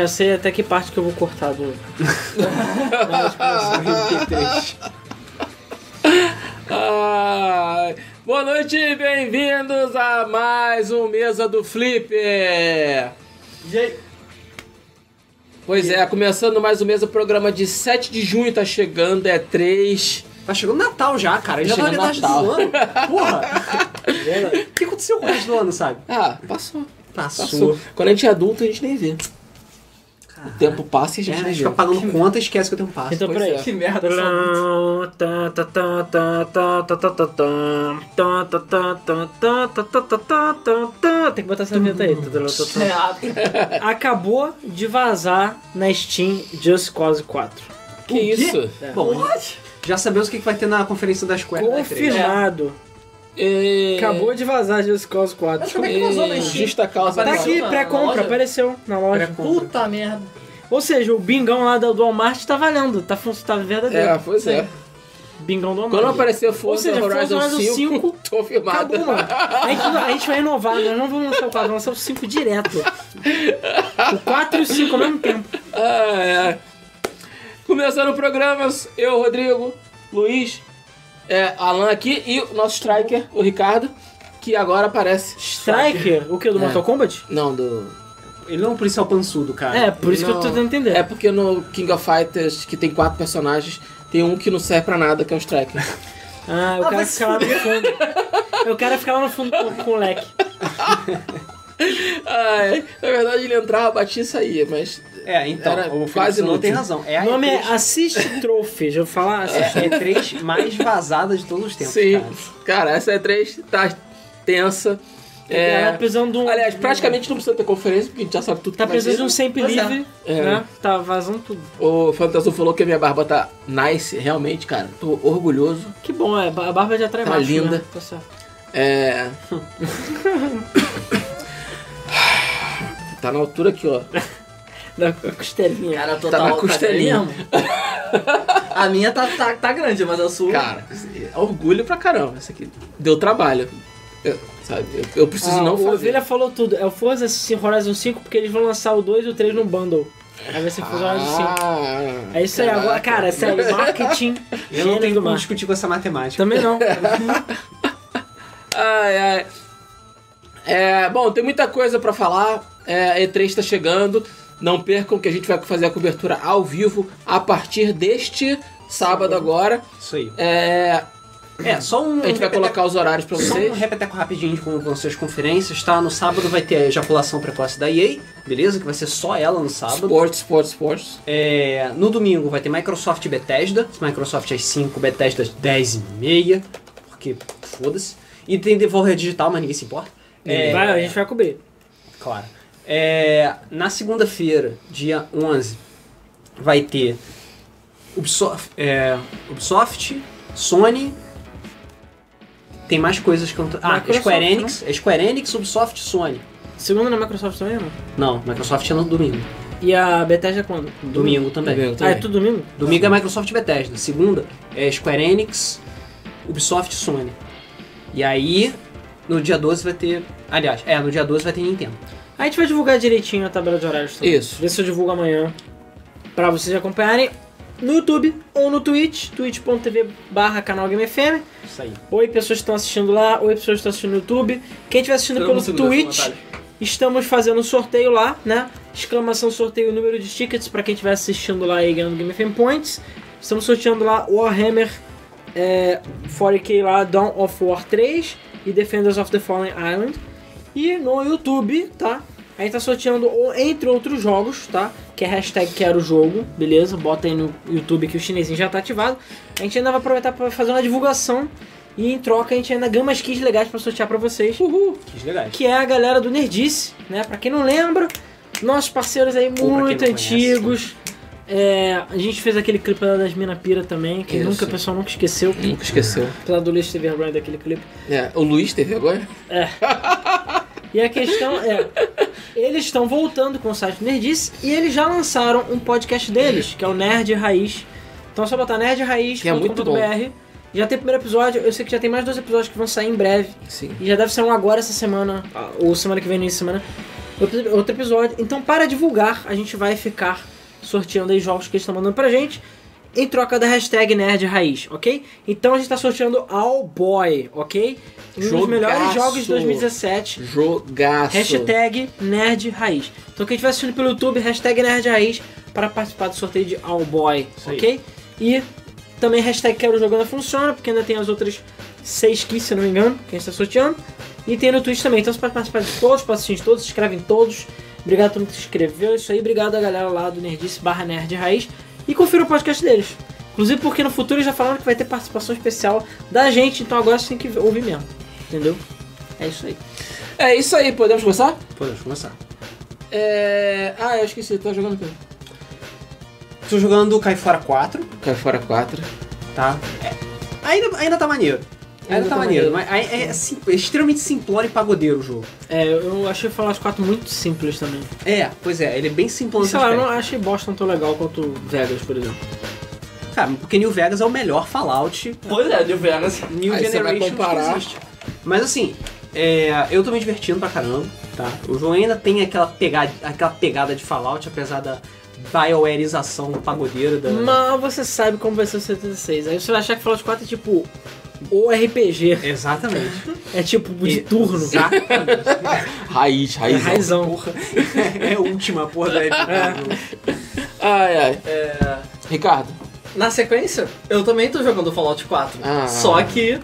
já sei até que parte que eu vou cortar do. da explicação do MP3. Ai, boa noite, bem-vindos a mais um Mesa do Flipper. Pois é, começando mais um Mesa, programa de 7 de junho, tá chegando, é 3. Tá chegando Natal já, cara. Já tá Chegando na metade Natal. do ano. Porra! O que aconteceu com o resto do ano, sabe? Ah, passou. Passou. Passou. Quando a gente é adulto, a gente nem vê. O tempo passa e a gente, é, fica pagando que... conta e esquece que o tempo passa. Então, peraí. Que merda, Tem que botar essa vinheta aí. Acabou de vazar na Steam Just Cause 4. Que isso? Bom, já sabemos o que vai ter na conferência das Square. Confirmado. É... Acabou de vazar Just Cause 4. Mas como é que vazou na É, Steam? Justa causa. Tá Apareceu aqui, na- pré-compra, apareceu na loja. Puta merda. Ou seja, o bingão lá do, Walmart tá valendo, tá, tá verdadeiro. É, pois é. Bingão do Walmart. Quando aparecer Forza seja, Forza Horizon Horizon 5, 5, confirmado. Acabou, mano. A gente, a gente vai inovar, nós não vamos lançar o 4, vamos lançar o 5 direto. O 4 e o 5 ao mesmo tempo. Ah, é. Começando o programa, eu, Rodrigo, Luiz, é, Alan aqui e o nosso striker, o Ricardo, que agora aparece. Striker? O que? Do É. Mortal Kombat? Não, do. Ele não é um policial pançudo, cara. É, por isso que eu tô Não. tentando entender. É porque no King of Fighters, que tem quatro personagens, tem um que não serve pra nada, que é o striker. Ah, o cara fica lá no fundo. O cara fica lá no fundo com, com o leque. Ai, na verdade ele entrava, batia e saía, mas. É, então, Era o quase inútil. tem razão. É O nome é E3, Assist Trophy, já vou falar? é Assist a E3 mais vazada de todos os tempos, Sim. cara. Cara, essa E3 tá tensa. É, É. precisando de um. Aliás, praticamente não precisa ter conferência, porque a gente já sabe tudo Tá precisando de um sempre Pois é. livre, É. né? Tá vazando tudo. O Fantasul falou que a minha barba tá nice, realmente, cara. Tô orgulhoso. Que bom, é. A barba já atrai Tá macho, linda. Né? Tá certo. É. tá na altura aqui, ó. Da costelinha. Cara, Tá total na tá costelinha. mesmo. A minha tá, tá, tá grande, mas a sua. Cara, é orgulho pra caramba. Isso aqui deu trabalho. Eu, sabe, eu, eu preciso Ah, não o fazer. Ovelha falou tudo. É o Forza Horizon 5 porque eles vão lançar o 2 e o 3 num bundle. Aí vai ser Forza Horizon 5. Ah, É isso aí, agora, cara, é sério, marketing. Eu não tenho como discutir com essa matemática. Também não. Ai, ai. É, bom, tem muita coisa pra falar. É, a E3 tá chegando. Não percam que a gente vai fazer a cobertura ao vivo a partir deste sábado agora. Isso aí. É, É, só um... a gente vai colocar os horários pra Só um vocês. repeteco rapidinho de como vão ser as conferências, tá? No sábado vai ter a ejaculação precoce da EA, beleza? Que vai ser só ela no sábado. Sports, sports, sports. É, no domingo vai ter Microsoft e Bethesda. Microsoft às 5, Bethesda às 10 e meia. Porque foda-se. E tem Devolver Digital, mas ninguém se importa. É, Vai, a gente vai cobrir. Claro. É, na segunda-feira, dia 11, vai ter Ubisoft, é, Ubisoft, Sony. Tem mais coisas que eu não tô... Ah, Microsoft, Square Enix. É Square Enix, Ubisoft, Sony. Segunda na Microsoft também, não? Não, Microsoft é no domingo. E a Bethesda quando? Domingo também. Domingo Ah, também. é tudo domingo? Domingo é Microsoft e Bethesda. Segunda é Square Enix, Ubisoft e Sony. E aí, no dia 12 vai ter... Aliás, é, no dia 12 vai ter Nintendo. A gente vai divulgar direitinho a tabela de horários também. Isso. Vê se eu divulgo amanhã. Pra vocês acompanharem no YouTube ou no Twitch, twitch.tv barra canal GameFM. Isso aí. Oi, pessoas que estão assistindo lá, oi, pessoas que estão assistindo no YouTube. Quem estiver assistindo Todo pelo Twitch, estamos fazendo um sorteio lá, né? Exclamação sorteio número de tickets pra quem estiver assistindo lá e ganhando Game FM Points. Estamos sorteando lá Warhammer é, 40k lá, Dawn of War 3 e Defenders of the Fallen Island. E no YouTube, tá? A gente tá sorteando, entre outros jogos, tá? Que é hashtag quero jogo, beleza? Bota aí no YouTube que o chinesinho já tá ativado. A gente ainda vai aproveitar para fazer uma divulgação e em troca a gente ainda ganha umas kits legais pra sortear pra vocês. Uhul! Que legais. Que é a galera do Nerdice, né? Pra quem não lembra, nossos parceiros aí muito antigos. É, a gente fez aquele clipe lá das Mina Pira também, que Isso. nunca, o pessoal nunca esqueceu. Nunca esqueceu. Apesar do Luiz ter vergonha daquele clipe. É, o Luiz teve agora? E a questão é, eles estão voltando com o site Nerdice e eles já lançaram um podcast deles, que é o Nerd Raiz. Então é só botar Que é muito bom. Já tem o primeiro episódio, eu sei que já tem mais dois episódios que vão sair em breve. Sim. E já deve ser um agora essa semana, ah, ou semana que vem, de semana. outro, outro episódio. Então, para divulgar, a gente vai ficar sorteando aí jogos que eles estão mandando pra gente. Em troca da hashtag Nerd Raiz, ok? Então a gente tá sorteando All Boy, ok? Um dos Jogaço. melhores jogos de 2017. Jogaço. Hashtag Nerd Raiz. Então quem estiver assistindo pelo YouTube, hashtag Nerd Raiz para participar do sorteio de All Boy, aí. ok? E também hashtag Quero Jogando Funciona, porque ainda tem as outras seis keys, se não me engano, que a gente está sorteando. E tem no Twitch também, então você pode participar de todos, pode assistir de todos, se inscreve em todos. Obrigado a todo mundo que se inscreveu, isso aí. Obrigado a galera lá do Nerdice barra Nerd Raiz. E confira o podcast deles. Inclusive porque no futuro eles já falaram que vai ter participação especial da gente, então agora você tem que ouvir mesmo. Entendeu? É isso aí. É isso aí, podemos começar? Podemos começar. É... Ah, eu esqueci, tá jogando o quê? Tô jogando Cai Fora 4, Cai fora 4. tá? É, ainda, ainda tá maneiro. Ainda, tá, maneiro, mas é, é sim- é extremamente simplório e pagodeiro o jogo. É, eu achei o Fallout 4 muito simples também. É, pois é, ele é bem simplão Sei lá, eu não achei Boston tão legal quanto Vegas, por exemplo. Cara, porque New Vegas é o melhor Fallout Pois é, New Vegas. New Aí você vai Generation comparar. que existe. Mas assim, é, eu tô me divertindo pra caramba, tá? O jogo ainda tem aquela pegada, aquela pegada de Fallout, apesar da BioWareização pagodeira da... Mas você sabe como vai ser o 76. Aí você vai achar que Fallout 4 é tipo o RPG. Exatamente. É tipo de turno. Exatamente. Raiz, É raiz. raizão. é a última porra da época. Ai, ai. É, Ricardo. na sequência, eu também tô jogando Fallout 4. Ah. Só que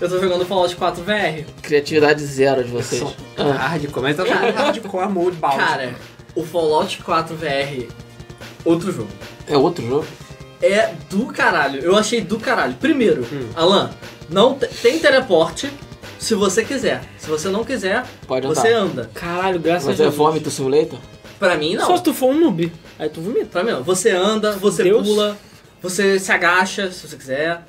eu tô jogando Fallout 4 VR. Criatividade zero de vocês. Só- Ah. Mas tá jogando hardcore mode balde. Cara, o Fallout 4 VR, outro jogo. É outro jogo? É do caralho. Eu achei do caralho. Primeiro, Hum. Alan, não te- tem teleporte se você quiser. Se você não quiser, Pode andar. você anda. Caralho, graças Mas a é Deus. vômito simulator? Pra mim, não. Só se tu for um noob. Aí tu vomita. Pra mim, não. Você anda, você Deus. pula, você se agacha se você quiser.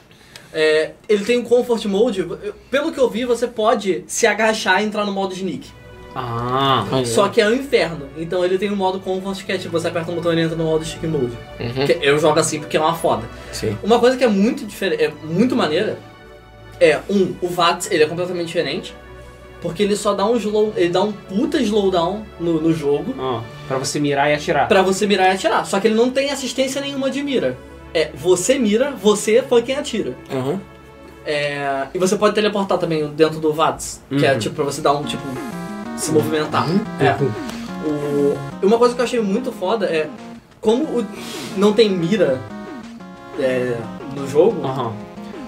É, ele tem um Comfort Mode. Pelo que eu vi, você pode se agachar e entrar no modo sneak. Ah. Só que é o inferno. Então ele tem um modo Comfort que é tipo, você aperta um botão e ele entra no modo stick mode. Uhum. Que eu jogo assim porque é uma foda. Sim. Uma coisa que é muito diferente, é muito maneira, é um, o VATS ele é completamente diferente. Porque ele só dá um slow. Ele dá um puta slowdown no, no jogo ó, pra você mirar e atirar. pra você mirar e atirar. Só que ele não tem assistência nenhuma de mira. É, você mira, você foi quem atira. Uhum. É, e você pode teleportar também dentro do VATS, que é Uhum. tipo pra você dar um tipo. Se movimentar. Uhum. É. O, uma coisa que eu achei muito foda é como o- não tem mira é, no jogo, Aham.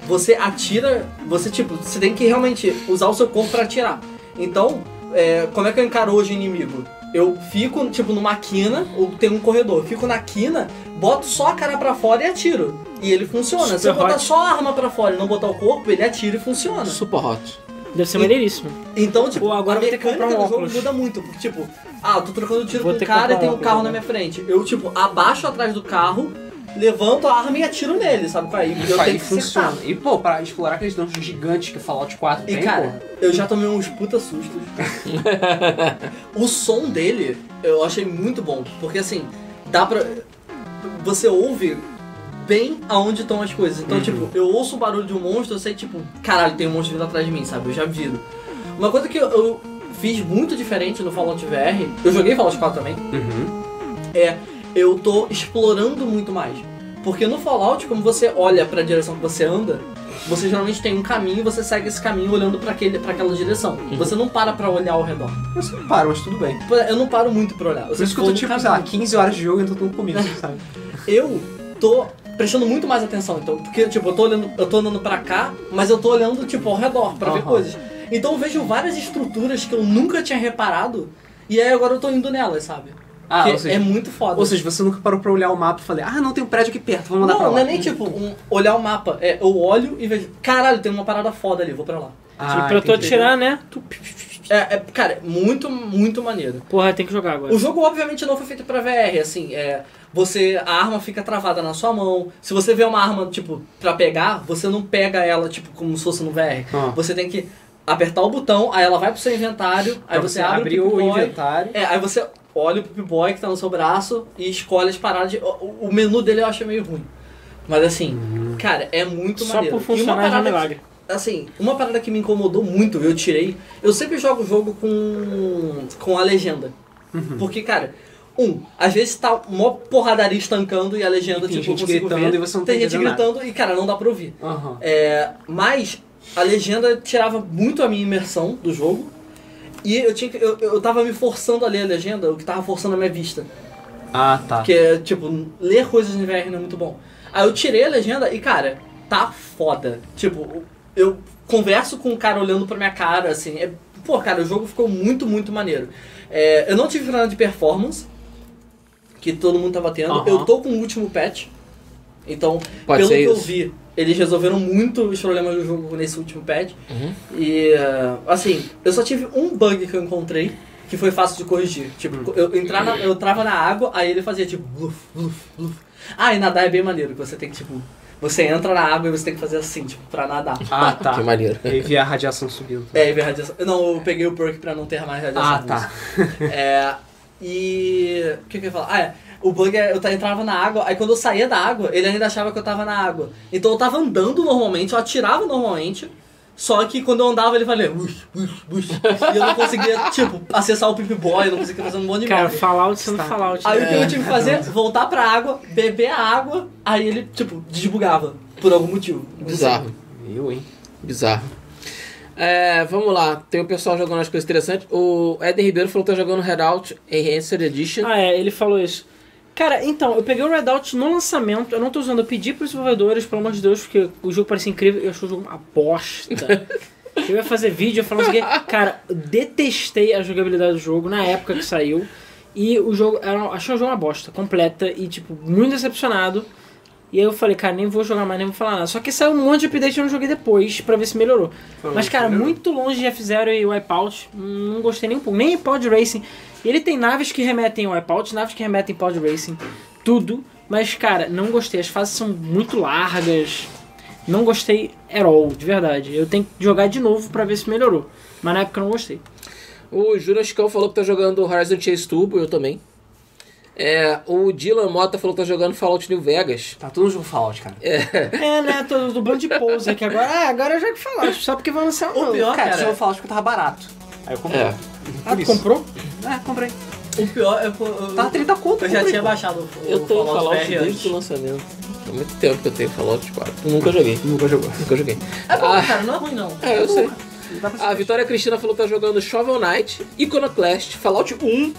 você atira, você tipo, você tem que realmente usar o seu corpo pra atirar. Então, é, como é que eu encaro hoje o inimigo? Eu fico, tipo, numa quina, ou tem um corredor, eu fico na quina, boto só a cara pra fora e atiro. E ele funciona. Se eu Super botar hot. só a arma pra fora e não botar o corpo, ele atira e funciona. Super hot. Deve ser E- maneiríssimo. Então, tipo, Pô, agora a eu vou ter que mecânica comprar um do jogo muda muito. Porque, tipo, ah, eu tô trocando tiro Vou com o cara e tem um carro óculos na minha frente. Eu, tipo, abaixo atrás do carro, levanto a arma e atiro nele, sabe qual é? E eu Aí tenho que funciona. acertar. E pô, pra explorar aqueles dungeons gigantes que Fallout 4 E tem, cara, eu já tomei uns puta sustos. o som dele eu achei muito bom, porque assim, dá pra. Você ouve bem aonde estão as coisas. Então, tipo, eu ouço o barulho de um monstro, eu sei, tipo, caralho, tem um monstro vindo atrás de mim, sabe? Eu já viro. Uma coisa que eu, eu fiz muito diferente no Fallout VR, eu joguei Fallout 4 também. Uhum. é eu tô explorando muito mais. Porque no Fallout, como você olha pra direção que você anda, você geralmente tem um caminho e você segue esse caminho olhando para aquela direção. Você não para pra olhar ao redor. Eu sempre paro, mas tudo bem. Eu não paro muito pra olhar. Eu Por isso que eu tô tipo, caminho. sei lá, 15 horas de jogo e eu tô comigo, sabe? Eu tô prestando muito mais atenção, então, porque tipo, eu tô olhando, eu tô andando pra cá, mas eu tô olhando tipo ao redor pra ver Aham. coisas. Então eu vejo várias estruturas que eu nunca tinha reparado e aí agora eu tô indo nelas, sabe? Ah, Que ou seja, é muito foda. ou seja, você nunca parou pra olhar o mapa e falei, ah, não, tem um prédio aqui perto, vamos mandar pra não, lá. não é nem tipo um olhar o mapa, é eu olho e vejo, caralho, tem uma parada foda ali, vou pra lá. Ah, e pra tu entendi. atirar, né? Tu... É, é, cara, muito, muito maneiro. Porra, tem que jogar agora. O jogo obviamente não foi feito pra VR, assim, é. Você. A arma fica travada na sua mão. Se você vê uma arma, tipo, pra pegar, você não pega ela, tipo, como se fosse no VR. Ah. Você tem que apertar o botão, aí ela vai pro seu inventário, aí Pra você, abre o, o inventário. É, aí você olha o Pip-Boy que tá no seu braço e escolhe as paradas. De, o, o menu dele eu acho meio ruim. Mas assim, cara, é muito Só maneiro. por funcionar é milagre. Assim, uma parada que me incomodou muito, eu tirei. Eu sempre jogo o jogo com, com a legenda. Uhum. Porque, cara, um, às vezes tá mó porradaria estancando e a legenda, E tem tipo, gente gritando ver. e você não Tem tá gente gritando e, cara, não dá pra ouvir. Aham. É, mas a legenda tirava muito a minha imersão do jogo. E eu, tinha que, eu, eu tava me forçando a ler a legenda, o que tava forçando a minha vista. Ah, tá. Porque, tipo, ler coisas em VR não é muito bom. Aí eu tirei a legenda e, cara, tá foda. Tipo, eu converso com o cara olhando pra minha cara, assim. É, pô, cara, o jogo ficou muito, muito maneiro. É, eu não tive problema de performance, que todo mundo tava tendo. Eu tô com o último patch. Então, Pode pelo que eu isso. vi, eles resolveram muito os problemas do jogo nesse último patch. Uhum. E, uh, assim, eu só tive um bug que eu encontrei, que foi fácil de corrigir. Tipo, eu, entrar na- eu entrava na água, aí ele fazia tipo, bluf, bluf, bluf. Ah, e nadar é bem maneiro, que você tem que, tipo, você entra na água e você tem que fazer assim, tipo, pra nadar. Ah, tá. Que maneiro. E vi a radiação subindo. É, e ver radiação. Não, eu peguei o perk pra não ter mais radiação. Ah, tá. É. E. O que, que eu ia falar? Ah, é. O bug é, eu entrava na água, aí quando eu saía da água, ele ainda achava que eu tava na água. Então eu tava andando normalmente, eu atirava normalmente, só que quando eu andava ele valia. Ush, ush, ush, e eu não conseguia, tipo, acessar o Pip Boy, eu não conseguia fazer um monte de Cara, merda. Fallout sendo Está. Fallout. Aí o né? que eu tive que fazer? Voltar pra água, beber a água, aí ele, tipo, desbugava. Por algum motivo. Bizarro. Eu, hein? Bizarro. É, vamos lá, tem o pessoal jogando as coisas interessantes. O Eden Ribeiro falou que tá jogando Redout Enhanced Edition. Ah, é, ele falou isso. Cara, então, eu peguei o Redout no lançamento, eu não tô usando, eu pedi pros desenvolvedores, pelo amor de Deus, porque o jogo parecia incrível, eu achei o jogo uma bosta. eu ia fazer vídeo falando assim, cara, detestei a jogabilidade do jogo na época que saiu. E o jogo, era, achei o jogo uma bosta, completa, e tipo, muito decepcionado. E aí eu falei, cara, nem vou jogar mais, nem vou falar nada. Só que saiu um monte de update e eu não joguei depois, pra ver se melhorou. Mas, cara, muito longe de F-Zero e Wipeout. Não gostei nem um pouco. Nem Pod Racing. E ele tem naves que remetem ao Wipeout, naves que remetem Pod Racing. Tudo. Mas, cara, não gostei. As fases são muito largas. Não gostei at all, de verdade. Eu tenho que jogar de novo pra ver se melhorou. Mas na época eu não gostei. O Chicão falou que tá jogando Horizon Chase Turbo, eu também. É, o Dylan Mota falou que tá jogando Fallout New Vegas. Tá tudo no jogo Fallout, cara. É, né? Tô do bando de pose aqui agora. Ah, agora eu jogo Fallout. Só porque vai lançar um O novo. pior, Cara, cara, jogo Fallout porque tava barato. Aí eu comprei. É. Ah, tu comprou? É, comprei. o pior é que eu, eu, Tava 30 conto. eu já comprei, tinha pô. baixado o, Eu o tenho Fallout VR desde antes. o lançamento. Há muito tempo que eu tenho Fallout 4. Nunca joguei. Nunca jogou. Nunca joguei. É bom, Ah. cara, não é ruim não. É, eu sei. Dá pra A Vitória Cristina falou que tá jogando Shovel Knight, Iconoclast, Fallout 1.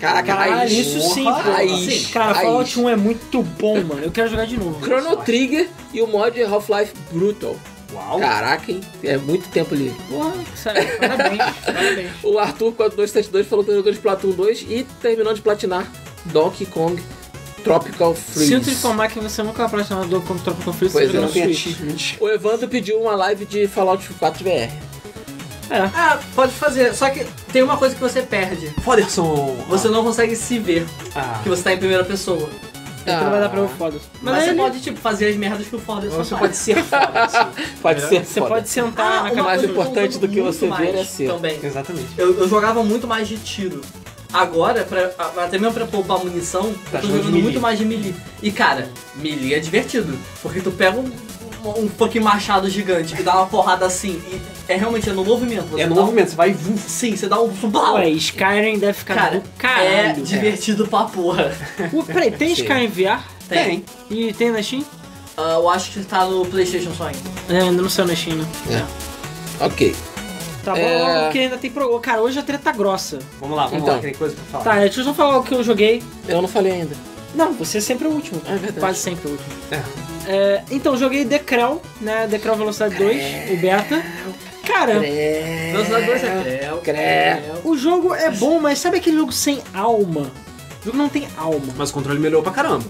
Caraca, Caralho, raiz. isso sim, pô. raiz, Cara, raiz. Fallout 1 é muito bom, mano. Eu quero jogar de novo. Chrono Trigger e o mod Half-Life Brutal. Uau. Caraca, hein? É muito tempo ali. Porra, sério, parabéns, parabéns. O Arthur 4272 falou que tá jogando Splatoon 2 e terminou de platinar Donkey Kong Tropical Freeze. Sinto informar que você nunca vai platinar do como Tropical Freeze Pois é, não tem. O Evandro pediu uma live de Fallout 4 VR. É. Ah, pode fazer, só que tem uma coisa que você perde. Foderson. Você não consegue se ver, Ah. que você tá em primeira pessoa. Então vai dar pra eu foda. Mas, Mas, você ele- pode, tipo, fazer as merdas que o Ford só Você faz. pode ser foda, assim. Pode ser Você foda. pode sentar Ah, na cabeça. mais importante do que você ver é ser. Também. Exatamente. Eu, eu jogava muito mais de tiro. Agora, pra, até mesmo pra poupar munição, Tá eu tô jogando muito mais de melee. E cara, melee é divertido. Porque tu pega um, um fucking machado gigante e dá uma porrada assim. E é realmente é no movimento. Você É no dá um- movimento, você vai. Sim, você dá um. Blau! Ué, Skyrim deve ficar Cara, do caralho. é divertido pra porra. Ué, peraí, tem Sim. Skyrim VR? Tem. E tem na Steam? Ah, eu acho que tá no Playstation só ainda. É, ainda não saiu na Steam, né? É. Ok. Tá bom, É. porque ainda tem pro... Cara, hoje a treta tá grossa. Vamos lá, vamos Então. lá, que tem coisa pra falar. Tá, deixa eu só falar o que eu joguei. Eu não falei ainda. Não, você é sempre o último. É verdade. Quase sempre o último. É. É, então, joguei Decrel, né? Decrel Velocidade 2, o beta. Cara, Velocidade 2 é creu, o jogo é bom, mas sabe aquele jogo sem alma? O jogo não tem alma. Mas o controle melhorou pra caramba.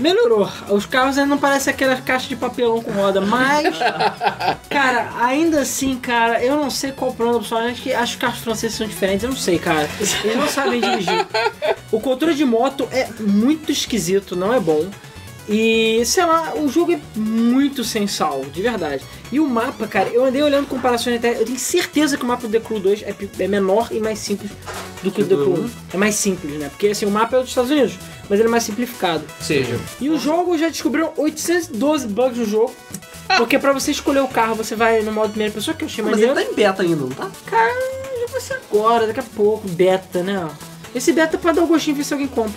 Melhorou. Os carros ainda não parecem aquela caixa de papelão com roda, mas. cara, ainda assim, cara, eu não sei qual o problema do pessoal. Acho que, acho que os carros franceses são diferentes, eu não sei, cara. Eles não sabem dirigir. O controle de moto é muito esquisito, não é bom. E, sei lá, o jogo é muito sem sal, de verdade. E o mapa, cara, eu andei olhando comparações internet, eu tenho certeza que o mapa do The Crew 2 é, é menor e mais simples do que o The Crew 1. É mais simples, né? Porque, assim, o mapa é dos Estados Unidos, mas ele é mais simplificado. Seja. E o jogo já descobriram 812 bugs no jogo. Porque pra você escolher o carro, você vai no modo primeira pessoa, que eu achei Mas ele maneiro. tá em beta ainda, não tá? Cara, já vai ser agora, daqui a pouco, beta, né? Esse beta é pra dar o gostinho ver se alguém compra.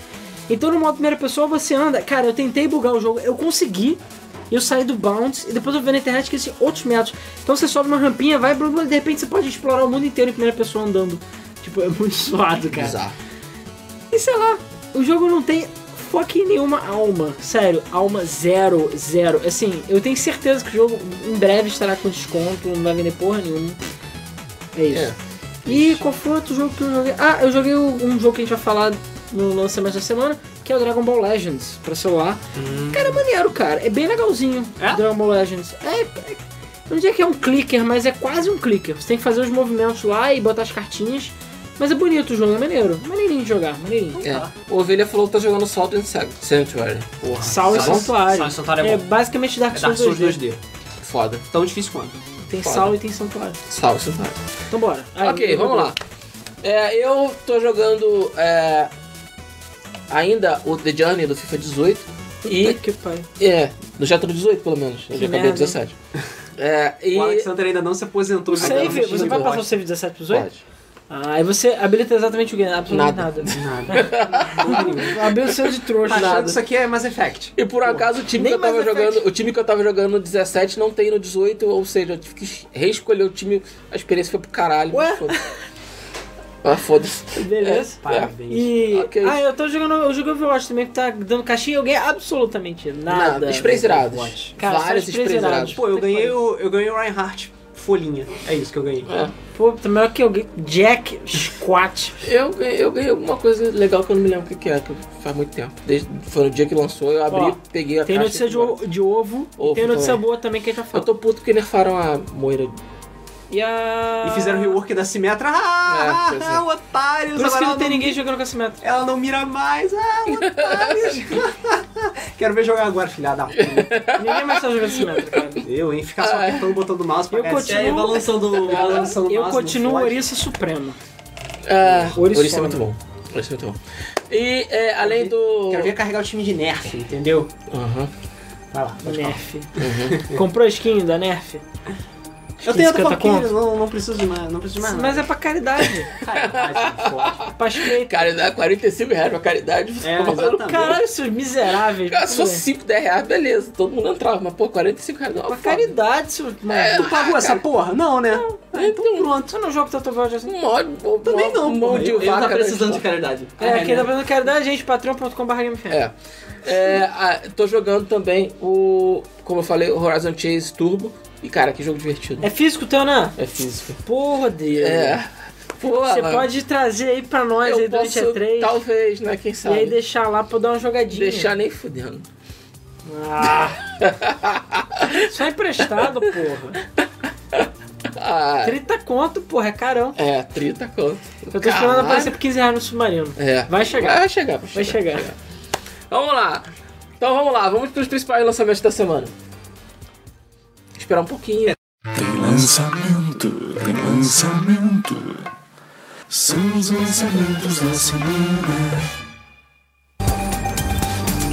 Então no modo primeira pessoa você anda. Cara, eu tentei bugar o jogo, eu consegui. Eu saí do bounce e depois eu vi na internet que existem outros métodos. Então você sobe uma rampinha, vai, blá, blá, de repente você pode explorar o mundo inteiro em primeira pessoa andando. Tipo, é muito suado, cara. Bizarro. E sei lá, o jogo não tem fucking nenhuma alma. Sério, alma zero, zero. Assim, eu tenho certeza que o jogo em breve estará com desconto, não vai vender porra nenhuma. É isso. É. E qual foi outro jogo que eu joguei? Ah, eu joguei um jogo que a gente vai falar no lançamento da semana, que é o Dragon Ball Legends pra celular. Cara, é maneiro, cara. É bem legalzinho. É? Dragon Ball Legends. É, é, eu não diria que é um clicker, mas é quase um clicker. Você tem que fazer os movimentos lá e botar as cartinhas. Mas é bonito o jogo, é maneiro. Maneirinho de jogar, maneirinho. É. O Ovelha falou que tá jogando Salt and Sa- Sanctuary. Porra. Sal e Santuário. Sal e Santuário é É bom. basicamente Dark É Dark Souls Souls 2D. 2D. Foda. Tão difícil quanto. Tem Foda. sal e tem santuário. Sal e Sanctuary. Então bora. Ah, ok, vamos lá. É, eu tô jogando é, ainda o The Journey do FIFA 18. Puta E. que pai. É, no no 18 pelo menos. Eu Que já acabei merda, no 17. É, e. O Alexander ainda não se aposentou. Save, você vai passar o save 17 pro 18? Pode. Ah, aí você habilita exatamente o game, absolutamente nada. Nada. Abriu o seu de trouxa. Tá nada. isso aqui é Mass Effect. E por acaso o time Nem que eu tava Mass Effect. jogando, o time que eu tava jogando no 17 não tem no 18, ou seja, eu tive que reescolher o time, a experiência foi pro caralho. Ué? Ah, foda-se. Beleza. Parabéns. E. Ok. Ah, eu tô jogando. Eu joguei Overwatch também, que tá dando caixinha e eu ganhei absolutamente nada. Nada. Sprays irados. Overwatch. Cara, Vários só sprays sprays irados. irados. Pô, eu ganhei o, eu ganhei o Reinhardt folhinha. É isso que eu ganhei. É. Pô, tá melhor que eu ganhei. Jack Squat. Eu, ganhei- eu ganhei alguma coisa legal que eu não me lembro o que, que é, que faz muito tempo. Desde, foi no dia que lançou, eu abri, Ó, peguei a Tem caixa notícia e de, de ovo, Ovo e tem notícia também. boa também que a gente vai Eu falar. tô puto que nerfaram a Moira. E a. E fizeram o rework da Symmetra. Ah, É, é. ah, otários. Por isso agora que não tem ninguém jogando com essa meta. Ela não mira mais. Ah, otários. Quero ver jogar agora, filha da puta. Ninguém mais tá jogando essa meta, cara. Eu, hein? Ficar só Ah, é. apertando o botão do mouse pra Eu continuo- E aí, vai lançando. Ela lançando o Eu mouse, não continuo. Orissa Supremo. Ah. Ouriça é muito bom. Ouriça é muito bom. E é, além do. Quero ver carregar o time de Nerf, entendeu? Aham. Vai lá, pode. Nerf. Comprou a skin da Nerf? Eu tenho 50 outra pouquinho, conto? não, não preciso de mais, não preciso de mais Mas nada. é pra caridade. Caridade, forte. pra espreita. Caridade, 45 reais pra caridade. você É, tá exatamente. Caralho, seus miseráveis. Cara, se fosse Tudo 5, 10 reais, beleza. Todo mundo entrava. Mas, pô, 45 reais não. é Pra foda. caridade, seus Tu malucos. pagou essa porra? Não, né? Ah, então pronto. Você não joga Tatuagem assim? Um mod, um, Também não, um monte de Ele vaca tá na precisando de caridade. É, É, quem né? tá fazendo caridade, gente, patreon.com.br. É. É, ah, tô jogando também o. Como eu falei, o Horizon Chase Turbo. E, cara, que jogo divertido. É físico teu, né? É físico. Porra, Deus. É. Pô, Você mano, pode trazer aí pra nós eu aí durante posso, a 3 talvez, né? Quem e sabe. aí deixar lá pra eu dar uma jogadinha. Deixar nem fudendo. Ah. Só emprestado, porra. Ah, 30 conto, porra, é carão. é, 30 conto. Eu tô esperando aparecer por 15 reais no submarino. É. Vai chegar. Vai chegar, vai Vai chegar. chegar. Vamos lá. Então vamos lá, vamos pros principais lançamentos da semana. Esperar um pouquinho. Tem lançamento, tem lançamento. São os lançamentos da semana.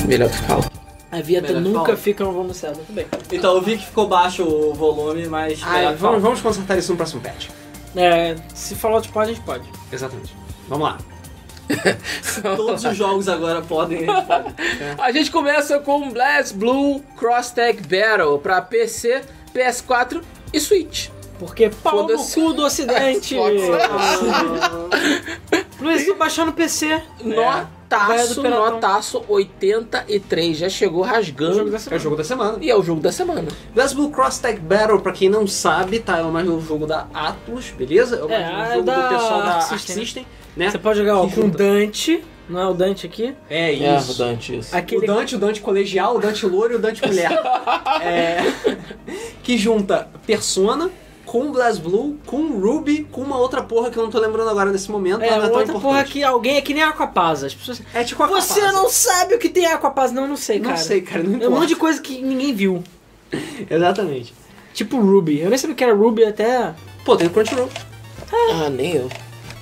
Melhor que fala. A Vieta nunca fala. fica no volume certo. Muito bem. Então eu vi que ficou baixo o volume, mas. Ah, vamos, vamos consertar isso no próximo patch. É, se falar de pode, a gente pode. Exatamente. Vamos lá. Todos os jogos agora podem. a gente pode. A gente começa com Blast Blue Cross Tag Battle pra PC, PS4 e Switch. Porque pau no cu do ocidente. Ah. Luiz, tô baixando o PC. Do Notaço, notaço 83. Já chegou O jogo rasgando. da É o jogo da semana. E é o jogo da semana. Blast Blue Cross Tag Battle, pra quem não sabe, tá? É mais um jogo da Atlus, beleza? É, mais É, um a jogo da do pessoal da Arc Arc System, System, né? Você pode jogar ó, com. Dante. Não é o Dante aqui? É É, isso. o Dante, isso. Aquele O Dante, o Dante colegial, o Dante louro e o Dante mulher. É, que junta Persona com BlazBlue, com Ruby, com uma outra porra que eu não tô lembrando agora nesse momento. É, não é outra porra importante. que alguém é que nem Aquapaz. As pessoas. É tipo a Você não sabe o que tem Aquapaz? Não, não sei, Não cara. sei, cara, não É um importa. monte de coisa que ninguém viu. Exatamente. Tipo Ruby. Eu nem sabia o que era Ruby até. Pô, tem o Crunchyroll. Ah, nem eu.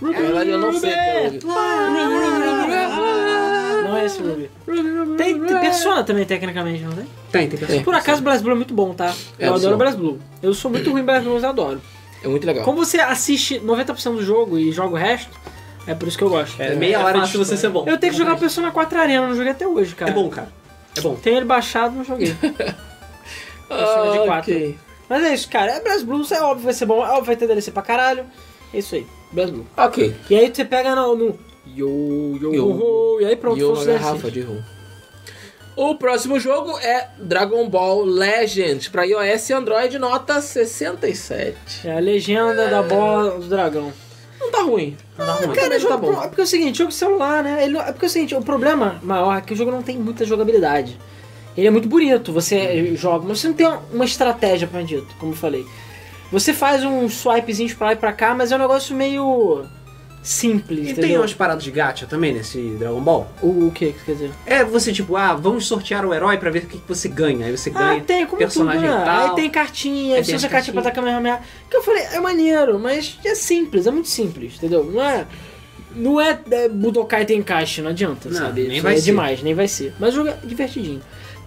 Ruby, Na verdade, eu não sei o é Ruby. Não é esse Ruby. Tem, tem Persona também, tecnicamente, não tem? Tem, tem pessoa. Por acaso, Blast Blue é muito bom, tá? É, Eu adoro sou. Blast Blue. Eu sou muito ruim em Blast Blue, mas eu adoro. É muito legal. Como você assiste 90% do jogo e joga o resto, é por isso que eu gosto. É meia É hora de fácil você ser bom. Eu tenho que jogar o Persona 4 Arena, não joguei até hoje, cara. É bom, cara. É bom. Tenho ele baixado, não joguei. Persona de Ah, 4. ok. Mas é isso, cara. É Blast Blue, é óbvio, vai ser bom. É óbvio, vai ter DLC pra caralho. É isso aí, Blue. Ok. E aí você pega no... no yo, yo, Yo. ho, e aí pronto, E uma garrafa de rum. O próximo jogo é Dragon Ball Legends para iOS e Android, nota 67. É a legenda da bola do dragão. Não tá ruim. Não dá ruim. Cara, Também é, jogo, tá bom. é porque é o seguinte, jogo de celular, né? Ele não- é porque é o seguinte, o problema maior é que o jogo não tem muita jogabilidade. Ele é muito bonito, você joga, mas você não tem uma estratégia pra dito, como eu falei. Você faz uns swipezinhos pra lá e pra cá, mas é um negócio meio simples, E entendeu? tem umas paradas de gacha também nesse Dragon Ball? O, o que que quer dizer? É você tipo, ah, vamos sortear o herói pra ver o que, que você ganha. Aí você Ah, ganha tem, como personagem tudo, né? tal. Aí tem cartinha, Aí você usa as cartinha pra atacar Kamehameha. Que eu falei, é maneiro, mas é simples, é muito simples, entendeu? Não é. Não é, é Budokai Tenkaichi, não adianta, Não, sabe? nem Isso vai é ser. demais, nem vai ser. Mas o jogo é divertidinho.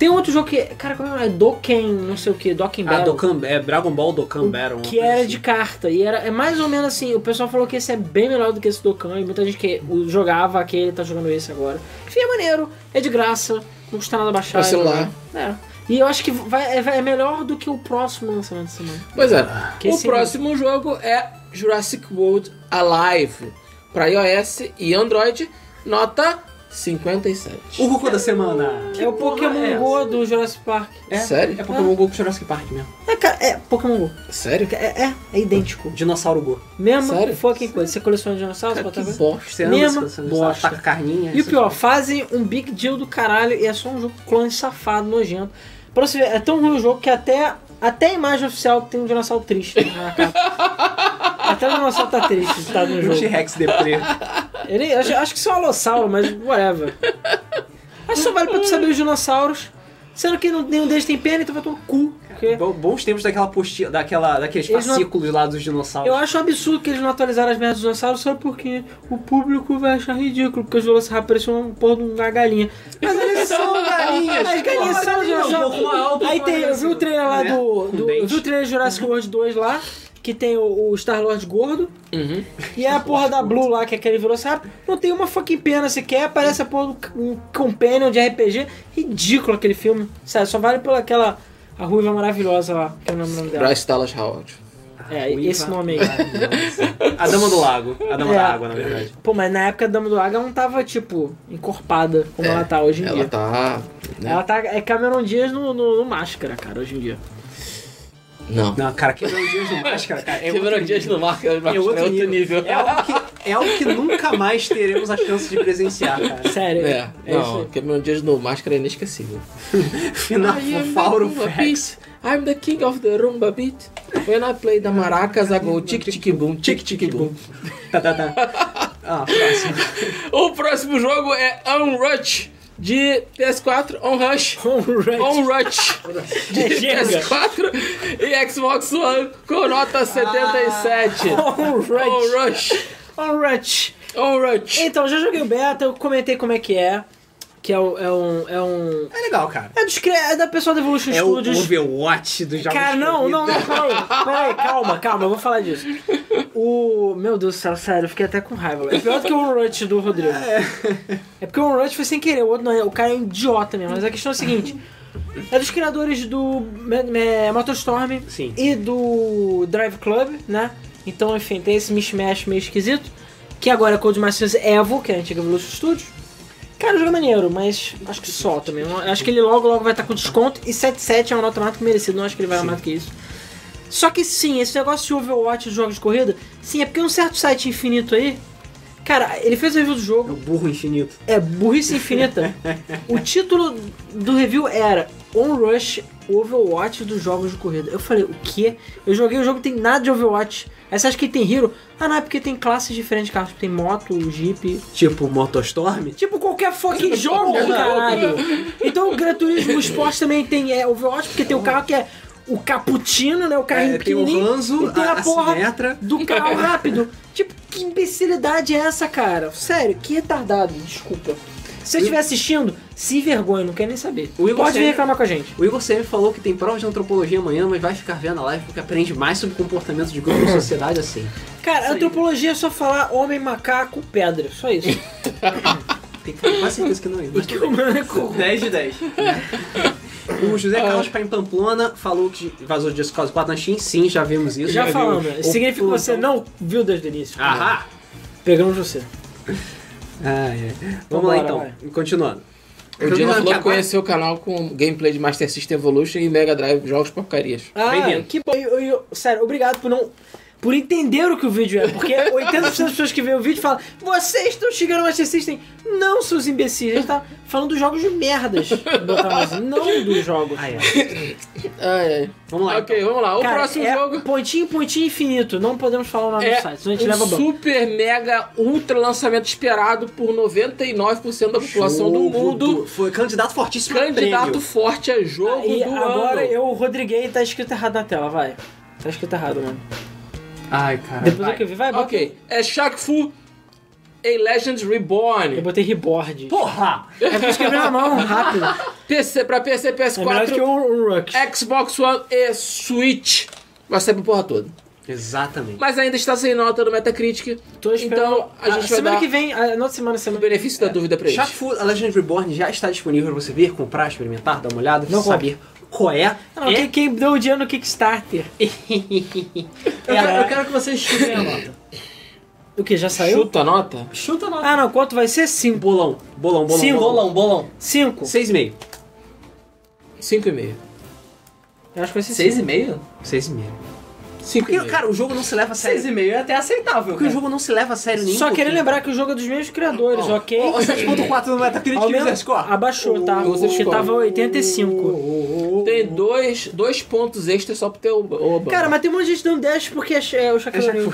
Tem outro jogo que, cara, como é? É Doken, não sei o que, Doken Ah, Battle. Dokkan, é Dragon Ball Dokkan Battle. Que era assim. de carta, e era é mais ou menos assim, o pessoal falou que esse é bem melhor do que esse Dokkan, e muita gente que jogava aquele, tá jogando esse agora. Enfim, é maneiro, é de graça, não custa nada baixar. Pra e celular. jogar. É. E eu acho que vai, é, é melhor do que o próximo lançamento da semana. Pois é. Que o próximo jogo é Jurassic World Alive para iOS e Android, nota 57. O Goku da semana. é o Pokémon Go do Jurassic Park. É, Sério? É Pokémon Go com Jurassic Park mesmo. É, cara, é Pokémon Go. Sério? É, é, é idêntico. Dinossauro Go. Mesma Sério? fucking coisa. Você coleciona dinossauros, que ver? bosta. Mesma você bosta. ataca carninha. E o pior, coisas. fazem um big deal do caralho e é só um jogo clone safado, nojento. Pra você ver, é tão ruim o jogo que até, até a imagem oficial tem um dinossauro triste na capa. até o dinossauro tá triste, tá no jogo. T-Rex deprê. Ele, acho, acho que isso é um alossauro, mas whatever. Mas só vale pra tu saber os dinossauros. Sendo que não- nenhum deles tem pena, então vai tomar cu. Porque Bo- Bons tempos daquela postilha, daquela, daqueles Eles não- fascículos lá dos dinossauros. eu acho um absurdo que eles não atualizaram as merdas dos dinossauros só porque o público vai achar ridículo, porque os Velociraptor pareciam um porra de uma galinha. Mas eles são galinhas! As galinhas são dinossauros. Aí tem, eu vi o trailer lá Né? do. Do eu vi o trailer de Jurassic World 2 lá, que tem o, o Star-Lord gordo. Uhum. E é a porra da Blue lá, que é aquele Velociraptor. Não tem uma fucking pena sequer. Parece a porra do um companion de RPG. Ridículo aquele filme. Sério, só vale pela aquela. A ruiva maravilhosa lá, que é o nome dela. Bryce Dallas Howard. É, Ruiva. esse nome aí. A Dama do Lago. A Dama É. da Água, na verdade. Pô, mas na época a Dama do Lago ela não tava, tipo, encorpada como ela tá hoje em Ela dia. tá. né? Ela tá. É Cameron Diaz no, no, no máscara, cara, hoje em dia. Não. Não, cara, Dias no Máscara, cara, é Dias no marca, É outro, nível. nível. É, algo que, é algo que nunca mais teremos a chance de presenciar, cara. Sério. É, isso não, aí. Cameron Dias no máscara é inesquecível. Final Fauro Facts. I'm the king of the rumba beat. When I play the maracas, I go tic tic boom, tic tic boom. Tá, tá, tá. Ah, próximo. O próximo jogo é Unrush de PS4, Onrush. Alright. Onrush de Chega. PS4 e Xbox One com nota 77. Alright. Onrush. Alright. Onrush. Então, já joguei o beta, eu comentei como é que é. Que é, o- é um. É um. É legal, cara. É, dos, é da pessoa da Evolution É o Studios. Overwatch dos jogos Cara, não, não, não, peraí, peraí, calma, calma, eu vou falar disso. O. Meu Deus do céu, sério, eu fiquei até com raiva. É pior do que o Onrush do Rodrigo. É porque o Onrush foi sem querer, o outro não é. O cara é um idiota mesmo. Mas a questão é a seguinte: é dos criadores do Motorstorm Sim. e do Drive Club, né? Então, enfim, tem esse mishmash meio esquisito. Que agora é Codemasters Evo, que é a antiga Evolution Studios. Cara, o jogo é maneiro, mas acho que só também. Acho que ele logo logo vai estar com desconto. E 7.7 é uma nota mais que merecido, não acho que ele vai mais do que isso. Só que sim, esse negócio de Overwatch de jogos de corrida, sim, é porque um certo site infinito aí. Cara, ele fez o review do É o jogo, burro infinito. é burrice infinita. o título do review era On Rush Overwatch dos jogos de corrida. Eu falei, o quê? Eu joguei o jogo tem nada de Overwatch. Aí você acha que tem Hero? Ah, não, é porque tem classes diferentes de carros. Tem moto, jeep, Tipo Motostorm. Tipo qualquer fucking jogo, caralho. Então o Gran Turismo Sport também tem é, Overwatch, porque tem o carro que é o Cappuccino, né? O carrinho É, tem o pequenininho. Ranzo, e tem a, a- a porra Simetra. do carro rápido. Tipo, que imbecilidade é essa, cara? Sério, que retardado, desculpa. Se você estiver assistindo, se envergonha, não quer nem saber. O Igor Pode vir reclamar com a gente. O Igor sempre falou que tem prova de antropologia amanhã, mas vai ficar vendo a live porque aprende mais sobre comportamento de grupo e sociedade assim. Cara, antropologia é só falar homem, macaco, pedra. Só isso. Tem quase certeza que não é. Mas tudo bem. 10 de 10. O José Carlos Paim Pamplona falou que vazou de Cause 4 na Steam. Sim, já vimos isso. Já viu falando. o- Significa que você não viu desde o início. Ahá! Pegamos você. Ah, é. Vamos Então lá bora, então, vai. continuando. O Dino falou que conheceu o canal com gameplay de Master System Evolution e Mega Drive jogos porcarias. Ah, que bom. Eu- eu- sério, obrigado por não. Por entender o que o vídeo é, porque 80% das pessoas que veem o vídeo falam Vocês estão xingando o Master System. Não, seus imbecis. A gente tá falando dos jogos de merdas. assim, não dos jogos. Ah, é. Ai, ai. Vamos lá. Ok, vamos lá. O Cara, próximo é jogo pontinho, pontinho infinito. Não podemos falar o nome do é site, senão a gente um leva banco. super mega ultra lançamento esperado por 99% da população do Jogo mundo. Foi candidato fortíssimo a Candidato prêmio. forte a jogo E do agora ano. eu Rodriguei tá escrito errado na tela, vai. Tá escrito errado, mano. Ai, cara. Depois eu que eu vi, vai, bota. Ok, é Shaq Fu A Legend Reborn. Eu botei reboard. Porra! É porque eu escrevi na mão, rápido. PC, pra PC, É melhor que PS4, o, Rux. Xbox One e Switch. Vai sair pra porra toda. Exatamente. Mas ainda está sem nota no Metacritic. Tô esperando. Então a gente vai semana dar que vem, a, na outra semana, o semana benefício da dúvida pra Shaq eles. Fu A Legend Reborn já está disponível pra você ver, comprar, experimentar, dar uma olhada, Não saber qual é. Não, é... quem, quem deu o dinheiro no Kickstarter? Eu, quero, eu quero que vocês chutem a nota. O que, já saiu? Chuta a nota? Chuta a nota. Ah, não, quanto vai ser? 5. Bolão, bolão, bolão. Sim, bolão. Bolão, bolão. 5. 6,5. 5,5. Eu acho que vai ser 5. 6,5? 6,5. Porque, 5,5. cara, o jogo não se leva a sério. 6,5 é até aceitável, Porque o cara. jogo não se leva a sério nem um Só queria pouquinho. lembrar que o jogo é dos mesmos criadores, ok? Ó, ó, 7.4 no Metacritic user score. Abaixou, tá? User Porque tava 85. Tem dois, dois pontos extras só pro teu Obama. Cara, mas tem um monte de gente dando 10 porque é, é o Shaquille É O'Neal.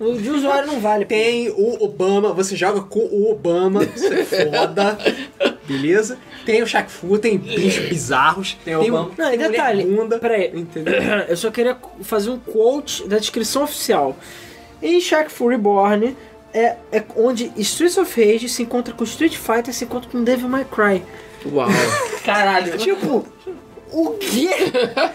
O de usuário não vale. pô. Tem o Obama, você joga com o Obama, isso é foda. Beleza? Tem o Shaq Fu, tem bichos bizarros. Tem o Obama. Não, e detalhe, bunda, peraí. Entendeu? Eu só queria fazer um quote da descrição oficial. Em Shaq Fu Reborn é, é onde Streets of Rage se encontra com Street Fighter se encontra com Devil May Cry. Uau. Caralho. Tipo, o quê?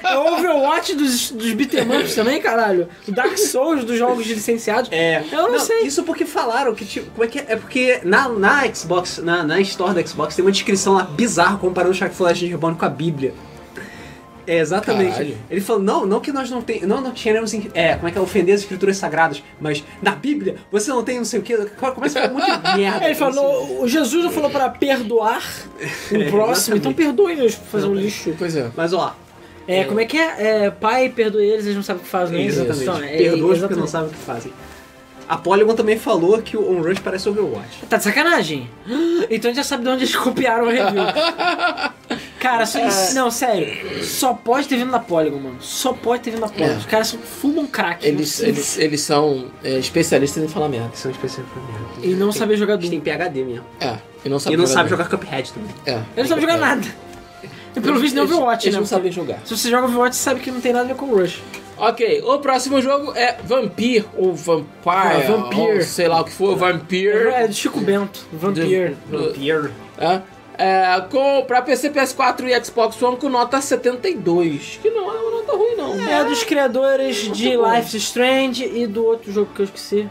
É o Overwatch dos, dos beat'em ups também, caralho? O Dark Souls dos jogos licenciados. É. Eu não sei. Isso porque falaram que, tipo, como é que é? É porque na, na Xbox, na, na Store da Xbox, tem uma descrição lá bizarra comparando o Shaq Fu Legend Reborn com a Bíblia. É, exatamente. Caralho. Ele falou, não, não que nós não tem, não, não tínhamos, é, como é que é, ofender as escrituras sagradas, mas na Bíblia você não tem não sei o que, começa a ficar muito merda. Ele falou, o Jesus não falou pra perdoar o É, próximo, exatamente. então perdoe-nos por fazer um lixo. Pois é. Mas ó, É, como é que é? É, Pai, perdoe eles, eles não sabem o que fazem. né? exatamente, Então, é, perdoa porque não sabem o que fazem. A Polygon também falou que o On Rush parece Overwatch. Tá de sacanagem? Então a gente já sabe de onde eles copiaram o review. Cara, só, não, sério. Só pode ter vindo da Polygon, mano. Só pode ter vindo da Polygon. É. Os caras são fumam crack. Eles, não- eles, eles são é, especialistas em falar merda. São específicos pra merda. E não Tem- saber jogar Eles Doom. PHD mesmo. É. E não sabe e não sabe Doom. jogar Cuphead também. É. Eles não sabem jogar nada. E pelo visto nem Eles- Overwatch, Eles né? não sabem jogar. Se você joga Overwatch, você sabe que não tem nada a ver com o Rush. Ok, o próximo jogo é Vampire, ou Vampire, Ah, Vampire. ou sei lá o que for, Vampire. É do Chico Bento, Vampire. Do- Vampire. É, é, com, pra PC, PS4 e Xbox One com nota 72. Que não é uma nota ruim, não. É dos criadores de bom. Life is Strange e do outro jogo que eu esqueci.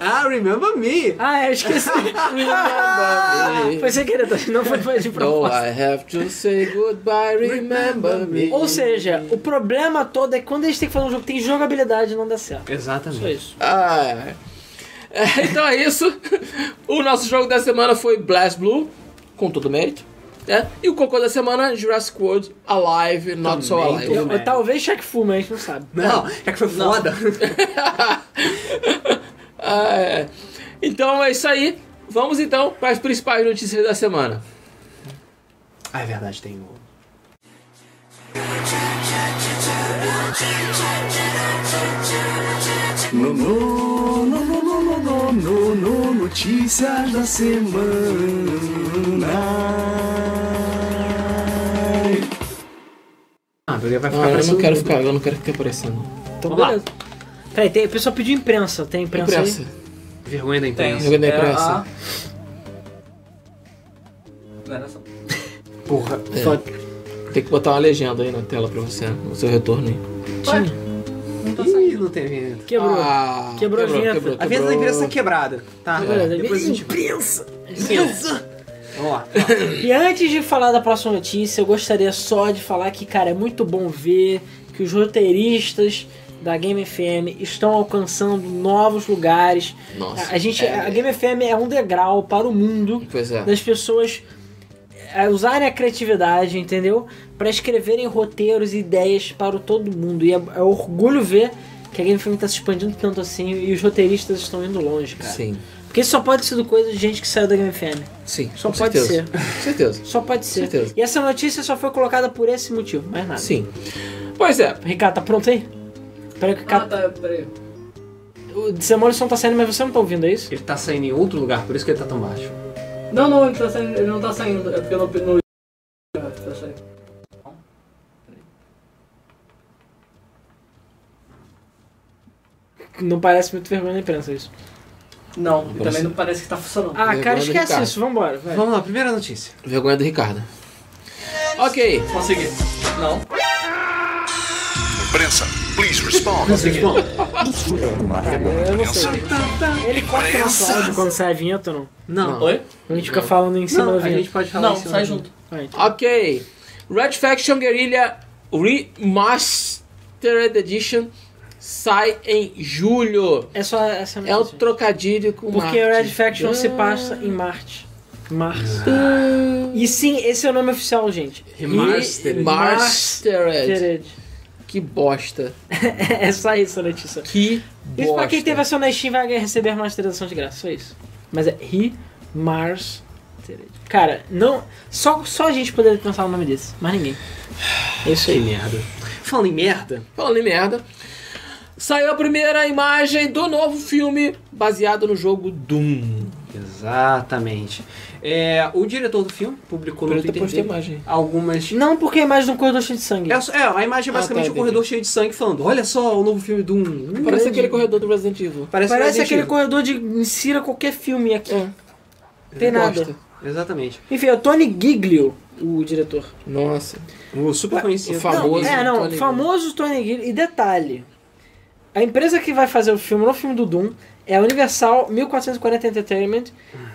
Ah, Remember Me! Ah, é, eu esqueci. foi sem querer, não foi, foi de No, propósito. I have to say goodbye, remember me. Ou seja, o problema todo é que quando eles têm que fazer um jogo que tem jogabilidade, não dá certo. Exatamente. Só isso. Ah, é. É, então é isso. O nosso jogo da semana foi Blast Blue, com todo mérito. Né? E o cocô da semana, Jurassic World Alive, Not So Também, Alive. tudo Eu- bem. talvez Shaq Fu, mas a gente não sabe. Não, é que foi foda. Ah, é. Então é isso aí. Vamos então para as principais notícias da semana. Ah, é verdade, tem o. No, no, no, no, no, no, no, notícias da semana. Ah, vai ficar ah, eu não quero ficar, eu não quero ficar aparecendo. Então, Vamos beleza. Lá. Peraí, tem, o pessoal pediu imprensa. Tem imprensa, Imprensa. aí? Vergonha da Tem. imprensa. Jogo da É imprensa. a- Não era só. Porra. É. Fuck. Tem que botar uma legenda aí na tela pra você, no seu retorno aí. Tinha. Não tá saindo. não tem vinheta. Quebrou. Ah, Quebrou a vinheta. quebrou, A vinheta da quebrou. imprensa tá quebrada. Tá, Quebrou, depois a gente... imprensa. Vamos lá. E antes de falar da próxima notícia, eu gostaria só de falar que, cara, é muito bom ver que os roteiristas da Game FM estão alcançando novos lugares. Nossa. A, gente, é, a Game FM é um degrau para o mundo é. das pessoas é, usarem a criatividade, entendeu? Para escreverem roteiros e ideias para o todo mundo. E é, é orgulho ver que a Game FM está se expandindo tanto assim e os roteiristas estão indo longe, cara. Sim, Porque só pode ser do coisa de gente que saiu da Game FM. sim. Só pode certeza. ser. Com certeza. Só pode ser. Certeza. E essa notícia só foi colocada por esse motivo, mais nada. Sim. Pois é. Ricardo, tá pronto aí? Peraí, que o Ah, Ricardo. tá, peraí. O Demolition tá saindo, mas você não tá ouvindo, é isso? Ele tá saindo em outro lugar, por isso que ele tá tão baixo. Não, não, ele, tá saindo, ele não tá saindo. É porque no. no... Tá saindo. Não parece muito vergonha na imprensa isso. Não, e Parece- também não parece que tá funcionando. Ah, Vergonha cara, esquece isso, vambora. Vai. Vamos lá, primeira notícia. Vergonha do Ricardo. Ok. Consegui. Não. Imprensa, please respond. Consegui. Bom, Eu não sei. Ele corta o nosso áudio quando sai a vinheta ou não? não. Oi? A gente fica falando em cima Não, da a vinheta. gente pode falar Não, em cima sai junto. Então. Ok. Red Faction Guerrilla Remastered Edition sai em julho. É só essa É notícia. trocadilho com Porque Marte. Red Faction se passa em Marte. Mars. E sim, esse é o nome oficial, gente. Remastered. Remastered. Que bosta. É só isso a notícia. Que bosta. Isso pra quem tem versão na Steam vai receber uma masterização de graça, só isso. Mas é Remastered. Cara, não. Só, só a gente poderia pensar no nome desse, mas ninguém. É isso Que aí. merda. Falando em merda, Falando em merda. Saiu a primeira imagem do novo filme baseado no jogo Doom. Exatamente. É, o diretor do filme publicou no Twitter dele imagem. algumas... Não porque a imagem de um corredor cheio de sangue. É, é, a imagem é basicamente tá, um corredor cheio de sangue falando Olha só o novo filme do um... Parece aquele corredor do Resident Evil. Parece, Parece Resident aquele Evil. corredor de insira qualquer filme aqui. É. Tem nada. Bosta. Exatamente. Enfim, é o Tony Giglio, o diretor. Nossa. O super conhecido. o famoso. Não, é, não, Tony famoso Tony Giglio. E detalhe, a empresa que vai fazer o filme, no filme do Doom, é a Universal 1440 Entertainment,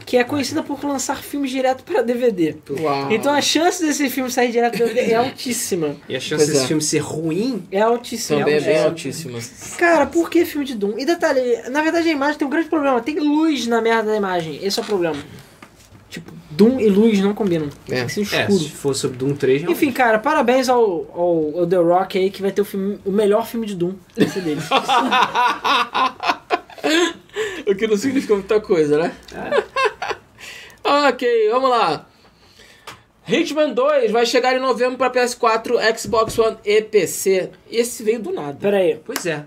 que é conhecida por lançar filmes direto para DVD. Uau. Então a chance desse filme sair direto para DVD é altíssima. E a chance Pois desse é. filme ser ruim É altíssima. Também é bem altíssima. altíssima. Cara, por que filme de Doom? E detalhe, na verdade a imagem tem um grande problema. Tem luz na merda da imagem. Esse é o problema. Tipo, Doom e luz não combinam. É. Tem que ser É, escuro. se for sobre Doom 3, não. Enfim, cara, parabéns ao, ao, ao The Rock aí, que vai ter o, filme, o melhor filme de Doom. Vai ser dele. O que não significa muita coisa, né? ok, vamos lá. Hitman 2 vai chegar em novembro para PS4, Xbox One e PC. Esse veio do nada. Pera aí, Pois é.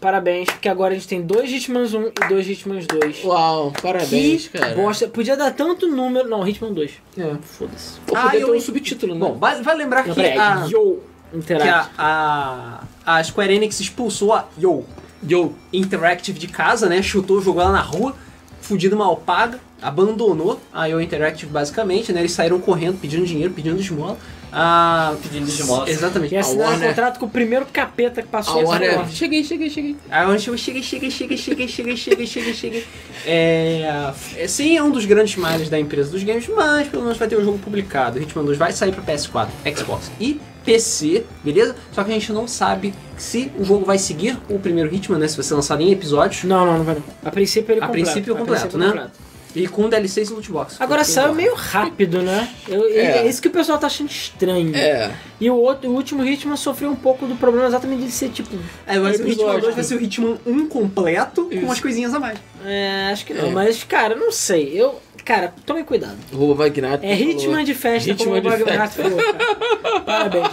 Parabéns, porque agora a gente tem dois Hitmans 1 e dois Hitmans 2. Uau, parabéns, que cara. bosta. Podia dar tanto número... Não, Hitman 2. É. Foda-se. Pô, Ah, podia eu ter um subtítulo, né? Bom, vai, vai lembrar Não, que, peraí. a, Yo, que a, a, a Square Enix expulsou a Yo Yo. Interactive de casa, né? Chutou, jogou ela na rua, fudido mal paga, abandonou a Yo Interactive basicamente, né? Eles saíram correndo, pedindo dinheiro, pedindo esmola. Ah, Pedindo esmola. Exatamente. E assinaram um Warner- contrato com o primeiro capeta que A passou essa Warner. Cheguei, cheguei, cheguei. Aí a gente chegou, chega, chega, chega, chega, chega, chega, chega, chega. É, é, sim, é um dos grandes males da empresa dos games, mas pelo menos vai ter o jogo publicado. Hitman 2 vai sair para PS4, Xbox e PC, beleza? Só que a gente não sabe se o jogo vai seguir o primeiro Hitman, né? Se vai ser lançado em episódios. Não, não, não vai não. A princípio ele A completo. princípio A completo, princípio né? completo. E com DLCs e loot box. Agora saiu meio rápido, né? Eu, É. é. isso que o pessoal tá achando estranho. É. E o, outro, o último Hitman sofreu um pouco do problema exatamente de ser tipo. É, ser o Hitman Episódio. 2 vai ser o Hitman 1 completo com Isso. umas coisinhas a mais. É, acho que não. É. Mas, cara, não sei. Eu. Cara, tome cuidado. O Ruba Wagner. É Hitman de festa, Hitman como o. Renato falou, cara. Parabéns.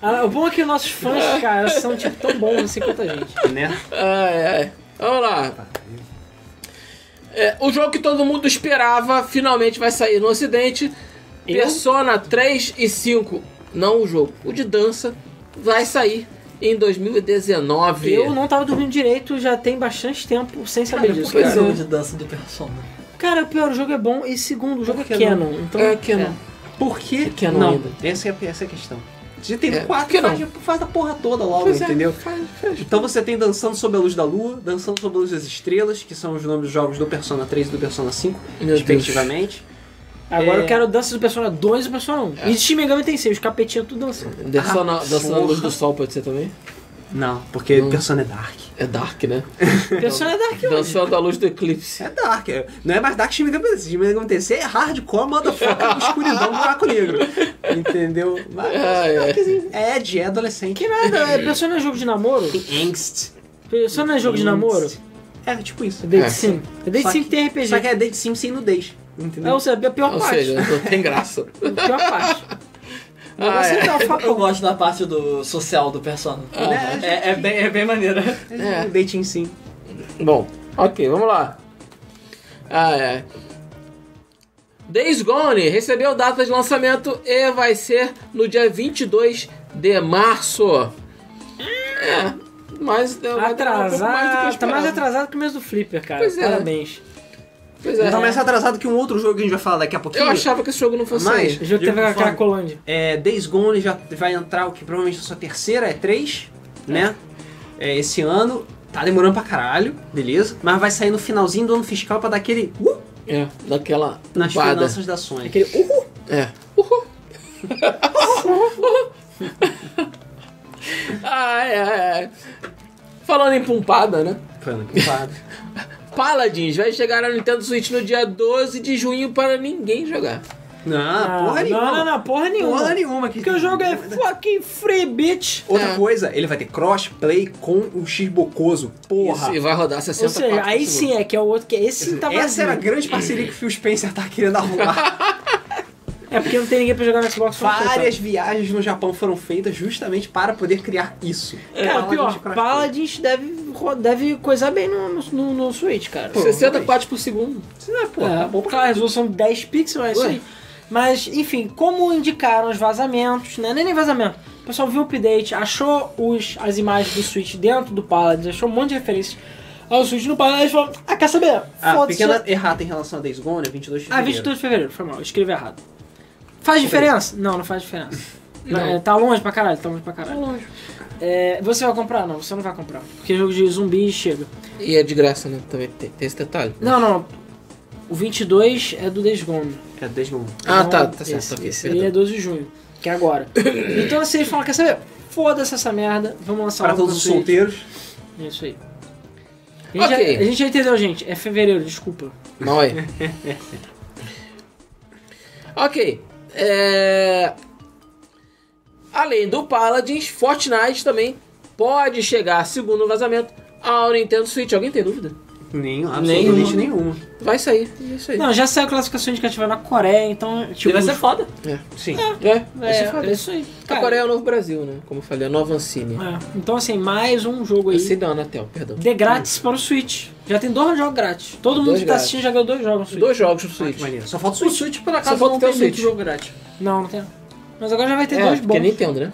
Ah, o bom é que nossos fãs, cara, são tipo tão bons assim quanto a gente. Né? Ai, ai. Vamos lá. É, o jogo que todo mundo esperava finalmente vai sair no ocidente. Eu? Persona 3 e 5. Não o jogo. O de dança vai sair em 2019. Eu não tava dormindo direito já tem bastante tempo sem saber disso. por que cara. jogo de dança do Persona? Cara, o pior, o jogo é bom e segundo, o jogo é Por que não? canon. Então, É Canon. Por que Que não não? ainda. Essa é, essa é a questão. Já tem É, quatro, que não? faz, faz a porra toda logo, Pois é, entendeu? faz- faz. Então você tem Dançando Sob a Luz da Lua, Dançando Sob a Luz das Estrelas, que são os nomes dos jogos do Persona 3 e do Persona 5, Meu Deus. respectivamente. Agora É. eu quero dança do Persona 2 e do Persona 1. E de Shin Megami tem seis, os capetinhos tudo dançando. Dançando, Ah, a luz do sol pode ser também? Não, porque Não. Persona é Dark. É Dark, né? Persona é Dark hoje. Dançando a luz do eclipse. É Dark, é- não é mais Dark que Shin Megami Tensei. É hardcore, motherfucker, escuridão, buraco negro. Entendeu? Mas, Ah, é. Darkzinho. é Ed, é adolescente. Que nada, é, Persona é jogo de namoro? Tem angst. Persona é jogo de namoro? É, tipo isso. É Date É. Sim. É Date Sim que- tem RPG. Só que é Date Sim sem nudez. Entendeu? É, ou seja, é a pior Ou parte. seja, não tem graça. A pior parte. Ah, é. é o Eu facão. gosto da parte do social do Persona. Ah, É, é bem, é bem maneira. É, É. dating sim. Bom, ok, vamos lá. Ah, é. Days Gone recebeu data de lançamento e vai ser no dia 22 de março. É, mas vai demorar um mais do que eu Atrasado. Tá mais atrasado que o mês do Flipper, cara. Pois é. Parabéns. Pois é. Tá mais atrasado que um outro jogo que a gente vai falar daqui a pouquinho. Eu achava que esse jogo não fosse Mas- sair. O jogo teve a Cracolândia. É, Days Gone já vai entrar o que provavelmente é a sua terceira, é 3, né? É, esse ano. Tá demorando pra caralho, beleza? Mas vai sair no finalzinho do ano fiscal pra dar aquele uh, É, daquela nas tupada. finanças da Sony. Aquele uhul. É. Uhul. ai, ai, ai. Falando em pumpada, né? Foi ano passado. Paladins vai chegar ao Nintendo Switch no dia 12 de junho para ninguém jogar. Não, Ah, porra nenhuma. Não, não, não, porra nenhuma. Porra nenhuma. Que... Porque o jogo é fucking free, bitch. Outra É. coisa, ele vai ter crossplay com o X-Bocoso. Porra. Isso, e vai rodar 60 Ou seja, aí sim é que é o outro que esse sim tá vazio. Essa era a grande parceria que o Phil Spencer tá querendo arrumar. É porque não tem ninguém pra jogar no Xbox One. Várias viagens no Japão foram feitas justamente para poder criar isso. Cara, Paladins pior. Paladins deve, deve coisar bem no, no, no, no Switch, cara. 60 quadros por segundo. Isso não é, pô, É, tá bom pra claro, a resolução 10 pixels, é isso aí. Mas, enfim, como indicaram os vazamentos, né? Nem nem vazamento. O pessoal viu o update, achou os, as imagens do Switch dentro do Paladins, achou um monte de referências ao Switch no Paladins e falou: Ah, quer saber? Ah, Foda-se. pequena errata em relação a Days Gone é 22 de Ah, fevereiro. 22 de fevereiro, foi mal, eu escrevi errado. Faz diferença? Não, não faz diferença. Não. É, tá longe pra caralho, tá longe pra caralho. É, você vai comprar? Não, você não vai comprar. Porque jogo de zumbi chega. E é de graça, né? Também tem, tem esse detalhe. Não, não. O 22 é do Days Gone. É Days Gone. Ah, Não, tá, tá certo. Esse, ok, esse aí é 12 de junho, que é agora. então assim, eles falam, quer saber? Foda-se essa merda, vamos lançar Para todos os Switch. solteiros. É isso aí. A gente, Ok. já, a gente já entendeu, gente. É fevereiro, desculpa. Mal aí. ok. É... Além do Paladins, Fortnite também pode chegar, segundo o vazamento, ao Nintendo Switch. Alguém tem dúvida? Nenhum, absolutamente nenhuma. Vai sair. É isso aí. Não, já saiu classificação indicativa na Coreia, então. Tipo, vai ser foda. Sim. É, vai ser É, foda. é isso aí. A Cara, Coreia é o novo Brasil, né? Como eu falei, a nova Ancine. é, então, assim, mais um jogo aí. Esse da Anatel, perdão. De grátis para o Switch. Já tem dois jogos grátis. Todo mundo Dois que tá grátis. assistindo já ganhou dois jogos no Switch. Dois jogos no Ah, Switch. maneiro. Só falta o O Switch. Switch, por Só acaso, falta não tem o Switch. jogo grátis. Não, não tem. Mas agora já vai ter É, dois porque é bons. Nintendo, né?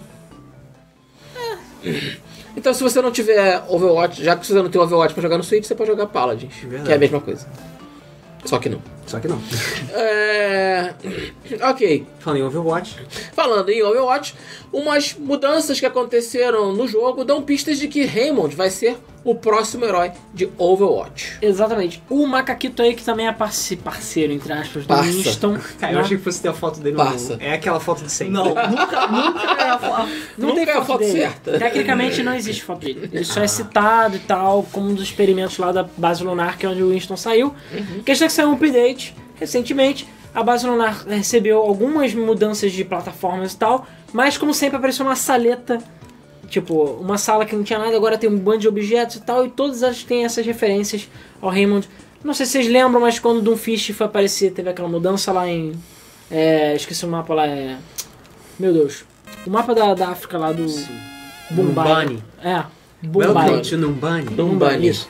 Então, se você não tiver Overwatch, já que você não tem Overwatch pra jogar no Switch, você pode jogar Paladins, Verdade. que é a mesma coisa. Só que não. Só que não. É... Ok. Falando em Overwatch. Falando em Overwatch, umas mudanças que aconteceram no jogo dão pistas de que Raymond vai ser o próximo herói de Overwatch. Exatamente. O Macaquito aí, que também é parce- parceiro, entre aspas, do Parça. Winston. Cara, eu achei que fosse ter a foto dele Passa. no... É aquela foto de sempre. Não, nunca, nunca é a foto. Não Nunca tem é a foto, foto dele. certa. Tecnicamente não existe foto dele. Ele só é citado e tal, como um dos experimentos lá da base lunar, que é onde o Winston saiu. Uhum. A questão é que saiu um update recentemente. A base lunar recebeu algumas mudanças de plataformas e tal, mas como sempre apareceu uma saleta, tipo, uma sala que não tinha nada, agora tem um bando de objetos e tal, e todas elas têm essas referências ao Raymond. Não sei se vocês lembram, mas quando o Doomfist foi aparecer, teve aquela mudança lá em. É, esqueci o mapa lá, é. Meu Deus. O mapa da, da África lá do. Numbani. É. Welcome to Numbani. Numbani. Isso.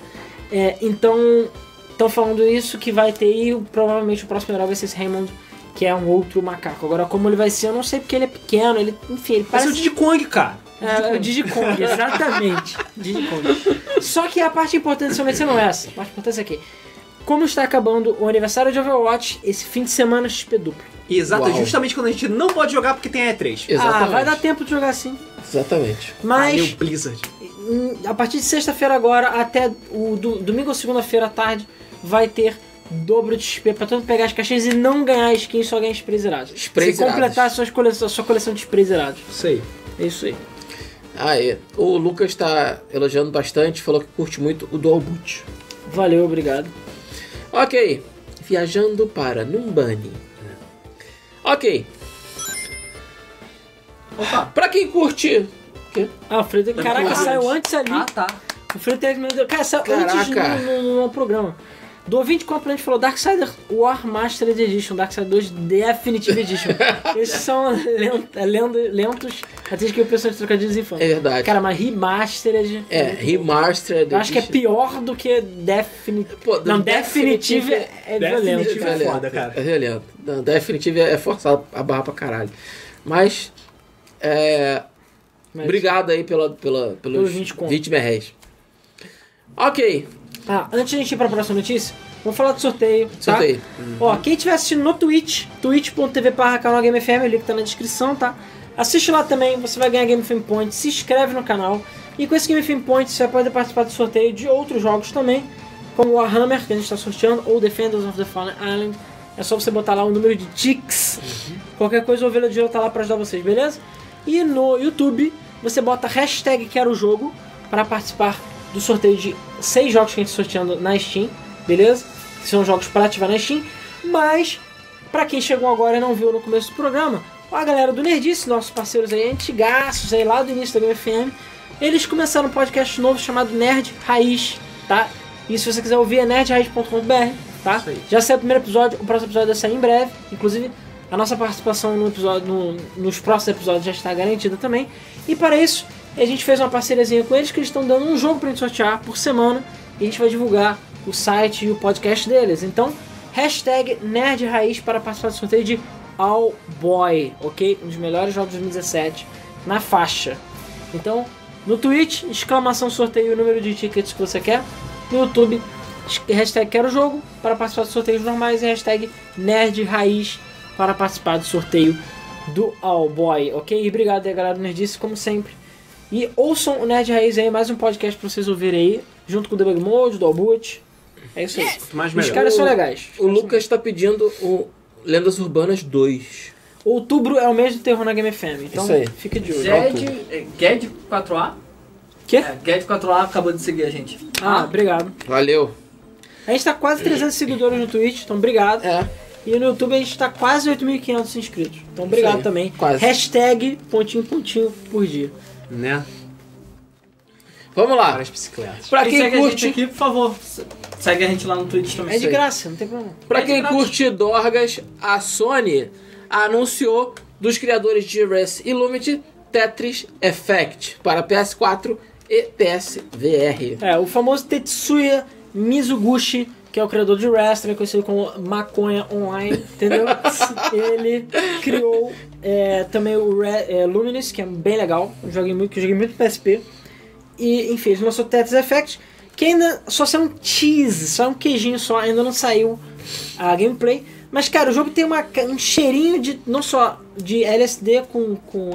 É, então, estão falando isso que vai ter e provavelmente o próximo herói vai ser esse Raymond, que é um outro macaco. Agora, como ele vai ser, eu não sei porque ele é pequeno, ele, enfim, ele Parece o parece. Diddy Kong, cara. É, é o Diddy Kong, exatamente. Diddy Kong. Só que a parte importante somente não é essa. A parte importante é que como está acabando o aniversário de Overwatch, esse fim de semana XP duplo. Exato, Uau. justamente quando a gente não pode jogar porque tem a E3. Exatamente. Ah, vai dar tempo de jogar sim. Exatamente. Mas Valeu, Blizzard. hum, a partir de sexta-feira agora até o do- domingo ou segunda-feira à tarde vai ter dobro de XP pra todo mundo pegar as caixinhas e não ganhar skin, só ganhar sprays irados. Sprays Se completar a sua coleção, a sua coleção de sprays irados. Isso aí. É isso aí. Ah, é. O Lucas está elogiando bastante, falou que curte muito o Dual Boot. Valeu, obrigado. Ok. Viajando para Numbani. Ok. Opa. Pra quem curte. Quê? Ah, o Frederico, caraca, saiu antes ali. Ah, tá. O Frederico me deu. Cara, saiu Caraca. antes no, no, no programa. Do ouvinte gente falou Darksider War Mastered Edition, Darksider 2 Definitive Edition. Esses são lent, é, lendo- lentos, até que o pessoal de trocadilhos infantes. É verdade. Cara, mas Remastered. é, Remastered. Eu acho que é Edition. pior do que Definitive. Pô, Não, Definitive Definitive é, é violento. Definitive cara. é foda, cara. É violento. Não, Definitive é forçar a barra pra caralho. Mas. É. Mas- Obrigado aí pela, pela, pelos Pelos 20 conto. 20 merréis. Ok. Ah, antes de a gente ir pra próxima notícia, vamos falar do sorteio. Tá? Sorteio. Ó, quem estiver assistindo no Twitch, twitch.tv barra canal Game FM, o link tá na descrição, tá? Assiste lá também, você vai ganhar Game FM Points, se inscreve no canal. E com esse Game FM Points você vai poder participar do sorteio de outros jogos também, como o Warhammer, que a gente está sorteando, ou Defenders of the Fallen Island. É só você botar lá o número de ticks. Qualquer coisa, o Ovelha de Ouro tá lá pra ajudar vocês, beleza? E no YouTube, você bota hashtag quero o jogo para participar do sorteio de seis jogos que a gente está sorteando na Steam, beleza? Que são jogos para ativar na Steam. Mas, para quem chegou agora e não viu no começo do programa, a galera do Nerdice, nossos parceiros aí, antigaços aí lá do início da Game FM, eles começaram um podcast novo chamado Nerd Raiz, tá? E se você quiser ouvir é nerdraiz.com.br, tá? Já saiu o primeiro episódio, o próximo episódio vai sair em breve. Inclusive, a nossa participação no episódio, no- nos próximos episódios já está garantida também. E para isso, a gente fez uma parceriazinha com eles que eles estão dando um jogo pra gente sortear por semana. E a gente vai divulgar o site e o podcast deles. Então, hashtag Nerd Raiz para participar do sorteio de All Boy, ok? Um dos melhores jogos de 2017 na faixa. Então, no Twitch, exclamação sorteio o número de tickets que você quer. No YouTube, hashtag quero jogo para participar dos sorteios normais e hashtag Nerd Raiz para participar do sorteio do All Boy, ok? E obrigado aí, galera do Nerdice, como sempre. E ouçam o Nerd Raiz aí, mais um podcast pra vocês ouvirem aí, junto com o Debug Mode, do Albut. É isso aí. Mais Os melhor. caras são legais. O Lucas está pedindo o Lendas Urbanas 2. Outubro é o mês do terror na Game FM, então Isso aí. fica de olho. Ged, é, Ged 4A? Quê? É, Ged 4A acabou de seguir a gente. Ah, obrigado. Valeu. A gente tá quase 300 seguidores no Twitch, então obrigado. É. E no YouTube a gente tá quase 8.500 inscritos. Então obrigado aí, também. quase. Hashtag pontinho pontinho por dia. Né? Vamos lá. Para as bicicletas. Pra Quem segue a gente curte, aqui, por favor, se- segue a gente lá no Twitch também. É de graça, não tem problema. pra É quem curte Dorgas, a Sony anunciou dos criadores de Res Illuminati Tetris Effect para PS4 e PSVR. É, o famoso Tetsuya Mizuguchi, que é o criador de Wrestling, conhecido como Maconha Online, entendeu? Ele criou é, também o Re, é, Luminous, que é bem legal, joguei muito, que eu joguei muito PSP. E, enfim, ele lançou Tetris Effect, que ainda só saiu um tease, só um queijinho só, ainda não saiu a gameplay. Mas, cara, o jogo tem uma, um cheirinho de, não só de LSD com, com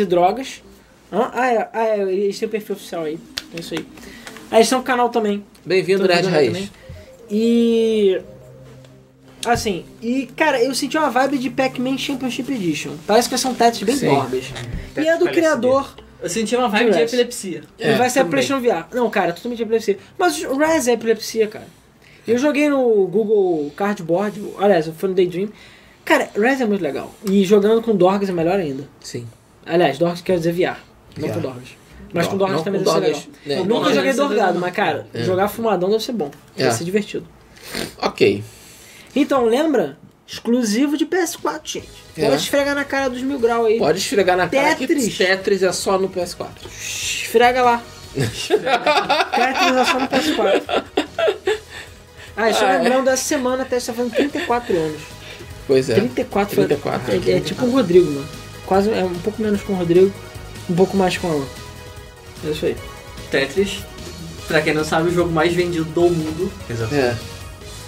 e drogas. Hã? Ah, é, ah, é, eles têm o perfil oficial aí. É isso aí. Aí eles têm um canal também. Bem-vindo, Nerd Raiz. também. E. Assim, e cara, eu senti uma vibe de Pac-Man Championship Edition. Parece que vai ser um Tetris bem morbas. E é do criador. Eu senti uma vibe de epilepsia. É, vai ser a também. PlayStation VR. Não, cara, totalmente epilepsia. Mas o Res é epilepsia, cara. Eu joguei no Google Cardboard, aliás, foi no Daydream. Cara, Res é muito legal. E jogando com Dorgas é melhor ainda. Sim. Aliás, Dorgas quer dizer VR, não VR. com Dorgas. Mas Não, com Dorgas também deve ser Dorgas, legal. né? Nunca joguei ser dorgado, mas cara, É. jogar fumadão deve ser bom. Deve É. ser divertido. Ok. Então, lembra? Exclusivo de PS4, gente. É. Pode esfregar na cara dos mil graus aí. Pode esfregar na cara Tetris. Tetris é só no PS4. Esfrega lá. Tetris é só no PS4. Ah, isso Ah, é. lembrando dessa semana até está fazendo 34 anos. Pois é. 34, 34. É, é tipo o Rodrigo, mano. Quase é um pouco menos com o Rodrigo, um pouco mais com a Alan. É isso aí. Tetris, pra quem não sabe, o jogo mais vendido do mundo. Exato. É.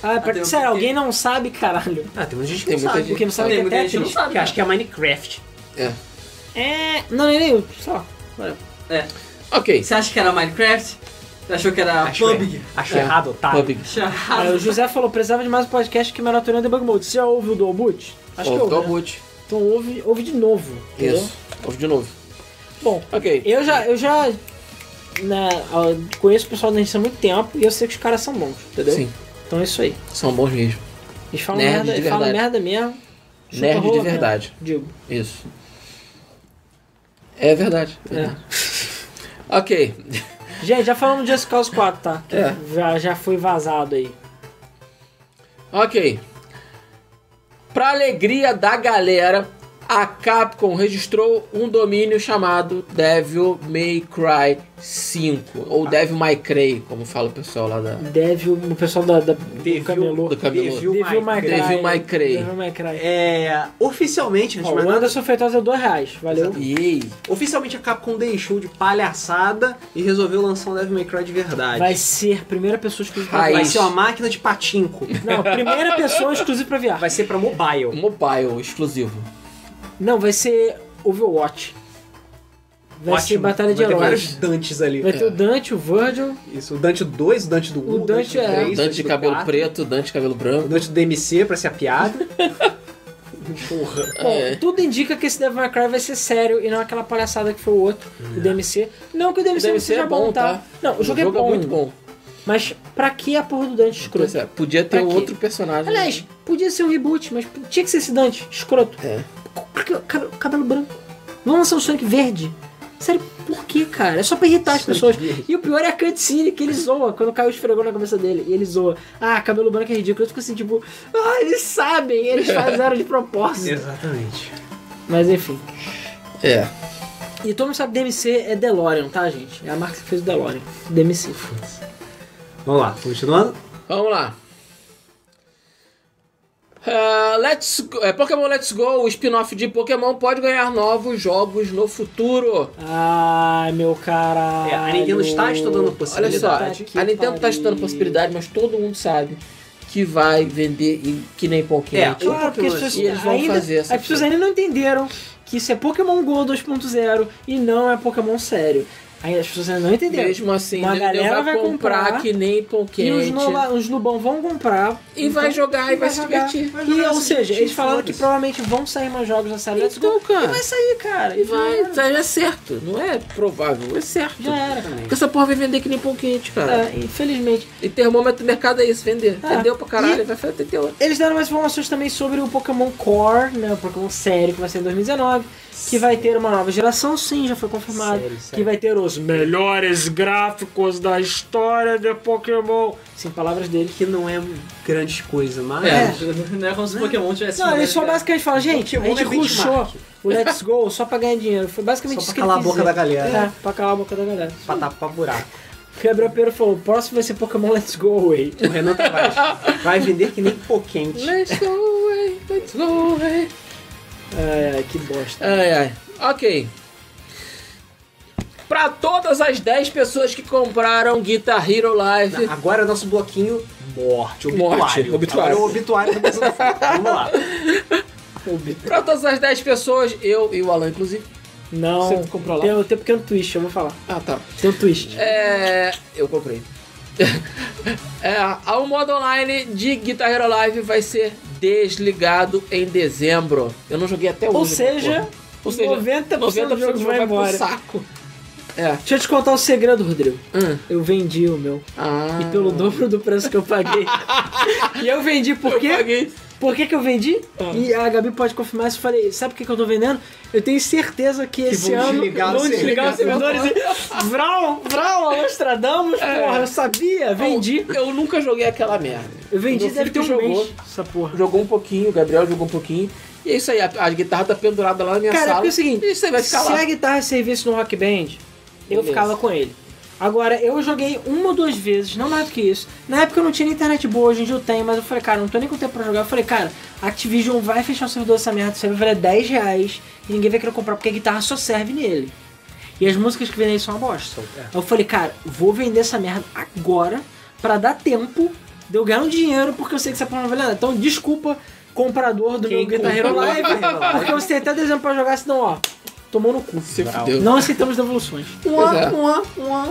Ah, pra... um sério, porquê. alguém não sabe, caralho. Ah, tem muita gente que Tem não muita sabe. gente Porque não sabe Tem que é muita gente que não Tetris. sabe. Que acho que é Minecraft. É. É. Não, nem nem eu. Olha. É. Ok. Você acha que era Minecraft? Você achou que era Acho, PUBG? acho É. errado, tá? PUBG. Ah, o José falou, precisava de mais um podcast que maratonando Debug Mode. Você já ouviu o Dual Boot? Acho que Ouve, ouve, né? boot. Então ouve, ouve de novo, entendeu? Isso. Ouve de novo. Bom, Ok. eu já, eu já né, ah, conheço o pessoal da gente há muito tempo e eu sei que os caras são bons, entendeu? Sim, Então é isso aí. são bons mesmo. Eles falam Nerd merda, de eles falam verdade. merda mesmo. Nerd de verdade. mesmo, Digo. Isso. É verdade. É. Ok. Gente, já falamos do Just Cause 4, tá? Que É. já, já foi vazado aí. Ok. Pra alegria da galera, a Capcom registrou um domínio chamado Devil May Cry 5. Ou Devil May Cry, como fala o pessoal lá da. Devil, o pessoal da, da, do Devil- camelô. do camelô. Devil Devil May May Cry. Devil May Cry. Devil May Cry. É, oficialmente, Ó, o Anderson Feitosa é 2 reais, valeu. Yay! oficialmente a Capcom deixou de palhaçada e resolveu lançar um Devil May Cry de verdade. Vai ser primeira pessoa exclusiva pra. Vai ser uma máquina de patinco. Não, primeira pessoa exclusiva pra VR. Vai ser pra mobile. Mobile exclusivo. Não, vai ser Overwatch. Vai ser Ótimo. Batalha de Vai ter Heróis. vários Dantes ali. Vai ter o Dante, o Virgil. Isso, o Dante 2, o Dante do 1, O Dante é- do 3, Dante de cabelo 4, preto, Dante de cabelo O branco. Dante do DMC pra ser a piada. Porra. Bom, É. tudo indica que esse Devil May Cry vai ser sério e não aquela palhaçada que foi o outro, o DMC. Não que o DMC, O não DMC seja é bom, tá? Não, o jogo, é bom, muito bom. Mas pra que a porra do Dante escroto? Pois é, podia ter Pra quê? outro personagem. Aliás, podia ser um reboot, mas tinha que ser esse Dante, escroto. É. Por que cabelo, cabelo branco? Vamos lançar o Sonic verde? Sério, por que, cara? É só pra irritar as pessoas. verde. E o pior é a cutscene que ele zoa quando caiu esfregou na cabeça dele. E ele zoa. Ah, cabelo branco é ridículo. Eu fico assim, tipo, ah, eles sabem, eles fizeram de propósito. Exatamente. Mas enfim. É. E todo mundo sabe que DMC é DeLorean, tá, gente? É a marca que fez o DeLorean. DMC. Vamos lá, continuando. Vamos lá. Ah, Let's Go, é, Pokémon Let's Go, o spin-off de Pokémon, pode ganhar novos jogos no futuro. Ai, meu caralho. É, a Nintendo está estudando a Olha possibilidade. só, que a Nintendo tá pariu. estudando possibilidade, mas todo mundo sabe que vai vender e- que nem Pokémon. É, Claro, porque as pessoas, E eles vão ainda, fazer essa as pessoas ainda não entenderam que isso é Pokémon GO 2.0 e não é Pokémon sério. Ainda as pessoas ainda não entenderam. Mesmo assim, Uma galera vai vai comprar, comprar, que nem E Pokémon. os, nova, os nubão vão comprar. E vai jogar e vai se jogar. divertir. Vai E, ou se seja, eles falaram que provavelmente vão sair mais jogos da série Let's Go. Então, cara. E vai sair, cara. E Vai, já era. é certo. Não é provável, é certo. Já era. Porque essa porra vai vender que nem pão quente, cara. É, infelizmente. E termômetro do mercado é isso, vender. É. Vendeu pra caralho, E- vai fazer ter outro. Eles deram mais informações também sobre o Pokémon Core, né? O Pokémon sério que vai ser em 2019. Que vai ter uma nova geração, sim, já foi confirmado. Sério, sério. Que vai ter os melhores gráficos da história de Pokémon. Sim, palavras dele. Que não é grande coisa, mas... É. Não é como se o Pokémon tivesse. Não, eles só basicamente falam, gente, a Pokémon gente é rushou o Let's Go só pra ganhar dinheiro. Foi basicamente Só isso pra calar a ele boca da galera. É, pra calar a boca da galera. Pra tapar buraco. O Gabriel Pereira falou, o próximo vai ser Pokémon Let's Go Away. O Renan Tavares vai vender que nem poquente. Let's go away, let's go away. Ai, ai, que bosta. Ai, ai. Ok. Pra todas as 10 pessoas que compraram Guitar Hero Live. Agora é nosso bloquinho morte, obituário. Morte, obituário. Agora é o obituário da. Vamos lá. Pra todas as 10 pessoas, eu e o Alan, inclusive. Não, Você comprou lá? tem, tem um pequeno twist, eu vou falar. Ah, tá. Tem um twist. É. Eu comprei. é, o modo online de Guitar Hero Live vai ser desligado em dezembro. Eu não joguei até hoje. Ou seja. Ou seja, 90% do jogo do jogo vai vai embora. pro saco. É. Deixa eu te contar um segredo, Rodrigo. Hum. Eu vendi o meu. Ah. E pelo dobro do preço que eu paguei. e eu vendi por Eu paguei. Por que, que eu vendi? Ah. E a Gabi pode confirmar isso. Eu falei, sabe por que, que eu tô vendendo? Eu tenho certeza que, esse vão ano desligar vão desligar os servidor. servidores e. Vral, Vral, Nostradamus, É. porra, eu sabia, vendi. Eu, eu nunca joguei aquela merda. Eu vendi, deve ter um que mês jogou. essa porra. Jogou um pouquinho, o Gabriel jogou um pouquinho. E é isso aí, a, a guitarra tá pendurada lá na minha Cara, sala. porque é o seguinte, isso aí vai ficar se lá. a guitarra servisse no Rock Band, eu Beleza. ficava com ele. Agora, eu joguei uma ou duas vezes, não mais do que isso. Na época eu não tinha nem internet boa, hoje em dia eu tenho, mas eu falei, cara, não tô nem com tempo pra jogar. Eu falei, cara, a Activision vai fechar o servidor dessa merda, o servidor é 10 reais e ninguém vai querer comprar porque a guitarra só serve nele. E as músicas que vem nele são uma bosta. É. Eu falei, cara, vou vender essa merda agora pra dar tempo deu ganhar um dinheiro porque eu sei que essa porra não vale nada. Então, desculpa, comprador do Quem meu Guitar Hero comprou Live, porque você tem até dezembro pra jogar, senão, ó, tomou no cu. Se fudeu. Não aceitamos devoluções. Pois é. Uá, uá.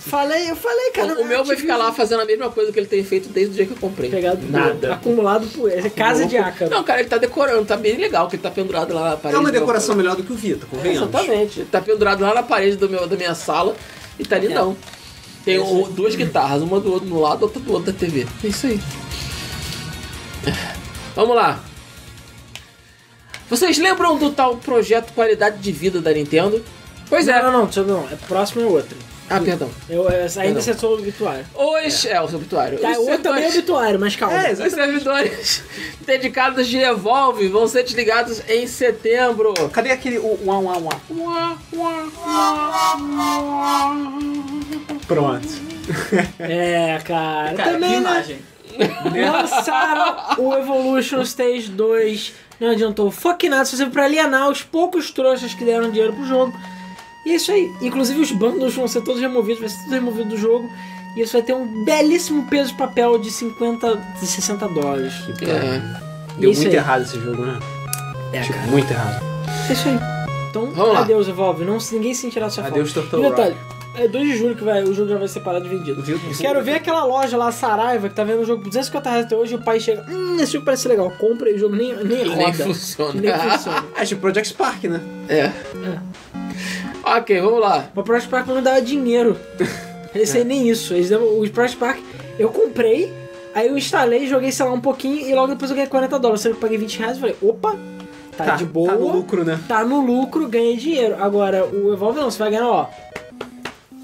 Falei, eu falei, cara. O meu vai ficar lá fazendo a mesma coisa que ele tem feito desde o dia que eu comprei. Pegado Nada. acumulado por essa casa de ácaro. Não, cara, ele tá decorando, tá bem legal, que ele tá pendurado lá na parede. É uma do meu- decoração melhor do que o Vita, convenhamos. Exatamente. Tá pendurado lá na parede do meu, da minha sala e tá ali não. Tem o- duas guitarras, uma do outro no lado, outra do outro da TV. É isso aí. Vamos lá. Vocês lembram do tal projeto Qualidade de Vida da Nintendo? Pois é. Não, não, não, não, é próximo é outra. Ah, perdão. Eu, é, ainda Não. é só o obituário. Os. É, o seu obituário. Tá, outro também é obituário, mas calma. É, Os servidores dedicados de Evolve vão ser desligados em setembro. Cadê aquele o- uá, uá, uá? Pronto. É, cara. Cara, também, que né? imagem. Lançaram o Evolution Stage 2. Não adiantou fucking nada. Só serve pra alienar os poucos trouxas que deram dinheiro pro jogo. E é isso aí. Inclusive os bundles vão ser todos removidos, vai ser tudo removido do jogo. E isso vai ter um belíssimo peso de papel de 50, de 60 dólares. É. Deu muito aí. errado esse jogo, né? É, Tipo, cara. muito errado. É isso aí. Então, Vamos lá. adeus, Evolve. Não, ninguém sentirá sua Adeus, falta. E detalhe, é 2 de julho que vai, o jogo já vai ser parado e vendido. Viu? Quero ver aquela loja lá, Saraiva, que tá vendo o jogo por 250 reais até hoje e o pai chega, hum, esse jogo parece legal, compra e o jogo nem, nem E nem roda. funciona. Nem funciona. Ah, tipo Project Spark, né? É. Ok, vamos lá. Mas o Project Park não dava dinheiro. Esse aí nem isso. Eles dão, o Project Park eu comprei, aí eu instalei, joguei, sei lá, um pouquinho e logo depois eu ganhei 40 dólares. Sendo que eu paguei 20 reais e falei, opa, tá, de boa. Tá no lucro, né? tá no lucro, ganhei dinheiro. Agora, o Evolve não, você vai ganhar, ó,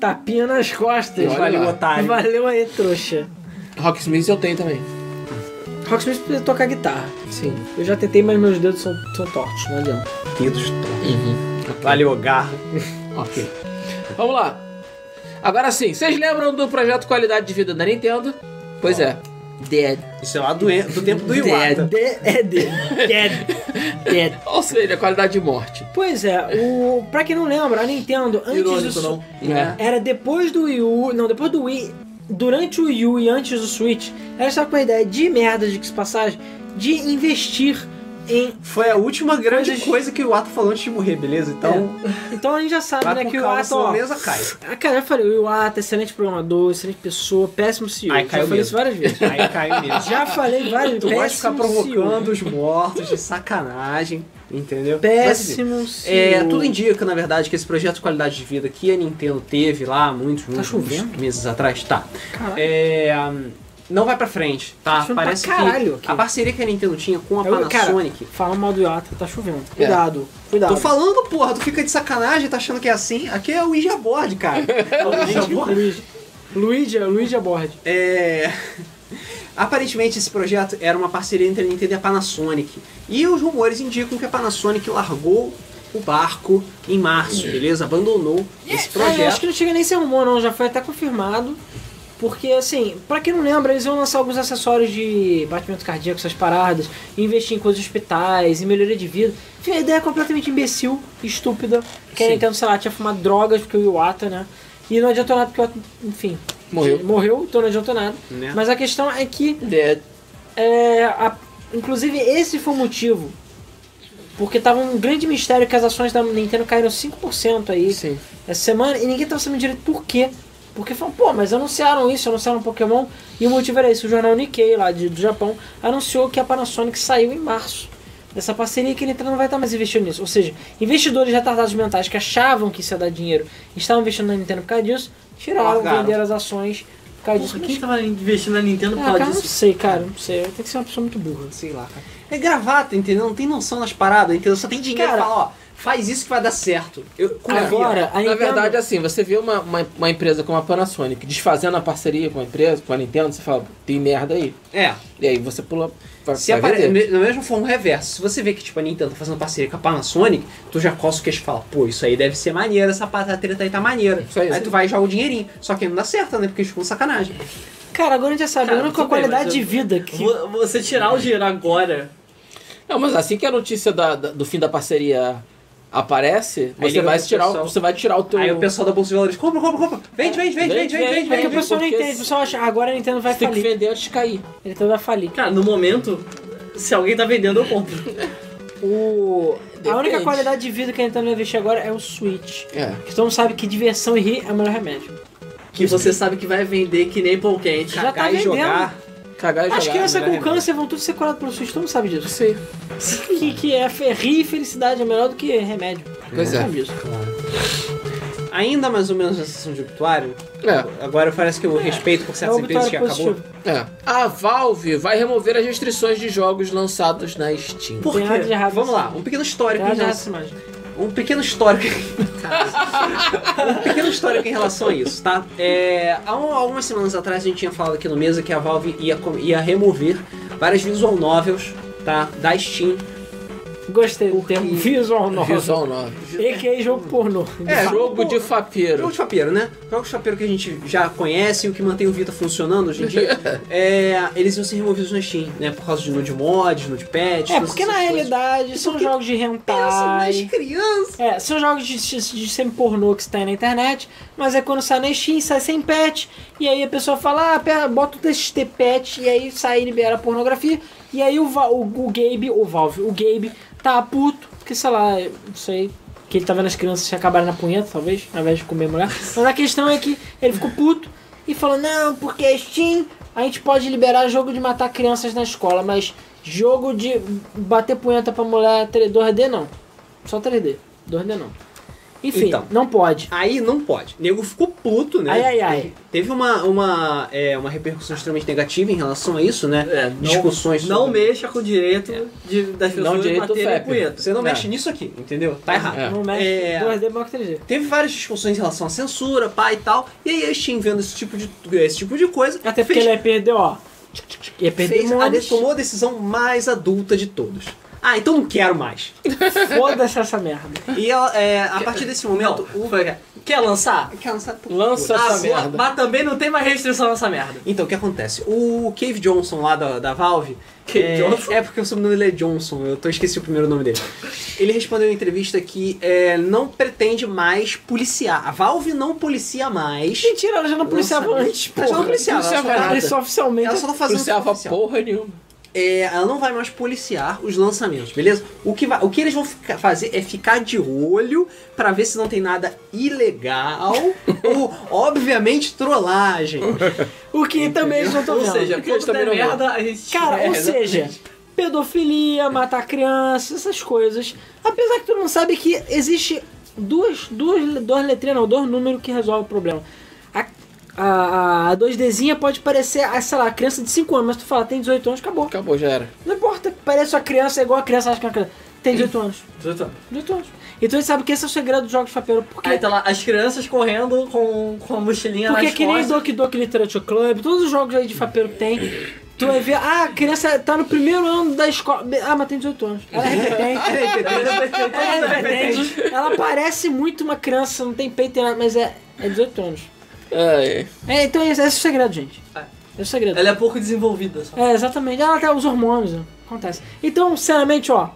tapinha nas costas. Olha Valeu, lá. otário. Valeu aí, trouxa. Rocksmith eu tenho também. Rocksmith precisa tocar guitarra. Sim. Eu já tentei, mas meus dedos são, são tortos, não adianta. Dedos Uhum. Valeu, garra. Ok. Vamos lá. Agora sim, vocês lembram do projeto Qualidade de Vida da Nintendo? Pois é. Dead. Isso é lá do, do tempo do Iwata. De, é de, dead, dead. Ou seja, qualidade de morte. Pois é, o, pra quem não lembra, a Nintendo, antes Irônico, do, não. É. era depois do Wii U, não, depois do Wii, durante o Wii U e antes do Switch, ela estava com a ideia de merda, de que passagem, de investir em... Foi a última grande coisa que o Iwata falou antes de morrer, beleza? Então, Então a gente já sabe, né, que o senão ó, mesa cai. Ah, cara, eu falei, o Iwata, excelente programador, excelente pessoa, péssimo CEO. Já caiu falei mesmo. isso várias vezes. Aí caiu mesmo. Já falei várias Tu vezes. gosta de ficar provocando CEO. os mortos de sacanagem, entendeu? Mas, Péssimo CEO. É, tudo indica, na verdade, que esse projeto de qualidade de vida que a Nintendo teve lá muitos, muitos, muitos meses atrás, tá. É, não vai pra frente, tá? Tá Parece caralho que aqui. a parceria que a Nintendo tinha com a Eu- cara, Panasonic. Fala mal do Iwata, tá chovendo. Cuidado, cuidado. Tô falando, porra, tu fica de sacanagem, tá achando que é assim? Aqui é o Ouija Board, cara. É o Ouija Board. Luigi. Luigi, board. É... Aparentemente esse projeto era uma parceria entre a Nintendo e a Panasonic. E os rumores indicam que a Panasonic largou o barco em março, beleza? Abandonou esse É, acho projeto. que não chega nem a ser rumor, não. Já foi até confirmado. Porque, assim, pra quem não lembra, eles iam lançar alguns acessórios de batimento cardíaco, essas paradas, investir em coisas de hospitais, em melhoria de vida. Enfim, a ideia é completamente imbecil, estúpida. Que a. Nintendo, sei lá, tinha fumado drogas, porque o Iwata, né? E não adiantou nada, porque o Iwata, enfim, Morreu. morreu, então não adiantou nada. Né? Mas a questão é que Dead. É, a- inclusive, esse foi o motivo. Porque tava um grande mistério que as ações da Nintendo caíram 5% aí Sim. essa semana e ninguém tava sabendo direito por quê. Porque falaram, pô, mas anunciaram isso, anunciaram Pokémon e o motivo era esse. O jornal Nikkei lá de- do Japão anunciou que a Panasonic saiu em março dessa parceria que a Nintendo não vai estar mais investindo nisso. Ou seja, investidores retardados mentais que achavam que isso ia dar dinheiro e estavam investindo na Nintendo por causa disso, tiraram, Largaram. venderam as ações por causa disso. Por que tava investindo na Nintendo por Ah, causa cara, não disso? sei, cara, não sei. Tem que ser uma pessoa muito burra. Sei lá, cara. É gravata, entendeu? Não tem noção nas paradas, entendeu? Só tem dinheiro Cara- e fala, ó, faz isso que vai dar certo. Eu. Agora, a Na Nintendo... verdade, assim, você vê uma, uma, uma empresa como a Panasonic desfazendo a parceria com a empresa, com a Nintendo, você fala, tem merda aí. É, E aí você pula. Vai, se vai apare... da mesma forma o reverso. Se você vê que tipo, a Nintendo tá fazendo parceria com a Panasonic, tu já coça o queixo e fala, pô, isso aí deve ser maneiro, essa treta aí tá maneira. Isso aí, aí isso tu aí. vai e joga o dinheirinho. Só que não dá certo, né? Porque eles ficam sacanagem. Cara, agora a gente já sabe, Cara, a única tudo bem, qualidade mas de eu- vida que... Vo- Você tirar o dinheiro agora. Não, mas assim que a notícia da- da- do fim da parceria aparece, Aí você vai tirar, pessoal. você vai tirar o teu Aí o pessoal da Bolsa de Valores, compra, compra, compra. Vende, vende, vende, vende, vende, vende, É que o vende. pessoal não porque entende, o pessoal acha, agora a Nintendo vai Você tem que falir. vender antes de cair. A Nintendo vai falir. Cara, no momento, se alguém tá vendendo, eu compro. O... A Depende. única qualidade de vida que a Nintendo vai investir agora é o Switch. É. Que todo mundo sabe que diversão e rir é o melhor remédio. Que você sabe que vai vender que nem pão quente. Já tá e vendendo. jogar. Cagar e As jogar. crianças melhor com câncer vão tudo ser curadas pelo Switch, todo mundo sabe disso. Sim. Que, que é fe- rir e felicidade é melhor do que remédio. Pois é. sabe disso. Ainda mais ou menos na sessão de obituário, É. agora parece que eu respeito por É certas o empresas que acabou. positivo. É. A Valve vai remover as restrições de jogos lançados na Steam. Por Tem nada quê? de errado Vamos nisso. lá, um pequeno Tem histórico em nada de errado relação... nessa imagem. Um pequeno histórico. um pequeno histórico em relação a isso, tá? É, há um- algumas semanas atrás a gente tinha falado aqui no mesa que a Valve ia, ia remover várias visual novels, tá? Da Steam. Gostei do termo visual novel. Visual 9. A.K.A. jogo pornô. É, Jogo de Jogo fapeiro. de fapeiro, né? Jogos de fapeiro que a gente já conhece e o que mantém o Vita funcionando hoje em dia, é, eles iam ser removidos na Steam, né? Por causa de nude mods, nude patch, É, porque na coisas. realidade são porque jogos de Pensa hentai. nas crianças. É, são jogos de, de, de semi-pornô que tem na internet, mas é quando sai na Steam, sai sem patch, e aí a pessoa fala, ah, pera, bota o TXT patch, e aí sai e libera a pornografia, e aí o, o, o Gabe, o Valve, o Gabe tá puto, porque sei lá, não sei, que ele tá vendo as crianças se acabarem na punheta, talvez, ao invés de comer mulher. Mas a questão é que ele ficou puto e falou, não, porque Steam, a gente pode liberar jogo de matar crianças na escola, mas jogo de bater punheta pra mulher 2D não. Só 3D. 2D não. Enfim, Então. não pode. Aí não pode. O nego ficou puto, né? Ai, ai, ai. Teve uma, uma, é, uma repercussão extremamente negativa em relação a isso, né? É, não, Discussões Não sobre- mexa com o direito de, das Não pessoas direito baterem punheta. Você não É. mexe nisso aqui, entendeu? Tá errado. É. Não mexe. É. 2D é maior que 3D. Teve várias discussões em relação à censura, pá e tal. E aí a Steam vendo esse tipo de, esse tipo de coisa. Até porque fez, ele ia perder, ó. Ia perder fez a, tomou a decisão mais adulta de todos. Ah, então não quero mais. Foda-se essa merda. E ela, é, a partir desse momento. Não, foi- quer lançar? Quer lançar- Lança Ah, essa merda. mas também não tem mais restrição nessa merda. Então, o que acontece? O Cave Johnson lá da, da Valve. Cave é, Johnson? É porque o sobrenome dele é Johnson, eu tô esqueci o primeiro nome dele. Ele respondeu em entrevista que é, não pretende mais policiar. A Valve não policia mais. Mentira, ela já não policiava antes, Ela já não porra. policiava, ela só policiava. Ele só oficialmente. Ela só tá fazendo Policiava oficial. porra nenhuma. É, ela não vai mais policiar os lançamentos, beleza? O que, vai- o que eles vão ficar- fazer é ficar de olho pra ver se não tem nada ilegal ou, obviamente, trollagem. O que também eles não estão Ou seja, Porque eles também não merda, a gente... Cara, É, ou seja, pedofilia, matar crianças, essas coisas. Apesar que todo mundo sabe que existe duas, duas, duas letrinhas, não, dois números que resolvem o problema. A, a, a 2Dzinha pode parecer, ah, sei lá, criança de 5 anos, mas tu fala, tem 18 anos, acabou. Acabou, já era. Não importa, parece uma criança, é igual a criança acha que é uma criança. Tem 18 anos. 18 anos. 18 anos. Então a gente sabe que esse é o segredo dos jogos de fapeiro, porque... Aí tá lá as crianças correndo com, com a mochilinha Porque nas que nem costas. Doki Doki Literature Club, todos os jogos aí de fapeiro que tem, tu vai ver, ah, a criança tá no primeiro ano da escola. Ah, mas tem 18 anos. Ela é repetente. Ela é repetente. Ela parece muito uma criança, não tem peito nem nada, mas é, é 18 anos. Ai, É, então esse, esse é o segredo, gente. Esse é o segredo. Ela é pouco desenvolvida. Só. É, exatamente. Ela tem os hormônios, né? acontece. Então, sinceramente, ó,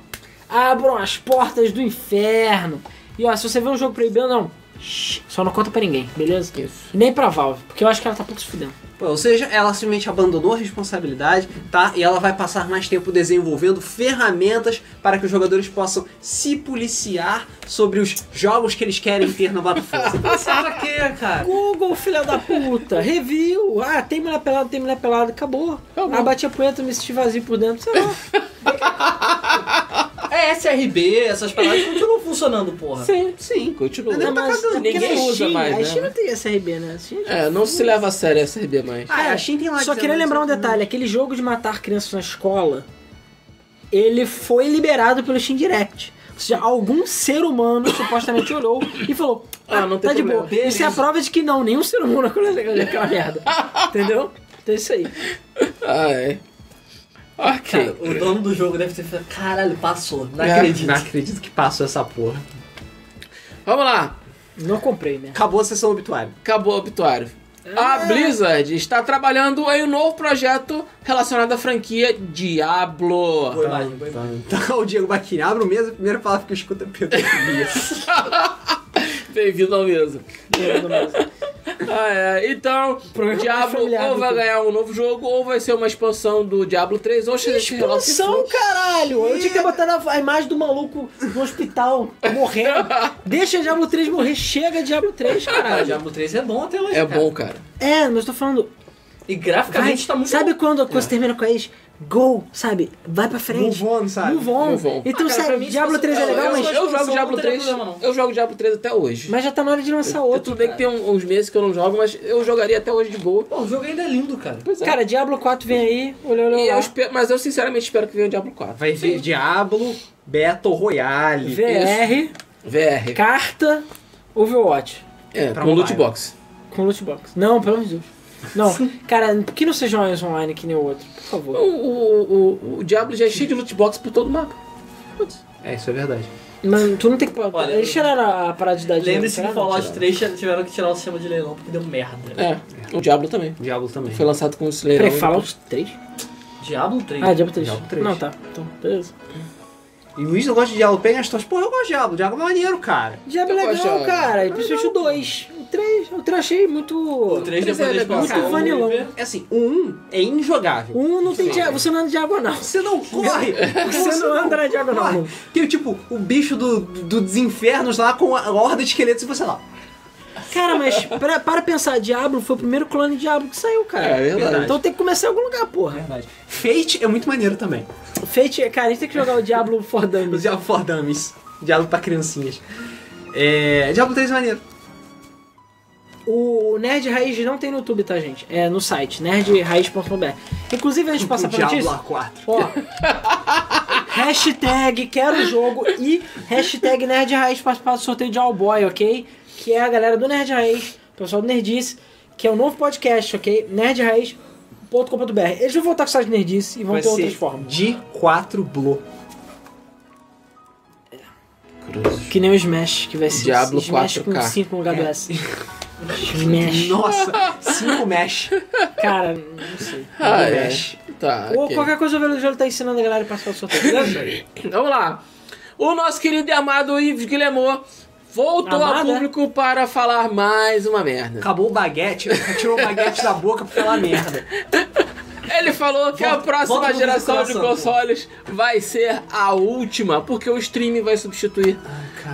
abram as portas do inferno. E ó, se você vê um jogo proibido, não. Shh, Só não conta pra ninguém, beleza? Isso. E nem pra Valve, porque eu acho que ela tá pouco se fudendo. Pô, Ou seja, ela simplesmente abandonou a responsabilidade, tá? E ela vai passar mais tempo desenvolvendo ferramentas para que os jogadores possam se policiar sobre os jogos que eles querem ter na Battlefield. Você pra quê, cara? Google, filha da puta, review. Ah, tem mulher pelada, tem mulher pelada, acabou. Acabou. Ah, bati a punheta, me senti vazio por dentro, sei lá. É SRB, essas paradas continuam funcionando, porra. Sim. sim, continua. Não, mas porque Ninguém usa Steam, mais, A né? Steam não tem SRB, né? A Steam- É, não se leva a sério essa RB mais. Ah, a Steam tem lá Só queria lembrar um detalhe, aquele jogo de matar crianças na escola, ele foi liberado pelo Steam Direct. Ou seja, algum ser humano supostamente olhou e falou, ah, Ah, não tem tá de problema. boa. Isso é a prova de que não, nenhum ser humano aquela merda. Entendeu? Então é isso aí. Ah, é. Ok. Cara, o dono do jogo deve ter falado, caralho, passou, não É, acredito. Não acredito que passou essa porra. Vamos lá. Não comprei, né? Acabou a sessão obituária. Acabou o obituário. A Blizzard está trabalhando em um novo projeto relacionado à franquia Diablo. Boa imagem, boa imagem. Então, o Diego Baquini abre o mesa, a primeira palavra que eu escuto é pedofilia. Bem-vindo ao mesmo. Ah, é. Então, Programa Diablo familiar ou vai ganhar um novo jogo, ou vai ser uma expansão do Diablo 3, ou o que Expansão, caralho! Eu tinha que botar a, a imagem do maluco no hospital, morrendo. Deixa Diablo 3 morrer, chega Diablo 3, Ah, caralho. Diablo 3 é bom até hoje, É cara. bom, cara. É, mas eu tô falando. E Vai, graficamente tá muito sabe bom. quando a coisa termina com eles? Go, sabe? Vai pra frente. Move on, sabe? Move on. Move on. Então, Ah, cara, mim, se Diablo fosse- 3 é eu- legal, eu- mas, Eu jogo Diablo não teria 3. problema, não. Eu jogo Diablo 3 até hoje. mas já tá na hora de lançar outro. Tudo bem que tem um- uns meses que eu não jogo, mas eu jogaria até hoje de boa. Pô, o jogo ainda é lindo, cara. Pois é. Cara, Diablo 4 vem aí, olha, olha eu lá. espero- mas eu sinceramente espero que venha o Diablo 4. Vai vir Diablo, Battle Royale. VR, VR. carta, Overwatch. É, Pra com loot box. Com loot box. Não, pelo amor de Deus. Não, cara, que não seja mais online que nem o outro, por O, favor. o, o, o Diablo já é cheio de loot box por todo o mapa. Putz. É, isso é verdade. Mas tu não tem que. Olha, Eles tiraram a parada de dar dinheiro. Lembre-se que o? Fallout 3 tiveram que tirar o sistema de leilão porque deu merda. É, o Diablo também. Diablo também. Foi lançado com o Slayer. Peraí, Fallout 3? Diablo 3. Ah, Diablo 3. Diablo 3. Não, tá. Então, beleza. E o Luiz não gosta de Diablo. Pega as tuas. Pô, eu gosto de Diablo. Diablo é maneiro, cara. Diablo é Eu legal, cara. E principalmente o 2. O 3, o 3 achei muito. O 3 Três depois é da expansão. Muito vanilão. É assim, o 1 é injogável. O 1 não tem diagonal. Você não anda diagonal. Você não corre! Você não anda na diagonal. corre. Tem tipo o bicho do, do, dos infernos lá com a horda de esqueletos e você lá. Cara, mas para, para pensar, Diablo foi o primeiro clone de Diablo que saiu, cara. É verdade. Então tem que começar em algum lugar, porra. Verdade. Fate é muito maneiro também. Fate, cara, a gente tem que jogar o Diablo for O Dummies. Diablo for Dummies. Diablo pra criancinhas. É, Diablo 3 é maneiro. O Nerd Raiz não tem no YouTube, tá, gente? É no site, nerdraiz.br. Inclusive, antes de passar o pra Diablo notícia, A4. ó, hashtag quero o jogo e hashtag Nerd Raiz participar do sorteio de Allboy, ok? Que é a galera do Nerd Raiz, o pessoal do Nerdice, que é o novo podcast, ok? nerdraiz.com.br. Eles vão voltar com o site Nerdice e vão Vai ter outras formas. de 4 Blo. Que nem o Smash, que vai ser Diablo Smash 4K. com 5 no lugar do É. S. Smash. Nossa, 5 mesh. Cara, não sei. Ah, é. mesh. Tá. Ou ok. qualquer coisa o Velho tá ensinando a galera a participar do sorteio, beleza? Vamos lá. O nosso querido e amado Yves Guillemot voltou ao Amado, é? público para falar mais uma merda. Acabou o baguete, tirou o baguete da boca pra falar merda. Ele falou que a Volta- próxima volta no geração de consoles vai ser a última, porque o streaming vai substituir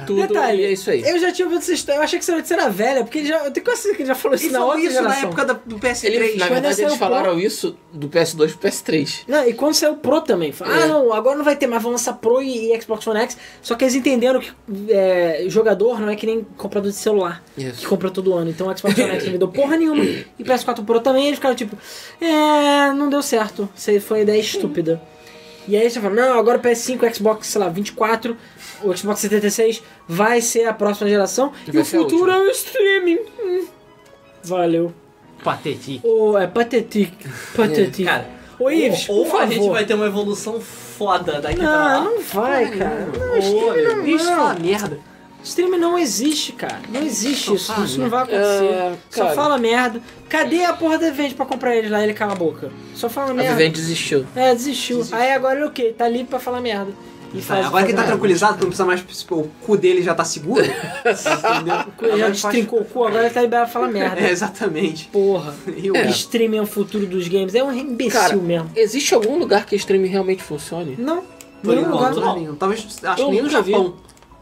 tudo Detalhe, e é isso aí. Eu já tinha ouvido essa história, eu achei que essa notícia era velha, porque ele já, eu tenho quase certeza que ele já falou isso Ele na falou outra isso na geração. época da- do PS3. Ele, na quando verdade, eles falaram Pro- isso do PS2 pro PS3. Não, e quando saiu o Pro também, falaram, É. ah não, agora não vai ter mais, vão lançar Pro e, e Xbox One X, só que eles entenderam que é, jogador não é que nem comprador de celular, que Isso. compra todo ano, então o Xbox One X não me deu porra nenhuma, e o PS4 Pro também, eles ficaram tipo, é, não deu certo, isso aí foi ideia estúpida. E aí eles falaram, não, agora o PS5, Xbox, sei lá, 24, o Xbox 76 vai ser a próxima geração, e, Vai o a futuro é o streaming. Hum. Valeu. Patetique. Ô, é patetique, patetique. Cara, Ô, Ives, ou, ou por a gente vai ter uma evolução foda daqui pra Não, lá. não vai, cara. Não, Ô, stream não, Bicho, fala não. merda. Stream não existe, cara. Não existe Só isso. Isso não vai acontecer. É, Só fala merda. Cadê a porra do evento pra comprar eles lá e ele cala a boca? Só fala A merda. Vivente desistiu. É, desistiu. Aí agora ele o quê? Tá livre pra falar merda. E faz- agora que ele tá tranquilizado, que não precisa mais. tipo, O cu dele já tá seguro. entendeu? Ele já destrincou o cu, agora ele tá liberado pra falar merda. É, exatamente. Porra. O- Que streaming é o futuro dos games. É um imbecil Cara, mesmo. existe algum lugar que streaming realmente funcione? Não. Por Nenhum lugar. não. nenhum. Talvez, acho que nem no nunca vi. Japão.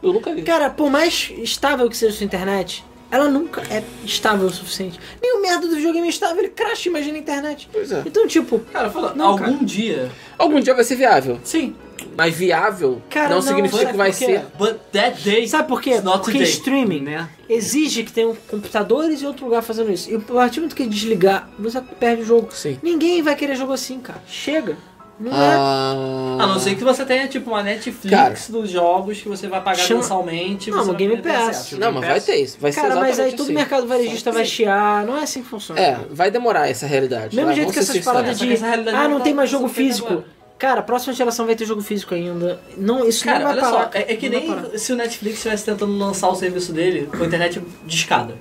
Eu nunca vi. Cara, por mais estável que seja a sua internet, ela nunca é estável o suficiente. Nem o merda do videogame é estável, ele cracha, imagina a internet. Pois é. Então, tipo, Cara, fala, Não, algum cara. dia. Algum dia vai ser viável. Sim. Mas viável Cara, não, não, significa que vai ser. But that day. sabe por quê? Porque today. streaming Né? exige que tenham computadores e outro lugar fazendo isso. E a partir do momento que desligar, você perde o jogo. Sim. Ninguém vai querer jogo assim, cara. Chega. Não é. Ah, A não ser que você tenha tipo uma Netflix Cara. dos jogos que você vai pagar Chama- mensalmente. Não, você uma Game Pass. Não, mas vai ter isso. Vai ser Cara, mas aí todo assim. mercado varejista vai chiar. Não é assim que funciona. É, vai demorar essa realidade. Mesmo jeito que ser essas paradas de. Ah, não não tem mais jogo físico. Cara, a próxima geração vai ter jogo físico ainda. Não, isso Cara, não vai olha parar. só, é, é que Não vai nem se o Netflix estivesse tentando lançar o serviço dele com a internet discada.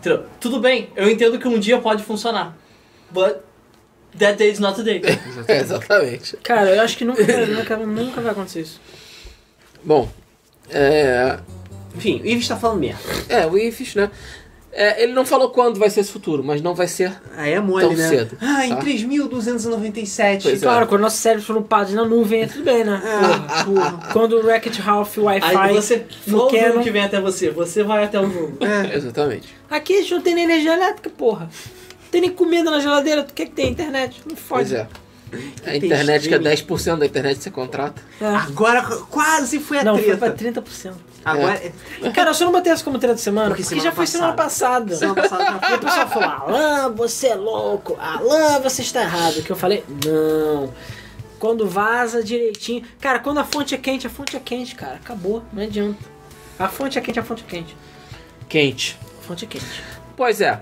Entendeu? Tudo bem, eu entendo que um dia pode funcionar. But that day is not today. É, exatamente. Cara, eu acho que nunca, nunca, nunca vai acontecer isso. Bom, é. Enfim, o Ives tá falando merda. É, o Ifis, né? É, ele não falou quando vai ser esse futuro, mas não vai ser. Aí é mole, Tão né? cedo, ah, em tá? 3.297. Pois é. Claro, quando nossos cérebros foram upados na nuvem, é tudo bem, né? Ah, porra. Quando o Wreck-It Ralph Wi-Fi Aí você o jogo Canon... que vem até você, você vai até o jogo. É. Exatamente. Aqui a gente não tem nem energia elétrica, porra. Não tem nem comida na geladeira, tu quer que tem internet? Não Pois fode. é. A internet que é 10% da internet que você contrata. É. Agora quase foi a Não, foi treta. pra 30%. Agora, é. Cara, eu só não botei essa como treta de semana, Porque porque, semana já foi semana passada. semana passada já E o pessoal falou, Alan, você é louco. Alan, você está errado. Que eu falei, não. Quando vaza direitinho. Cara, quando a fonte é quente, a fonte é quente, cara. Acabou, não adianta. A fonte é quente, a fonte é quente. Quente. A fonte é quente. Pois é.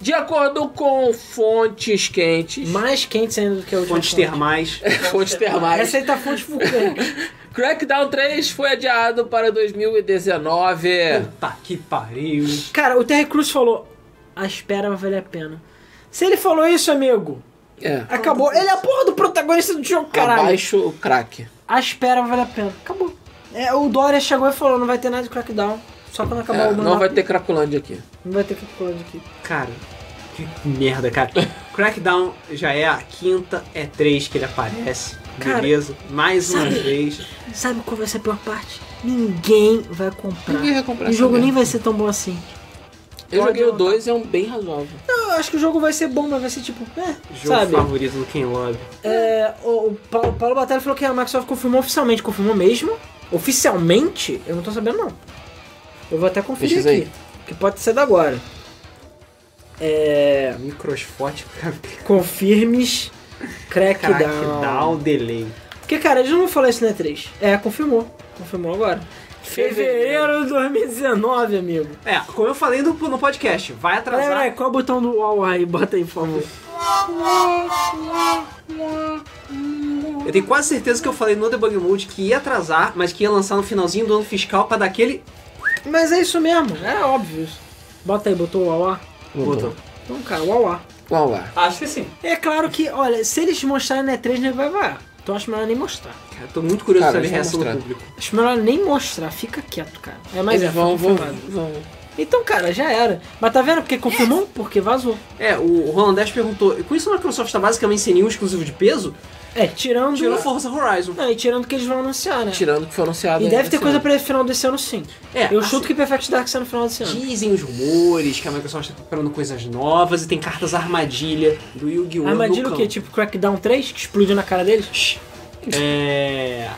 De acordo com fontes quentes, Mais quente ainda do que a última Fontes fonte. termais. fontes termais, Essa aí tá fonte vulcânica. Crackdown 3 foi adiado para 2019. Puta que pariu. Cara, o Terry Crews falou, a espera vai valer a pena. Se ele falou isso, amigo, É. acabou. Ele é a porra do protagonista do jogo, caralho. Abaixo o crack. A espera vai valer a pena. Acabou. É, o Dória chegou e falou, não vai ter nada de crackdown. Só quando acabar É, o não vai ter Cracolândia aqui. Não vai ter crackdown aqui. Cara, que merda, cara. Crackdown já é a quinta E3 que ele aparece. Cara, beleza? Mais uma sabe- vez. Sabe qual vai ser a pior parte? Ninguém vai comprar. Ninguém vai comprar O jogo nem merda. vai ser tão bom assim. Eu Pode joguei o anotar. 2 é um bem razoável. Não, eu acho que o jogo vai ser bom, mas vai ser tipo, é, Jogo sabe? favorito do Ken Lobby. É, o, o Paulo, Paulo Batalha falou que a Microsoft confirmou oficialmente. Confirmou mesmo? Oficialmente? Eu não tô sabendo não. Eu vou até conferir Pesquisa aí. aqui. Que pode ser da agora. É. Microsfótico, cara. Confirmes Crackdown. Crackdown delay. Porque, cara, eles não vão falar isso na E3. É, confirmou. Confirmou agora. Fevereiro de 2019, amigo. É, como eu falei no, no podcast, vai atrasar. peraí, qual é o botão do UAU aí? Bota aí, por favor. Eu tenho quase certeza que eu falei no Debug Mode que ia atrasar, mas que ia lançar no finalzinho do ano fiscal pra dar aquele. Mas é isso mesmo, é óbvio isso. Bota aí, botou o UAU. Botou. Então, cara, UAU. Qual lá? Acho que sim. É claro que, olha, se eles mostrarem na E3, não vai vai. Então acho melhor nem mostrar. Cara, tô muito curioso Cara, pra ver a reação do público. Acho melhor nem mostrar, fica quieto, cara. É, Eles é, vão, vão, confirmado. vão. Então, cara, já era. Mas tá vendo porque confirmou? Porque vazou. É, o Rolandés perguntou: com isso a Microsoft tá basicamente sem nenhum exclusivo de peso? É, tirando. Tirou Forza Horizon. Não, e tirando que eles vão anunciar, né? Tirando que foi anunciado. E aí deve ter esse coisa ano. pra final desse ano sim. É, Eu assim, chuto que Perfect Dark sai no final desse ano. Dizem os rumores que a Microsoft tá preparando coisas novas e tem cartas armadilha do Yu-Gi-Oh! Armadilha o quê? Tipo Crackdown 3, que explodiu na cara deles? É.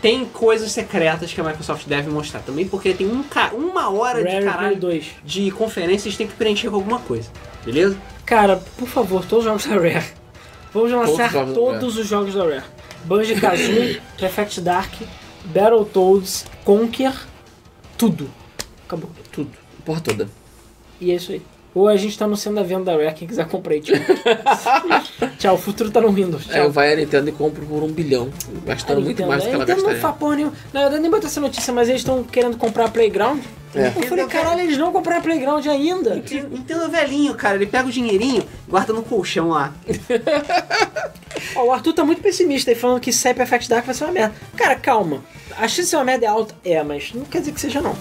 Tem coisas secretas que a Microsoft deve mostrar também, porque tem um ca- uma hora de Rare Play caralho 2. de conferência eles têm que preencher com alguma coisa. Beleza? Cara, por favor, todos os jogos da Rare. Vamos lançar os jogos da todos os jogos da Rare. Banjo-Kazooie, Perfect Dark, Battletoads, Conquer, tudo. Acabou. Tudo. Porra toda. E é isso aí. Ou a gente tá anunciando a venda da Rare, quem quiser comprar aí, tchau. tchau, o futuro tá no Windows. Tchau. Aí eu vai a Nintendo e compro por um bilhão. Gastando A muito Nintendo- mais do que a ela Nintendo não gastaria. faz porra nenhuma. Na verdade, nem botei essa notícia, mas eles estão querendo comprar a Playground. É. Eu falei, caralho, eles não compraram a Playground ainda. Entendo o velhinho, cara. Ele pega o dinheirinho, guarda no colchão lá. Ó, o Arthur tá muito pessimista aí, falando que sai Perfect Dark vai ser uma merda. Cara, calma. A chance de ser uma merda é alta? É, mas não quer dizer que seja não.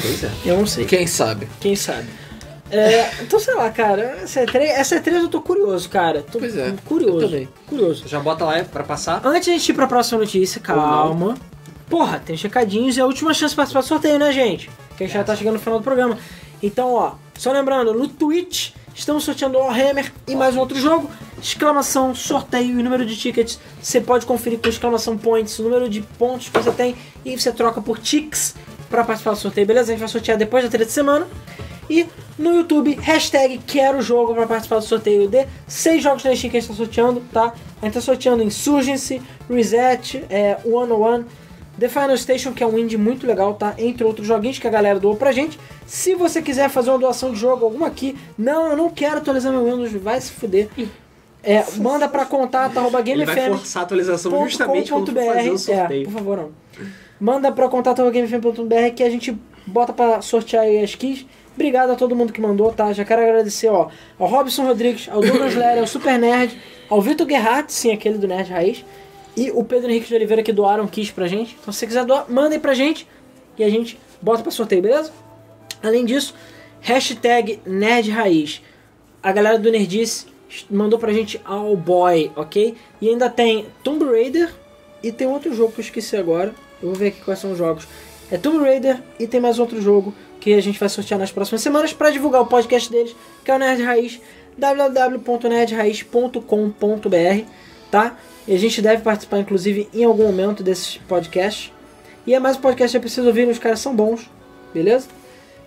Pois é. Eu não sei. Quem sabe? Quem sabe? É, então, sei lá, cara. Essa E3, essa E3 eu tô curioso, cara. Tô Pois é, curioso. eu também. Curioso. Já bota lá pra passar. Antes de a gente ir pra próxima notícia, calma. Porra, tem checadinhos e a última chance de participar do sorteio, né, gente? Que a gente já tá chegando no final do programa. Então, ó, só lembrando, no Twitch estamos sorteando o Warhammer e mais um outro jogo. Exclamação, sorteio e número de tickets. Você pode conferir com exclamação points o número de pontos que você tem e você troca por ticks pra participar do sorteio, beleza? A gente vai sortear depois da treta de semana. E no YouTube, hashtag quero jogo para participar do sorteio de seis jogos da Steam que a gente tá sorteando, tá? A gente tá sorteando Insurgency, Reset, é, 101, The Final Station, que é um indie muito legal, tá? Entre outros joguinhos que a galera doou pra gente. Se você quiser fazer uma doação de jogo alguma aqui, não, eu não quero atualizar meu Windows, vai se fuder. É, manda pra contato, arroba Ele vai GameFM forçar a atualização justamente quando fazer o É, sorteio. por favor, não. Manda pra contato.gamefm.br que a gente bota pra sortear aí as keys. Obrigado a todo mundo que mandou, tá? Já quero agradecer, ó, ao Robson Rodrigues, ao Douglas Lery, ao Super Nerd, ao Vitor Guerrat, sim, aquele do Nerd Raiz, e o Pedro Henrique de Oliveira que doaram kits pra gente. Então, se você quiser doar, mandem pra gente e a gente bota pra sorteio, beleza? Além disso, hashtag Nerd Raiz. A galera do Nerdice mandou pra gente All Boy, ok? E ainda tem Tomb Raider e tem outro jogo que eu esqueci agora. Eu vou ver aqui quais são os jogos. É Tomb Raider e tem mais outro jogo que a gente vai sortear nas próximas semanas para divulgar o podcast deles, que é o Nerd Raiz, www.nerdraiz.com.br, tá? E a gente deve participar, inclusive, em algum momento desses podcasts. E é mais um podcast que eu preciso ouvir, os caras são bons, beleza?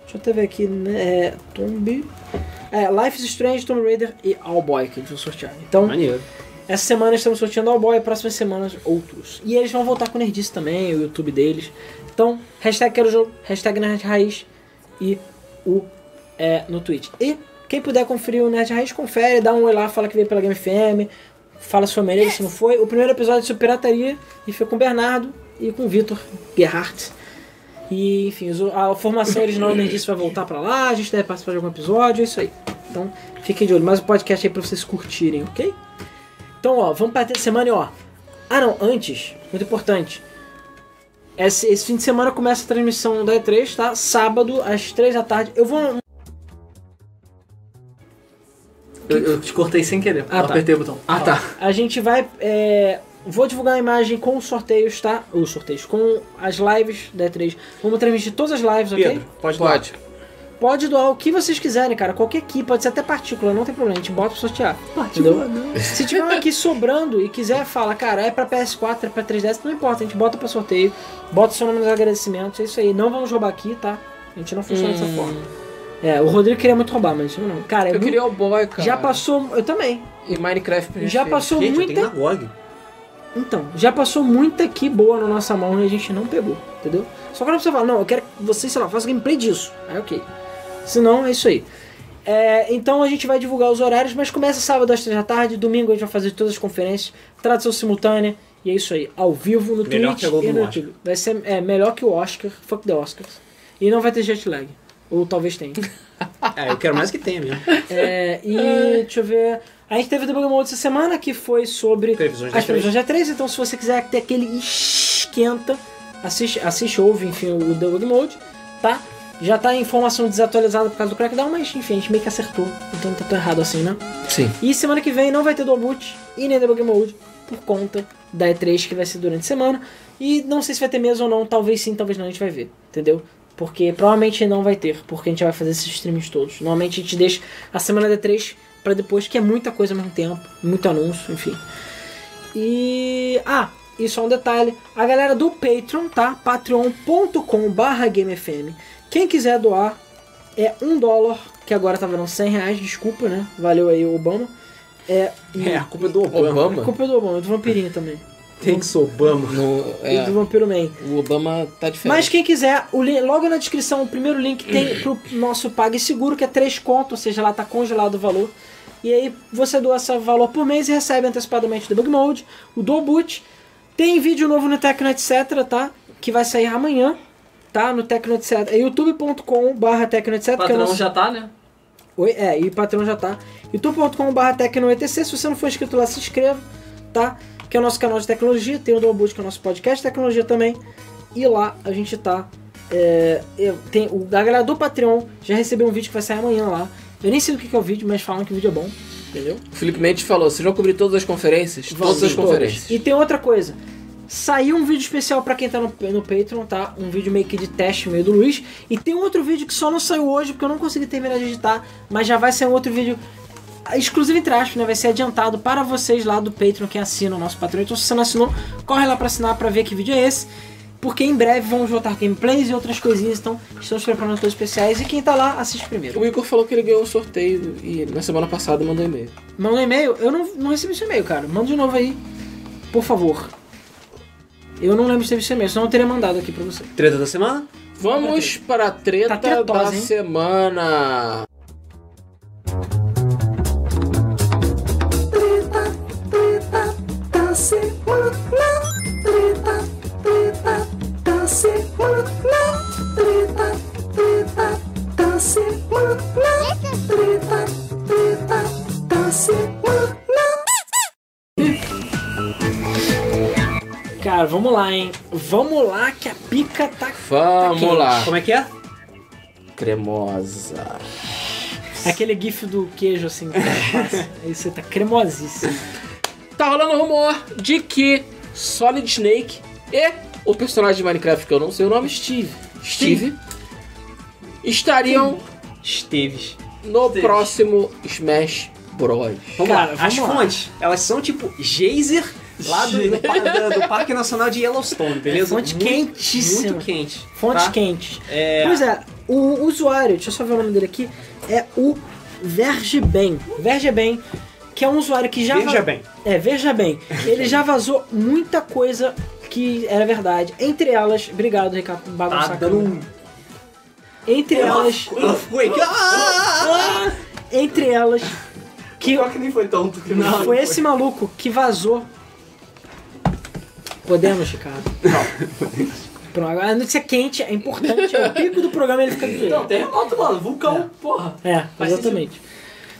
Deixa eu até ver aqui, né? É, Tomb... É, Life is Strange, Tomb Raider e All Boy que gente vai sortear. Então, Maneiro. essa semana estamos sorteando All Boy, próximas semanas outros. E eles vão voltar com o Nerdice também, o YouTube deles. Então, hashtag quero jogo, hashtag Nerd Raiz e o é, no Twitch. E quem puder conferir o Nerd Raiz, confere, dá um oi lá, fala que veio pela Game FM, fala se foi maneiro, se não foi. O primeiro episódio sobre pirataria e foi com o Bernardo e com o Vitor Gerhardt. E, enfim, a formação original do Nerdice vai voltar pra lá, a gente deve participar de algum episódio, é isso aí. Então, fiquem de olho. Mais um podcast aí pra vocês curtirem, ok? Então, ó, vamos pra semana e ó. Ah, não, antes, muito importante. Esse, esse fim de semana começa a transmissão da E3, tá? Sábado, às 3 da tarde. Eu vou. Eu, eu te cortei sem querer. Ah, tá. apertei o botão. Ah, tá. A gente vai. é, vou divulgar a imagem com os sorteios, tá? Os sorteios, com as lives da E3. Vamos transmitir todas as lives, ok? Pedro, pode doar. Pode. Pode doar o que vocês quiserem, cara. Qualquer aqui, pode ser até partícula, não tem problema. A gente bota pra sortear. Entendeu? Se tiver um aqui sobrando e quiser, fala, cara, é pra PS4, é pra 3DS, não importa. A gente bota pra sorteio, bota o seu nome nos agradecimentos, é isso aí. Não vamos roubar aqui, tá? A gente não funciona dessa forma. É, o Rodrigo queria muito roubar, mas eu não. Cara, é Eu muito- queria o boy, cara. já passou. Eu também. E Minecraft Já passou Gente, eu muita. tenho na GOG. Então, já passou muita aqui boa na nossa mão e a gente não pegou, entendeu? Só quando você fala, não, eu quero que você, sei lá, faça gameplay disso. Aí ok. Se não, é isso aí. É, então a gente vai divulgar os horários, mas começa sábado às 3 da tarde, domingo a gente vai fazer todas as conferências, tradução simultânea, e é isso aí, ao vivo no Melhor Twitch e no YouTube. Vai ser é, melhor que o Oscar, fuck the Oscars. E não vai ter jet lag. Ou talvez tenha. É, eu quero mais que tenha mesmo. É, e deixa eu ver. A gente teve o Debug Mode essa semana que foi sobre Previsões as previsões da 3. Então, se você quiser ter aquele esquenta, assiste, assiste ouve, enfim, o Debug Mode, tá? Já tá em informação desatualizada por causa do Crackdown, mas enfim, a gente meio que acertou. Então não tá tão errado assim, né? Sim. E semana que vem não vai ter Dual Boot e nem Debug Mode por conta da E3 que vai ser durante a semana. E não sei se vai ter mesmo ou não, talvez sim, talvez não, a gente vai ver, entendeu? Porque provavelmente não vai ter, porque a gente vai fazer esses streams todos. Normalmente a gente deixa a semana da E3 pra depois, que é muita coisa ao mesmo tempo, muito anúncio, enfim. E. Ah, e só um detalhe: a galera do Patreon, tá? patreon.com/barra GameFM. Quem quiser doar é um dólar, que agora tá valendo 100 reais, desculpa, né? Valeu aí, Obama. É, e- É, a culpa é do Obama. a Obama? culpa é do Obama, do vampirinho também. Tem que ser Obama. No, E é, do Vampiro Man. o Obama tá diferente. Mas quem quiser, o link- logo na descrição, o primeiro link tem pro nosso PagSeguro, que é 3 conto, ou seja, lá tá congelado o valor. E aí você doa esse valor por mês e recebe antecipadamente o Debug Mode, o Boot. Tem vídeo novo no Tecno Etc, tá? Que vai sair amanhã, tá? No Tecno Etc. É youtube.com barra Tecno Etc. É patrão nosso... já tá, né? Oi, é, e o patrão já tá. youtube.com.br tecnoetc, se você não for inscrito lá, se inscreva, tá? Que é o nosso canal de tecnologia, tem o Dualboot, que é o nosso podcast de tecnologia também. E lá a gente tá. É, eu- tem, o, a galera do Patreon já recebeu um vídeo que vai sair amanhã lá. Eu nem sei do que que é o vídeo, mas falam que o vídeo é bom, entendeu? O Felipe Mendes falou: vocês vão cobrir todas as conferências? todas as conferências. E tem outra coisa. Saiu um vídeo especial pra quem tá no, no Patreon, tá? Um vídeo meio que de teste meio do Luiz. E tem outro vídeo que só não saiu hoje, porque eu não consegui terminar de editar. Mas já vai sair um outro vídeo exclusivo entre aspas, né? Vai ser adiantado para vocês lá do Patreon, quem assina o nosso Patreon. Então se você não assinou, corre lá pra assinar pra ver que vídeo é esse. Porque em breve vamos voltar gameplays e outras coisinhas. Então estamos preparando coisas especiais. E quem tá lá, assiste primeiro. O Igor falou que ele ganhou um sorteio e na semana passada mandou e-mail. Manda um e-mail. Eu não, não recebi esse e-mail, cara. Manda de novo aí. Por favor. Eu não lembro se teve e-mail, senão eu teria mandado aqui pra você. Treta da semana? Vamos para a treta, tá tretosa, da hein? semana. Treta, treta da semana. Treta, treta da semana. Treta, treta da semana. Treta, treta da semana. Cara, vamos lá, hein? Vamos lá que a pica tá. Vamos quente. lá. Como é que é? Cremosa. Aquele gif do queijo assim. Aí você tá cremosíssimo. Tá rolando rumor de que Solid Snake e o personagem de Minecraft, que eu não sei o nome, Steve, Steve, estariam Esteves. no Steve. próximo Smash Bros. Vamos Cara, lá. As vamos lá. fontes, elas são tipo geyser lá do, do, do- do Parque Nacional de Yellowstone, beleza? Fonte Muito- quentíssima. Muito quente. Fontes tá? quentes. É, Pois é, o usuário, deixa eu só ver o nome dele aqui, é o Vergeben. Vergeben, que é um usuário que já. Veja va- bem. É, veja bem. Ele já vazou muita coisa que era verdade. Entre elas, obrigado, Ricardo, Tá bagunçar a dando câmera. um... Entre elas. Ah! Ah! entre elas, que que nem foi tanto. Que não, foi esse maluco que vazou. Podemos, Ricardo? Pronto, agora a notícia quente é importante, é o pico do programa ele fica aqui. Não, terremoto, mano. Vulcão, porra. É, exatamente.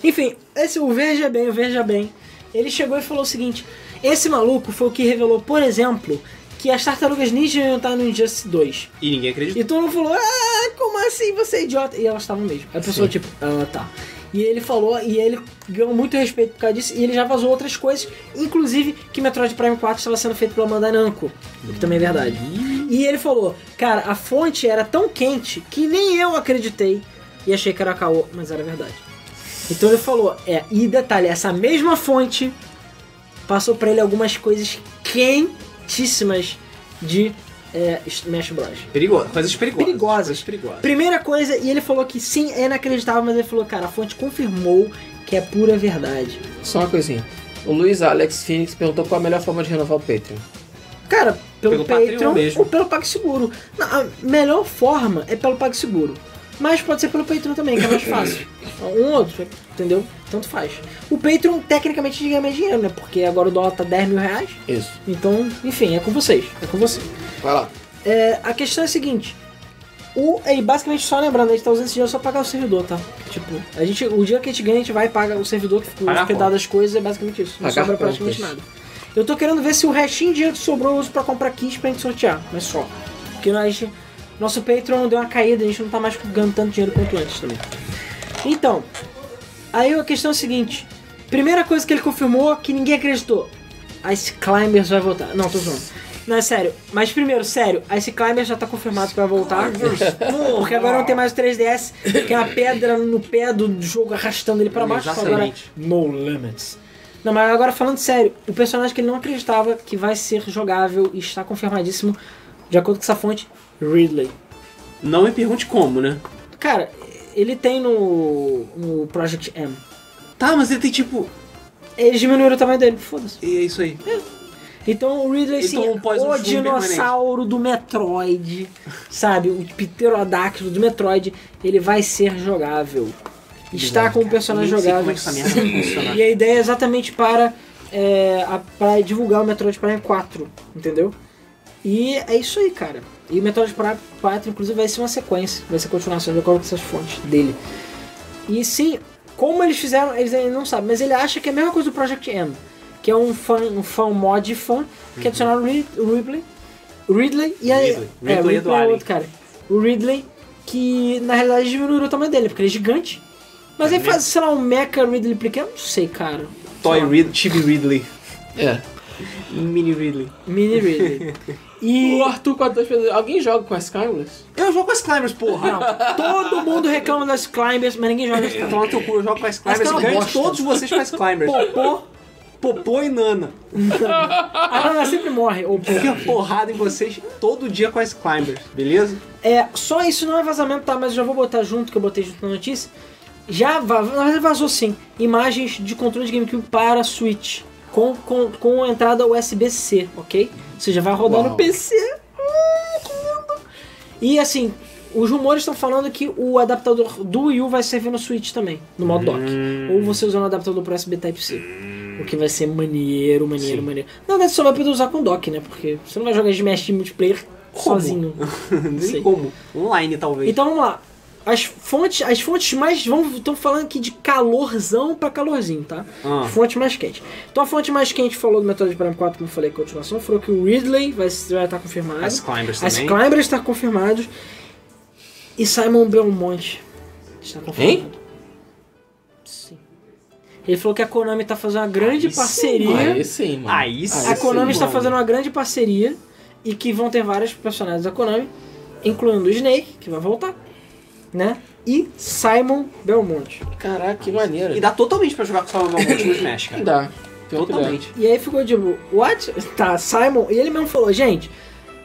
Enfim, esse, o Veja Bem, o Veja Bem, ele chegou e falou o seguinte: esse maluco foi o que revelou, por exemplo, que as tartarugas ninja iam estar no Injustice 2. E ninguém acreditou. E todo mundo falou: Ah, como assim você é idiota? E elas estavam mesmo. Aí a pessoa, tipo, ah, tá. E ele falou, e ele ganhou muito respeito por causa disso, e ele já vazou outras coisas, inclusive que Metroid Prime 4 estava sendo feito pela Bandai Namco, o que também é verdade. E ele falou, cara, a fonte era tão quente que nem eu acreditei e achei que era caô, mas era verdade. Então ele falou, é, e detalhe, essa mesma fonte passou pra ele algumas coisas quentíssimas de é, Smash Bros. Perigoso. Coisas perigosas. Perigosas. Coisas perigosas. Primeira coisa, e ele falou que sim, é inacreditável, mas ele falou, cara, a fonte confirmou que é pura verdade. Só uma coisinha. O Luiz Alex Phoenix perguntou qual a melhor forma de renovar o Patreon. Cara, pelo, Pelo Patreon Patreon mesmo. ou pelo PagSeguro. Não, A melhor forma é pelo PagSeguro. Mas pode ser pelo Patreon também, que é mais fácil. Um ou outro, entendeu? Tanto faz. O Patreon, tecnicamente, ganha mais dinheiro, né? Porque agora o dólar tá 10 mil reais. Isso. Então, enfim, é com vocês. É com vocês. Vai lá. É, a questão é a seguinte. O, e basicamente só lembrando, a gente tá usando esse dinheiro só pra pagar o servidor, tá? Tipo, a gente, o dinheiro que a gente ganha, a gente vai e paga o servidor que ficou hospedado as coisas, é basicamente isso. Não Pagar sobra praticamente contas. nada. Eu tô querendo ver se o restinho de dinheiro que sobrou eu uso pra comprar kit pra gente sortear, mas só. Porque nós, nosso Patreon deu uma caída, a gente não tá mais ganhando tanto dinheiro quanto antes também. Então, aí a questão é a seguinte. Primeira coisa que ele confirmou que ninguém acreditou. Ice Climbers vai voltar. Não, tô zoando. Não, é sério. Mas primeiro, sério, Ice Climbers já tá confirmado que vai voltar. Porque agora não tem mais o 3DS, que é uma pedra no pé do jogo arrastando ele pra baixo. Agora, Exatamente. no limits. Não, mas agora falando sério, o personagem que ele não acreditava que vai ser jogável e está confirmadíssimo, de acordo com essa fonte, Ridley. Não me pergunte como, né? Cara, ele tem no, no Project M. Tá, mas ele tem tipo. Eles diminuíram o tamanho dele, foda-se. É isso aí. Então o Ridley, Então, um o dinossauro do Metroid, sabe? O pterodáctilo do Metroid, ele vai ser jogável. Está com o personagem jogável. é funcionar. E a ideia é exatamente para, é, a- para divulgar o Metroid Prime 4, entendeu? E é isso aí, cara. E o Metroid Prime 4, inclusive, vai ser uma sequência, vai ser continuação de acordo com essas fontes dele. E sim, como eles fizeram, eles ainda não sabem, mas ele acha que é a mesma coisa do Project M, que é um fã, um fã mod fã, que adicionaram o Rid- o Ridley, o Ridley e aí, Ridley. é, Ridley o é do é outro cara. O Ridley, que na realidade diminuiu o tamanho dele, porque ele é gigante. Mas É aí faz, sei lá, um Mecha Ridley pequeno, não sei, cara. Toy Ridley, Chibi Ridley. É. Mini Ridley. Mini Ridley. E O Arthur 42. Alguém joga com as Skywars? Eu jogo com as Climbers, porra. não, todo mundo reclama das Climbers, mas ninguém joga as Climbers. Toma no teu cu, eu jogo com as Climbers e é uma ganho todos vocês com as Climbers. Popô, Popô e Nana. a Nana sempre morre. Ou. Fica porrada em vocês todo dia com as Climbers, beleza? É, só isso não é vazamento, tá? Mas eu já vou botar junto, que eu botei junto na notícia. Já va- na verdade vazou sim. Imagens de controle de GameCube para Switch. Com, com, com entrada USB-C, ok? Ou seja, vai rodar no Uau. PC. Hum, que lindo. E assim, os rumores estão falando que o adaptador do Wii U vai servir no Switch também, no modo dock. Ou você usando o adaptador para USB Type-C. O que vai ser maneiro, maneiro, maneiro. Na verdade, só vai poder usar com dock, né? Porque você não vai jogar Smash multiplayer Como? sozinho. Nem Sei. como. Online, talvez. Então vamos lá. As fontes, as fontes mais vão estão falando aqui de calorzão pra calorzinho, tá? Ah. As fontes mais quentes. Então a fonte mais quente falou do Metroid Prime 4, como eu falei, a continuação, falou que o Ridley vai, vai estar confirmado. As Climbers As também. Climbers está confirmados. E Simon Belmont está confirmado. Hein? Sim. Ele falou que a Konami está fazendo uma grande Aí sim, parceria. Aí sim, mano. Aí sim. a Konami está mano. fazendo uma grande parceria e que vão ter vários personagens da Konami, incluindo o Snake, que vai voltar, né? E Simon Belmont. Caraca, que maneiro. E dá totalmente pra jogar com o Simon Belmont no Smash, cara. Que dá. Totalmente. E aí ficou tipo, what? Tá, Simon. E ele mesmo falou, gente,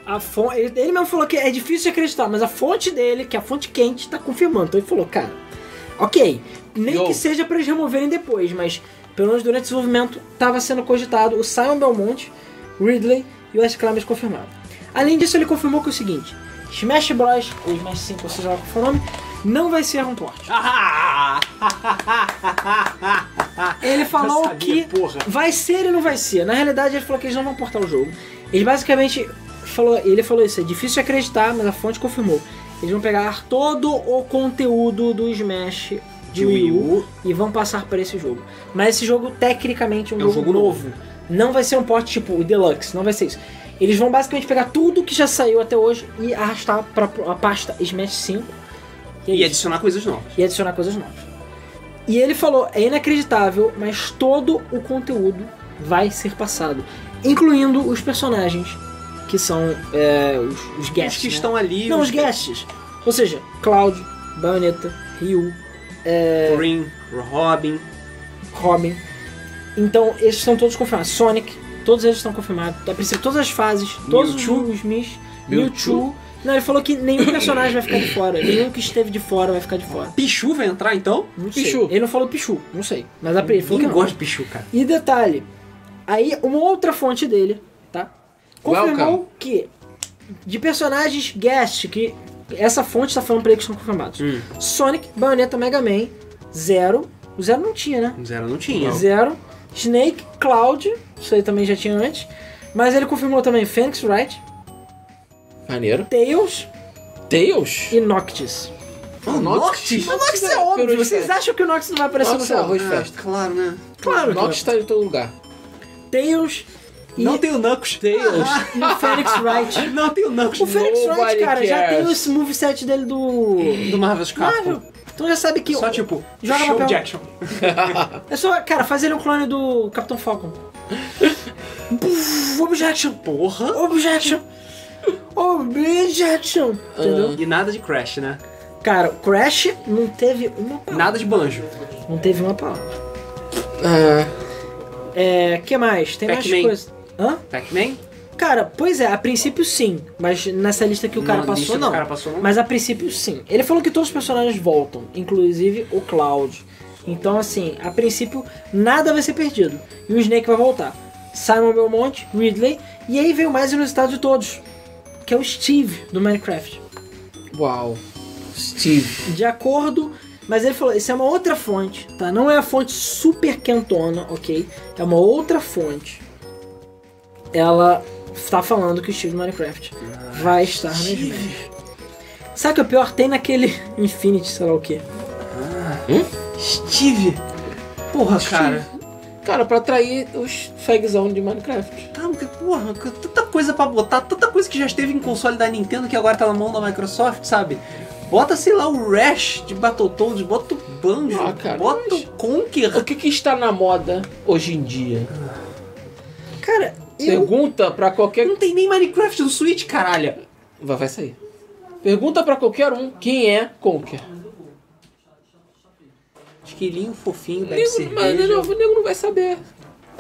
a fonte. Ele, ele mesmo falou que é difícil de acreditar, mas a fonte dele, que é a fonte quente, tá confirmando. Então ele falou, cara, ok, nem Yo. que seja pra eles removerem depois, mas pelo menos durante o desenvolvimento tava sendo cogitado o Simon Belmont, Ridley e o S. Climbers confirmado. Além disso, ele confirmou que é o seguinte: Smash Bros. ou Smash 5, ou seja lá qual for o nome, não vai ser um port. Ele falou sabia, que porra. vai ser e não vai ser. Na realidade, ele falou que eles não vão portar o jogo. Ele basicamente falou, ele falou isso, é difícil de acreditar, mas a fonte confirmou. Eles vão pegar todo o conteúdo do Smash de Wii U e vão passar para esse jogo. Mas esse jogo tecnicamente é um, É um jogo, jogo novo. Não vai ser um port tipo o Deluxe, não vai ser isso. Eles vão basicamente pegar tudo que já saiu até hoje e arrastar para a pasta Smash 5. E, é E adicionar coisas novas. e adicionar coisas novas. E ele falou, é inacreditável, mas todo o conteúdo vai ser passado, incluindo os personagens que são é, os, os Os guests. que né? estão ali, Não, os guests. Ou seja, Cloud, Bayonetta, Ryu, é, Ring, Robin. Robin. Então, esses estão todos confirmados. Sonic, todos eles estão confirmados. A princípio, todas as fases, todos Mewtwo. os Mis, Mewtwo. Mewtwo. Não, ele falou que nenhum personagem vai ficar de fora. Nenhum que esteve de fora vai ficar de fora. Pichu vai entrar então? Não sei. Pichu. Ele não falou Pichu, não sei. Mas a, ele falou que Eu não. gosto de Pichu, cara. E detalhe, aí uma outra fonte dele, tá? Confirmou Welcome. que de personagens guest, que essa fonte tá falando pra ele que estão confirmados. Hum. Sonic, Bayonetta, Mega Man, Zero. O Zero não tinha, né? Zero não tinha. Zero. Snake, Cloud, isso aí também já tinha antes. Mas ele confirmou também Phoenix Wright, Maneiro. Tails Tails? e Noctis. Ah, Noctis? Mas Noctis é Peru óbvio, vocês acham que o Noctis não vai aparecer Noctis no é jogo? arroz Ah, festa. claro, né? Claro Noctis tá em todo lugar. Tails e, Não tem o Knuckles. e o Phoenix Wright. Não tem o Knuckles. O Phoenix Wright, cara, já cares. tem esse moveset dele do. Do Marvel's Marvel. Então já sabe que. Só tipo, Joga show papel. Jackson. É só, cara, fazer ele um clone do Capitão Falcon. Puf, Objection! Porra. Objection! Objection! Entendeu? E nada de Crash, né? Cara, Crash não teve uma palavra. Nada de Banjo. Não teve uma palavra. Ah, É. que mais? Tem mais coisas. Hã? Pac-Man? Cara, pois é, a princípio sim. Mas nessa lista que o cara Na passou, lista que não. O cara passou, não. Mas a princípio sim. Ele falou que todos os personagens voltam, inclusive o Cloud. Então, assim, a princípio nada vai ser perdido. E o Snake vai voltar. Simon Belmont, Ridley, e aí veio o mais inusitado de todos, que é o Steve do Minecraft. uau. Steve. De acordo. Mas ele falou, isso é uma outra fonte, tá? Não é a fonte super quentona, ok? É uma outra fonte. Ela está falando que o Steve do Minecraft vai estar no Smash. Sabe o que é o pior? Tem naquele Infinity, sei lá o que. Steve. Porra, cara. Cara, pra atrair os fagzão de Minecraft. Tá, porque, porra, tanta coisa pra botar, tanta coisa que já esteve em console da Nintendo que agora tá na mão da Microsoft, sabe? Bota, sei lá, o Rash de Battletoads, bota o Banjo, Ah, cara, bota mas- o Conquer. O que, que está na moda hoje em dia? Cara, eu. Pergunta pra qualquer. Não tem nem Minecraft no Switch, caralho. Vai, vai sair. Pergunta pra qualquer um quem é Conker. Esquilinho fofinho, bebe Nego, mas cerveja. nego, o nego não vai saber.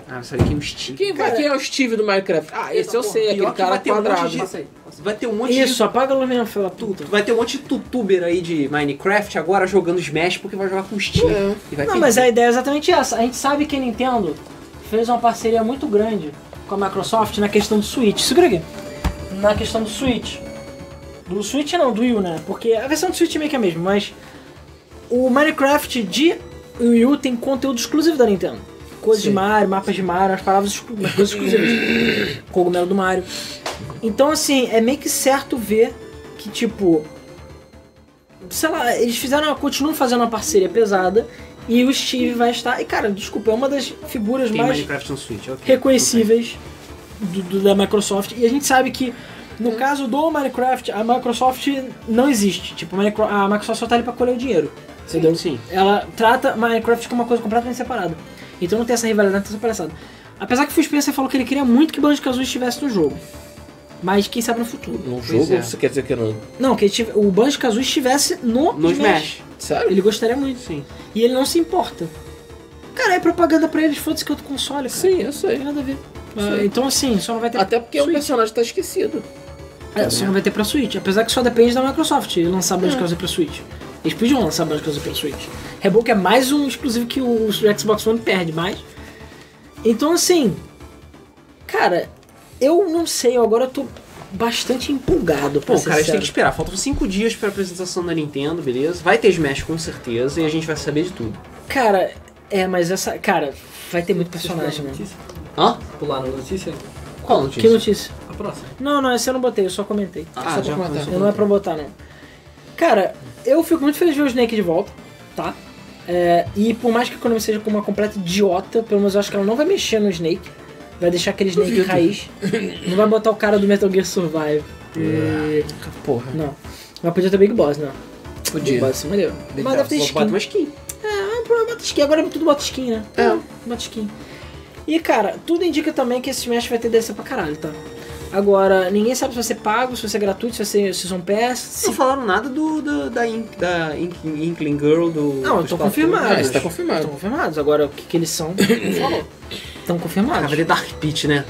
Ah, sabe quem é o Steve? Quem, Cara- quem é o Steve do Minecraft? Ah, esse eu sei, aquele que cara vai ter um monte quadrado. de- Vai ter um monte Isso, de... apaga a luz filha da Tu, puta. vai ter um monte de tutuber aí de Minecraft agora jogando Smash porque vai jogar com o Steve. É. E vai Não, pedir. mas a ideia é exatamente essa. A gente sabe que a Nintendo fez uma parceria muito grande com a Microsoft na questão do Switch. Segura aqui. Na questão do Switch. Do Switch não, do Wii U, né? Porque a versão do Switch meio que é a mesma, mas o Minecraft de Wii U tem conteúdo exclusivo da Nintendo. Coisas de. Mario, mapas de Mario, as palavras coisas exclusivas. Cogumelo do Mario. Então, assim, é meio que certo ver que, tipo, sei lá, eles fizeram, continuam fazendo uma parceria pesada e o Steve vai estar. E cara, desculpa, é uma das figuras Tem mais Minecraft no Switch, ok. reconhecíveis do, do- da Microsoft. E a gente sabe que no caso do Minecraft, a Microsoft não existe. Tipo, a Micro- a Microsoft só tá ali pra colher o dinheiro. Entendeu? Sim. Ela trata Minecraft como uma coisa completamente separada. Então não tem essa rivalidade, não tem essa palhaçada. Apesar que o Phil Spencer falou que ele queria muito que Banjo-Kazooie estivesse no jogo. Mas quem sabe no futuro. No Pois jogo, é. você quer dizer que não? Não, que tive- o Banjo-Kazooie estivesse no, No Smash. Sério? Ele gostaria muito. Sim. E ele não se importa. Cara, é propaganda pra eles, foda-se que outro console, cara. Sim, eu Não sei. tem nada a ver. Ah, então assim, só não vai ter Até porque o Switch. personagem tá esquecido. É, só não vai ter pra Switch. Apesar que só depende da Microsoft lançar É. Banjo-Kazooie pra Switch. Eles podiam lançar Banjo-Kazooie pra Switch. Rebook é mais um exclusivo que o Xbox One perde mais. Então assim, cara, eu não sei, agora eu tô bastante empolgado pra Bom, ser cara, a gente tem que esperar. Faltam 5 dias pra apresentação da Nintendo, beleza? Vai ter Smash com certeza e a gente vai saber de tudo. Cara, é, mas essa. Cara, vai ter muito personagem, mano. Notícia? Hã? Pular na notícia? Qual notícia? Que notícia? A próxima. Não, não, essa eu não botei, eu só comentei. Ah, Só já pra matar. Eu não é pra botar, não. Cara, eu fico muito feliz de ver o Snake de volta, tá? É, e por mais que a Konami seja como uma completa idiota, pelo menos eu acho que ela não vai mexer no Snake. Vai deixar aquele Snake raiz. Não vai botar o cara do Metal Gear Survive. E... Porra. Não. Mas podia ter Big Boss, não. Podia. Big Boss, maneiro. Mas deve ter Bota skin. uma skin. Ah, problema bota skin. Agora tudo bota skin, né? É. Bota skin. E cara, tudo indica também que esse Smash vai ter DLC pra caralho, tá? Agora, ninguém sabe se vai ser pago, se vai ser gratuito, se vai ser Season Pass. Se... Não falaram nada do, do- da, Ink, da Ink, Inkling Girl do. Não, estão confirmados. Ah, isso tá confirmado. Estão confirmados. Agora, o que, que eles são, não falou. Estão confirmados. vai ter Dark Pit, né?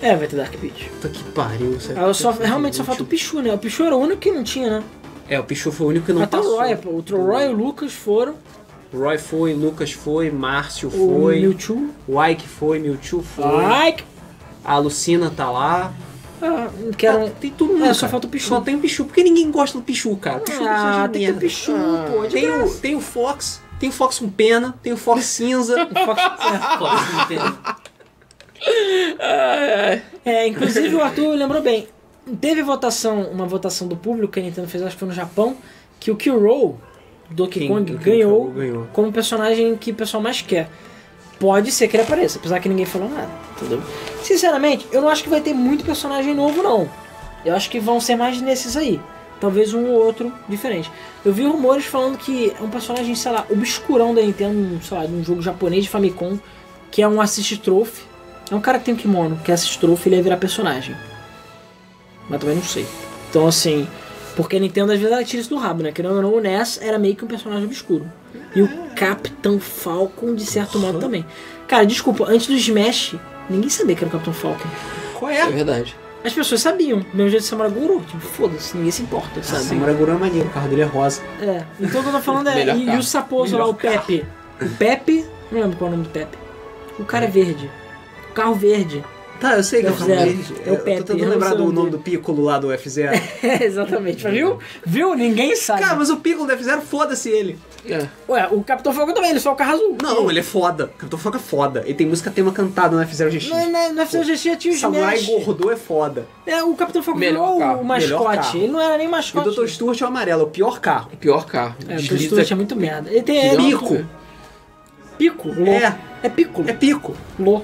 É, vai ter Dark Beach. Puta que pariu. Ah, eu só, realmente só falta o Pichu, né? O Pichu era o único que não tinha, né? É, o Pichu foi o único que não Até passou. o Roy. O Roy e o Lucas foram. Roy foi, Lucas foi, Márcio O foi, Mewtwo. o Ike foi, Mewtwo foi, que... a Lucina tá lá. Ah, que era um... Tem mundo. É, só falta o Pichu. Só tem o Pichu. Porque ninguém gosta do Pichu, cara. Pichu é Ah, tem que ter. Pichu, Ah. pô. De Tem o, tem o Fox, tem o Fox com pena, tem o Fox cinza. Fox- É, inclusive o Arthur lembrou bem. Teve votação, uma votação do público que a Nintendo fez, acho que foi no Japão, que o Kiro do Donkey Kong quem ganhou, ganhou. como personagem que o pessoal mais quer. Pode ser que ele apareça, apesar que ninguém falou nada, entendeu? Sinceramente, eu não acho que vai ter muito personagem novo, não. Eu acho que vão ser mais nesses aí. Talvez um ou outro diferente. Eu vi rumores falando que é um personagem, sei lá, obscurão da Nintendo, sei lá, de um jogo japonês de Famicom, que é um assist trophy. É um cara que tem um kimono, que é assist trophy, ele ia virar personagem. Mas também não sei. Então, assim, porque a Nintendo às vezes ela tira isso do rabo, né? Querendo ou não, o NES era meio que um personagem obscuro. E o Capitão Falcon, de certo modo, também. Cara, desculpa, antes do Smash, ninguém sabia que era o Capitão Falcon. Qual É é? verdade. As pessoas sabiam, mesmo jeito de Samurai Guru, tipo, foda-se, ninguém se importa, sabe? Samurai Guru é maneiro, o carro dele é rosa. É, então o que eu tô falando é. E, e carro. o Saposo lá, Melhor o Pepe. O Pepe, não lembro qual é o nome do Pepe. O cara é verde. O carro verde. Tá, eu sei que é o F-Zero. carro dele. É o Eu tô tentando eu lembrar do nome do Piccolo lá do F0. É, exatamente. Viu? Viu? Ninguém sabe. Cara, mas o Piccolo do F0, foda-se ele. É. Ué, o Capitão Falcon também, ele só é o carro azul. Não, ele é foda. O Capitão Foca é foda. Ele tem música tema cantada no F0 GX. Não, não, no FCG já tinha o Samurai Smash. Gordo é foda. É, o Capitão Falcon Melhor virou carro, o melhor mascote. carro. Ele não era nem E o mascote. Dr. Stuart é o amarelo, é o pior carro. O pior carro. É, o Dr. Stuart é muito merda. Ele tem é, Pico. Pico. Lô. É. É Pico. É pico. Lô.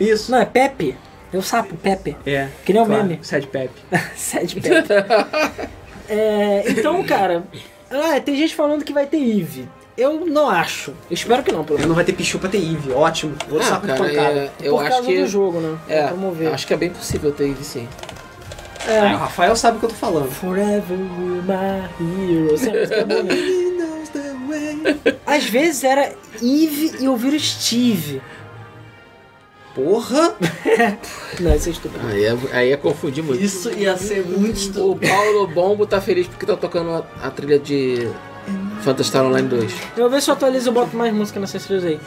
Isso. Não, é Pepe. É o sapo, Pepe. É. Que nem o claro. meme. Sad Pepe. Sede Pepe. é, então, cara, ah, tem gente falando que vai ter Eve. Eu não acho. Eu espero que não, pelo menos. não vai ter Pichu pra ter Eve. Ótimo. Outro Ah, saco cara, pancada. é, eu Por acho causa que. do jogo, né? É, promover. acho que é bem possível ter ido sim. É. Ah, o Rafael sabe o que eu tô falando. Forever my hero. É. Às vezes era Eve e ouvir Steve. Porra! Não, isso é estúpido. Aí é, aí é confundir muito. Isso ia ser muito O estúpido. Paulo Bombo tá feliz porque tá tocando a, a trilha de Phantasy Star Online 2. Eu vou ver se eu atualizo e boto mais música nessas trilhas aí.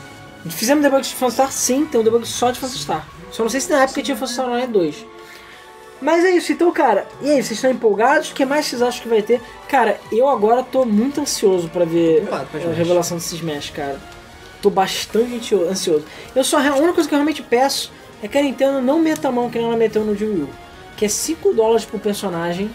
Fizemos debug de Phantasy Star? Sim, tem um debug só de Phantasy Star. Só não sei se na época tinha Phantasy Star Online 2. Mas é isso, então, cara. E aí, vocês estão empolgados? O que mais vocês acham que vai ter? Cara, eu agora tô muito ansioso pra ver Empolgado pra a Smash. revelação desse Smash, cara. Tô bastante ansioso. Eu só, a única coisa que eu realmente peço é que a Nintendo não meta a mão que ela meteu no Wii U. Que é 5 dólares por personagem.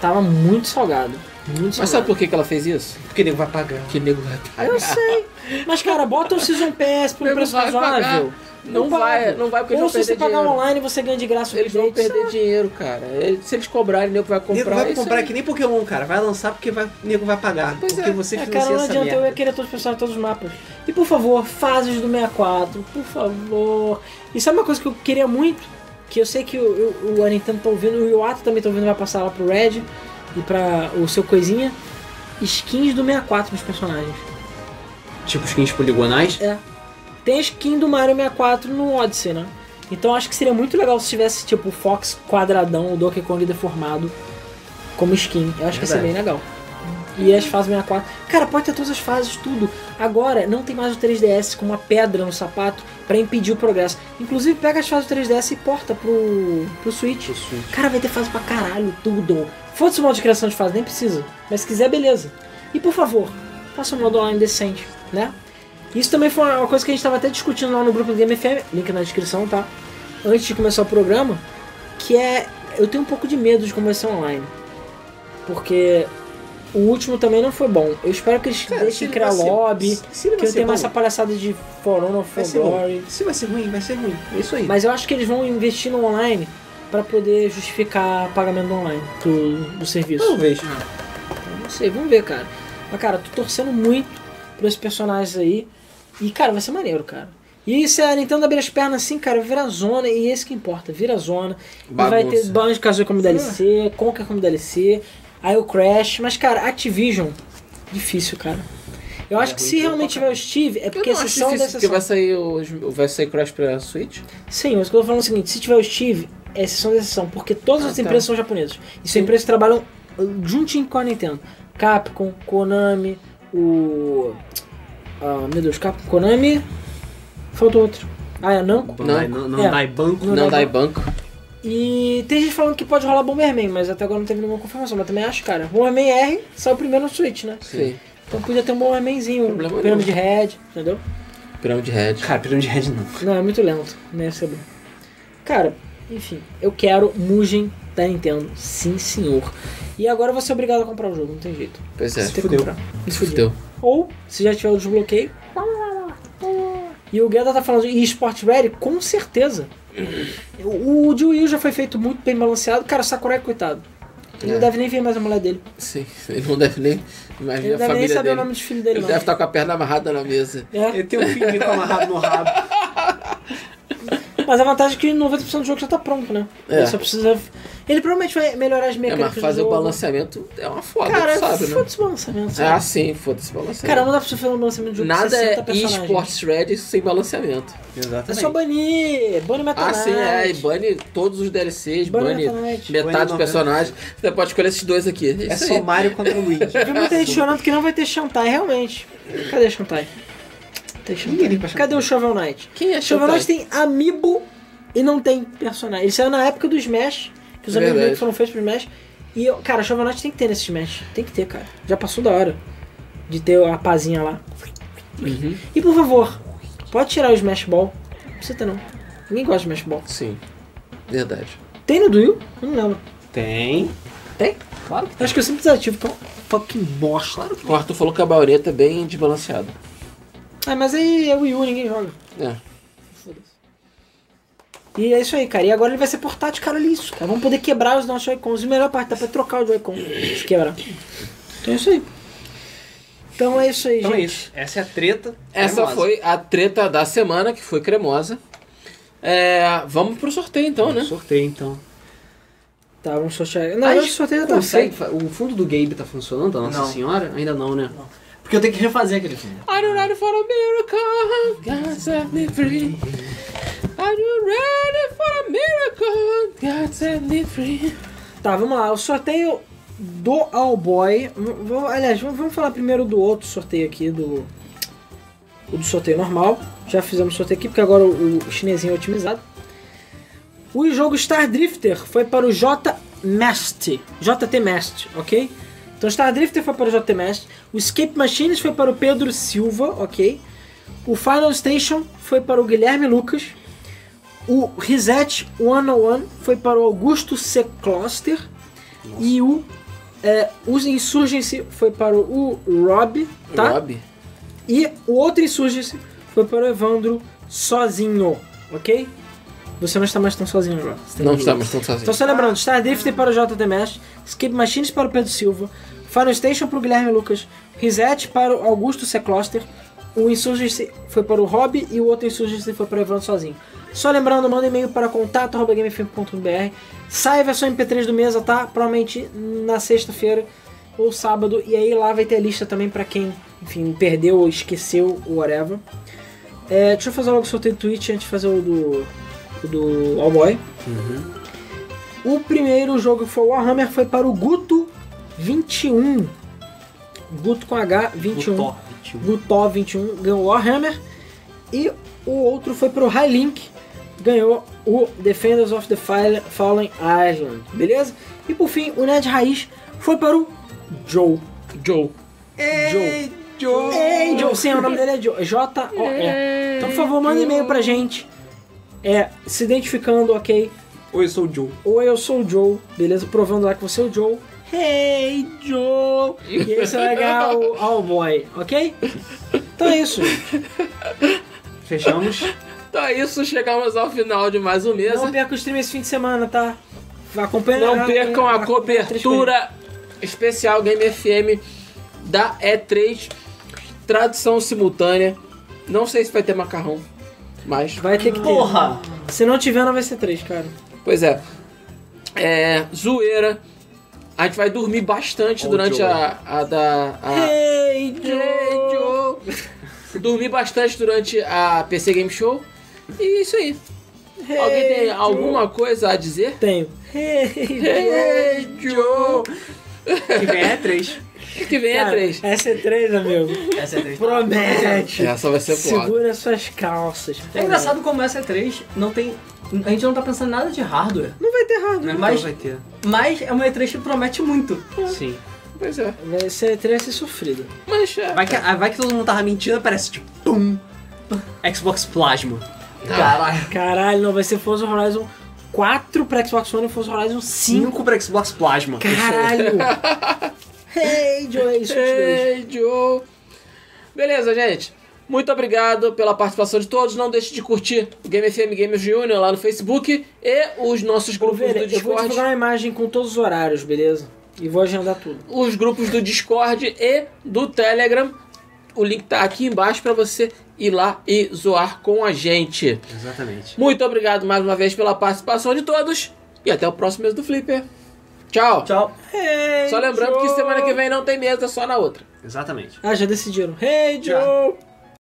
Tava muito salgado. Muito Mas sabe por que, que ela fez isso? Porque nego vai pagar. Que nego vai pagar. Eu sei. Mas, cara, bota o Season Pass por um Nego preço vai pagar. razoável. Não Eu vai, não vai porque eles Ou vão se você pagar dinheiro. online, você ganha de graça o Eles vão perder dinheiro, cara. Eles- Se eles cobrarem, o nego vai Nego comprar. vai é isso comprar aí. que nem Pokémon, cara. Vai lançar porque vai, nego vai pagar. Pois porque é. você É, financia cara, não adianta, eu ia querer todos os personagens, todos os mapas. E por favor, fases do 64, por favor. E sabe uma coisa que eu queria muito? Que eu sei que o, o, o Nintendo tá ouvindo, o Iwata também tá ouvindo, vai passar lá pro Red e pra o seu coisinha. Skins do 64 dos personagens. Tipo skins poligonais. É. Tem a skin do Mario 64 no Odyssey, né? Então acho que seria muito legal se tivesse tipo Fox quadradão, o Donkey Kong deformado como skin. Eu acho que ia ser bem legal. E as fases 64. Cara, pode ter todas as fases, tudo. Agora, não tem mais o 3DS com uma pedra no sapato pra impedir o progresso. Inclusive, pega as fases do 3DS e porta pro, pro Switch. Cara, vai ter fase pra caralho, tudo. Foda-se o modo de criação de fase, nem precisa. Mas se quiser, beleza. E por favor, faça um modo online decente, né? Isso também foi uma coisa que a gente estava até discutindo lá no grupo do Game FM, link na descrição, tá? Antes de começar o programa, que é. Eu tenho um pouco de medo de ser online. Porque o último também não foi bom. Eu espero que eles Cara, deixem criar ser- lobby, que ser tenha mais essa palhaçada de For Honor, For. Glory. Se vai ser ruim, vai ser ruim. É isso aí. Mas eu acho que eles vão investir no online para poder justificar pagamento online do, do serviço. Talvez. Não sei, vamos ver, cara. Mas, cara, tô torcendo muito por esses personagens aí. E, cara, vai ser maneiro, cara. E se a Nintendo abrir as pernas assim, cara, vira zona, e esse que importa, vira zona. E vai ter Bagunça. Banjo Kazooie como DLC, Conker como DLC, aí o Crash. Mas, cara, Activision, difícil, cara. Eu acho que se realmente tiver o Steve, é porque exceção difícil, porque vai sair, o, vai sair Crash pra Switch. Sim, mas o que eu tô falando é o seguinte, se tiver o Steve, é exceção da exceção, porque todas Ah, as tá. empresas são japonesas. E são empresas que trabalham juntinho com a Nintendo. Capcom, Konami, o... Ah, meu Deus, Capcom, Konami... Faltou outro. Ah, é Namco? Bandai, não, não É. dá banco. Não Não, dá banco. E tem gente falando que pode rolar Bomberman, mas até agora não teve nenhuma confirmação. Mas também acho, cara. Bomberman R saiu primeiro no Switch, né? Sim. Então podia ter um Bombermanzinho, um Pirâmide Red, entendeu? Pirâmide Red. Cara, pirâmide red não. Não, é muito lento, não ia ser bom. Cara, enfim, eu quero Mugen da Nintendo, sim senhor. E agora eu vou ser obrigado a comprar o jogo, não tem jeito. Pois é. Você tem que fudeu. comprar. Me fudeu. Fudeu. Ou, se já tiver o desbloqueio. E o Gueda tá falando de eSport Ready, com certeza. O, o de Wii U já foi feito muito bem balanceado. Cara, o Sakurai, coitado. Ele não É. deve nem ver mais a mulher dele. Sim. Ele não deve nem Ele não a deve nem saber dele. o nome dos filhos dele, Ele não. deve estar com a perna amarrada na mesa. É. Ele tem um filho amarrado no rabo. Mas a vantagem é que 90% do jogo já tá pronto, né? É. Ele só precisa. Ele provavelmente vai melhorar as É, mecânicas mas fazer do o balanceamento é uma foda, Cara, tu sabe, né? foda-se o balanceamento. Ah, sabe? sim, foda-se o balanceamento. Cara, não dá pra você fazer um balanceamento de jogo Nada 60 é personagens. esports ready sem balanceamento. É Exatamente. só banir, banir Meta Ah, sim, é. E bane todos os DLCs, banir bane metade Bane dos 90. personagens. Você pode escolher esses dois aqui. É Isso só. Mario contra o Luigi. Vi muita gente chorando que não vai ter Shantai, realmente. Cadê Shantai? Tem Shantai. pra Cadê o Shovel Knight? Quem é Shovel? Knight tem amiibo e não tem personagem. Ele saiu na época do Smash, que os É amigos dele foram feitos pro Smash. E, eu- cara, Shovel Knight tem que ter nesse Smash. Tem que ter, cara. Já passou da hora de ter a pazinha lá. Uhum. E por favor, pode tirar o Smash Ball. Não precisa ter não. Ninguém gosta de Smash Ball. Sim. Verdade. Tem no? Eu não lembro. Tem. Tem? Claro que Acho que eu sempre desativo, é fucking bosta. Claro que O Arthur falou que a baioneta é bem desbalanceada. Ah, mas aí é Wii U, ninguém joga. É. Foda-se. E é isso aí, cara. E agora ele vai ser portátil, cara, olha isso. Cara. Vamos poder quebrar os nossos Joy-Cons. E a melhor parte, dá pra trocar o Joy-Con se quebrar. Então é isso aí. Então é isso aí, Então é gente. isso. Essa é a treta. Essa cremosa. foi a treta da semana, que foi cremosa. É, vamos pro sorteio então, né? Sorteio, então. Tá, vamos sortear. Não, A o sorteio já tá consegue O fundo do Gabe tá funcionando, da Nossa Não. Senhora? Ainda não, né? Porque eu tenho que refazer aquele filme. Are you ready for a miracle? God set me free. Are you ready for a miracle? God set me free. Tá, vamos lá. O sorteio do All Boy. Aliás, vamos, falar primeiro do outro sorteio aqui, do. O do sorteio normal. Já fizemos sorteio aqui, porque agora o, o chinesinho é otimizado. O jogo Star Drifter foi para o J Mast. JT Mast, ok? Então Star Drifter foi para o JT Mast. O Escape Machines foi para o Pedro Silva, ok? O Final Station foi para o Guilherme Lucas. O Reset 101 foi para o Augusto C. Kloster. E o É, os Insurgency foi para o Rob, tá? Rob. E o outro Insurgency foi para o Evandro sozinho, ok? Você não está mais tão sozinho agora. Tem Não amigos. estamos tão sozinhos. Então só lembrando, Star Drifter para o JD Mesh, Escape Machines para o Pedro Silva, Final Station para o Guilherme Lucas, Reset para o Augusto Secloster, o Insurgency foi para o Rob e o outro Insurgency foi para o Evandro sozinho. Só lembrando, manda e-mail para contato.gamefm.br, sai a versão MP3 do mesa, tá? Provavelmente na sexta-feira ou sábado, e aí lá vai ter a lista também para quem, enfim, perdeu ou esqueceu, ou whatever. É, deixa eu fazer logo o sorteio do Twitch antes de fazer o do, do Allboy. O primeiro jogo que foi o Warhammer foi para o Guto 21. Guto com H 21. Gutó, 21. Gutó 21 ganhou o Warhammer. E o outro foi para o High Link, ganhou o Defenders of the Fal- Fallen Island. Beleza? E por fim, o Ned Raiz foi para o Joe. Joe. Joe. Ei, Joe. Sim, o nome dele é Joe. J-O-E. Então, por favor, manda e-mail pra gente. É, se identificando, ok? Oi, eu sou o Joe. Ou eu sou o Joe, beleza? Provando lá que você é o Joe. Hey, Joe! E aí você vai ganhar o All Boy, ok? Então é isso. Fechamos. Então é isso, chegamos ao final de mais um mesa. Não perca o stream esse fim de semana, tá? Acompanha Não percam a acompanha cobertura especial Game FM da E3. Tradução simultânea. Não sei se vai ter macarrão, mas. Vai ter que ter. Porra! Se não tiver, não vai ser três, cara. Pois é. É. Zoeira. A gente vai dormir bastante Ó o durante Joe. a, a da. A... Hey, Hey, Joe! Joe. Dormi bastante durante a PC Game Show. E isso aí. Alguém tem Hey, alguma coisa a dizer? Tenho. Hey, Hey, Joe. Que vem é 3. Que vem a Cara, 3. Essa é três, amigo. Essa é 3. Promete. Essa vai ser foda. Segura suas calças. É engraçado como essa E3 não tem. A gente não tá pensando em nada de hardware. Não vai ter hardware. Mas Mas- vai ter. Mas é uma E3 que promete muito. Sim. Pois é. Vai ser três vai ser sofrido. Mas é. Vai que, ah, vai que todo mundo tava mentindo, aparece tipo, pum. Xbox Plasma. Caralho. Caralho, não vai ser Forza Horizon 4 pra Xbox One e Forza Horizon 5. 5 pra Xbox Plasma. Caralho! hey, Joe, é Hey, Joe. Beleza, gente. Muito obrigado pela participação de todos. Não deixe de curtir o Game FM Games Junior lá no Facebook e os nossos grupos Ovelha, do eu vou Discord. divulgar uma imagem com todos os horários, beleza? E vou agendar tudo. Os grupos do Discord e do Telegram. O link tá aqui embaixo para você ir lá e zoar com a gente. Exatamente. Muito obrigado mais uma vez pela participação de todos e até o próximo mês do Flipper. Tchau. Tchau. Hey, Só lembrando que Joe. semana que vem não tem mesa, só na outra. Exatamente. Ah, já decidiram. Hey. Joe!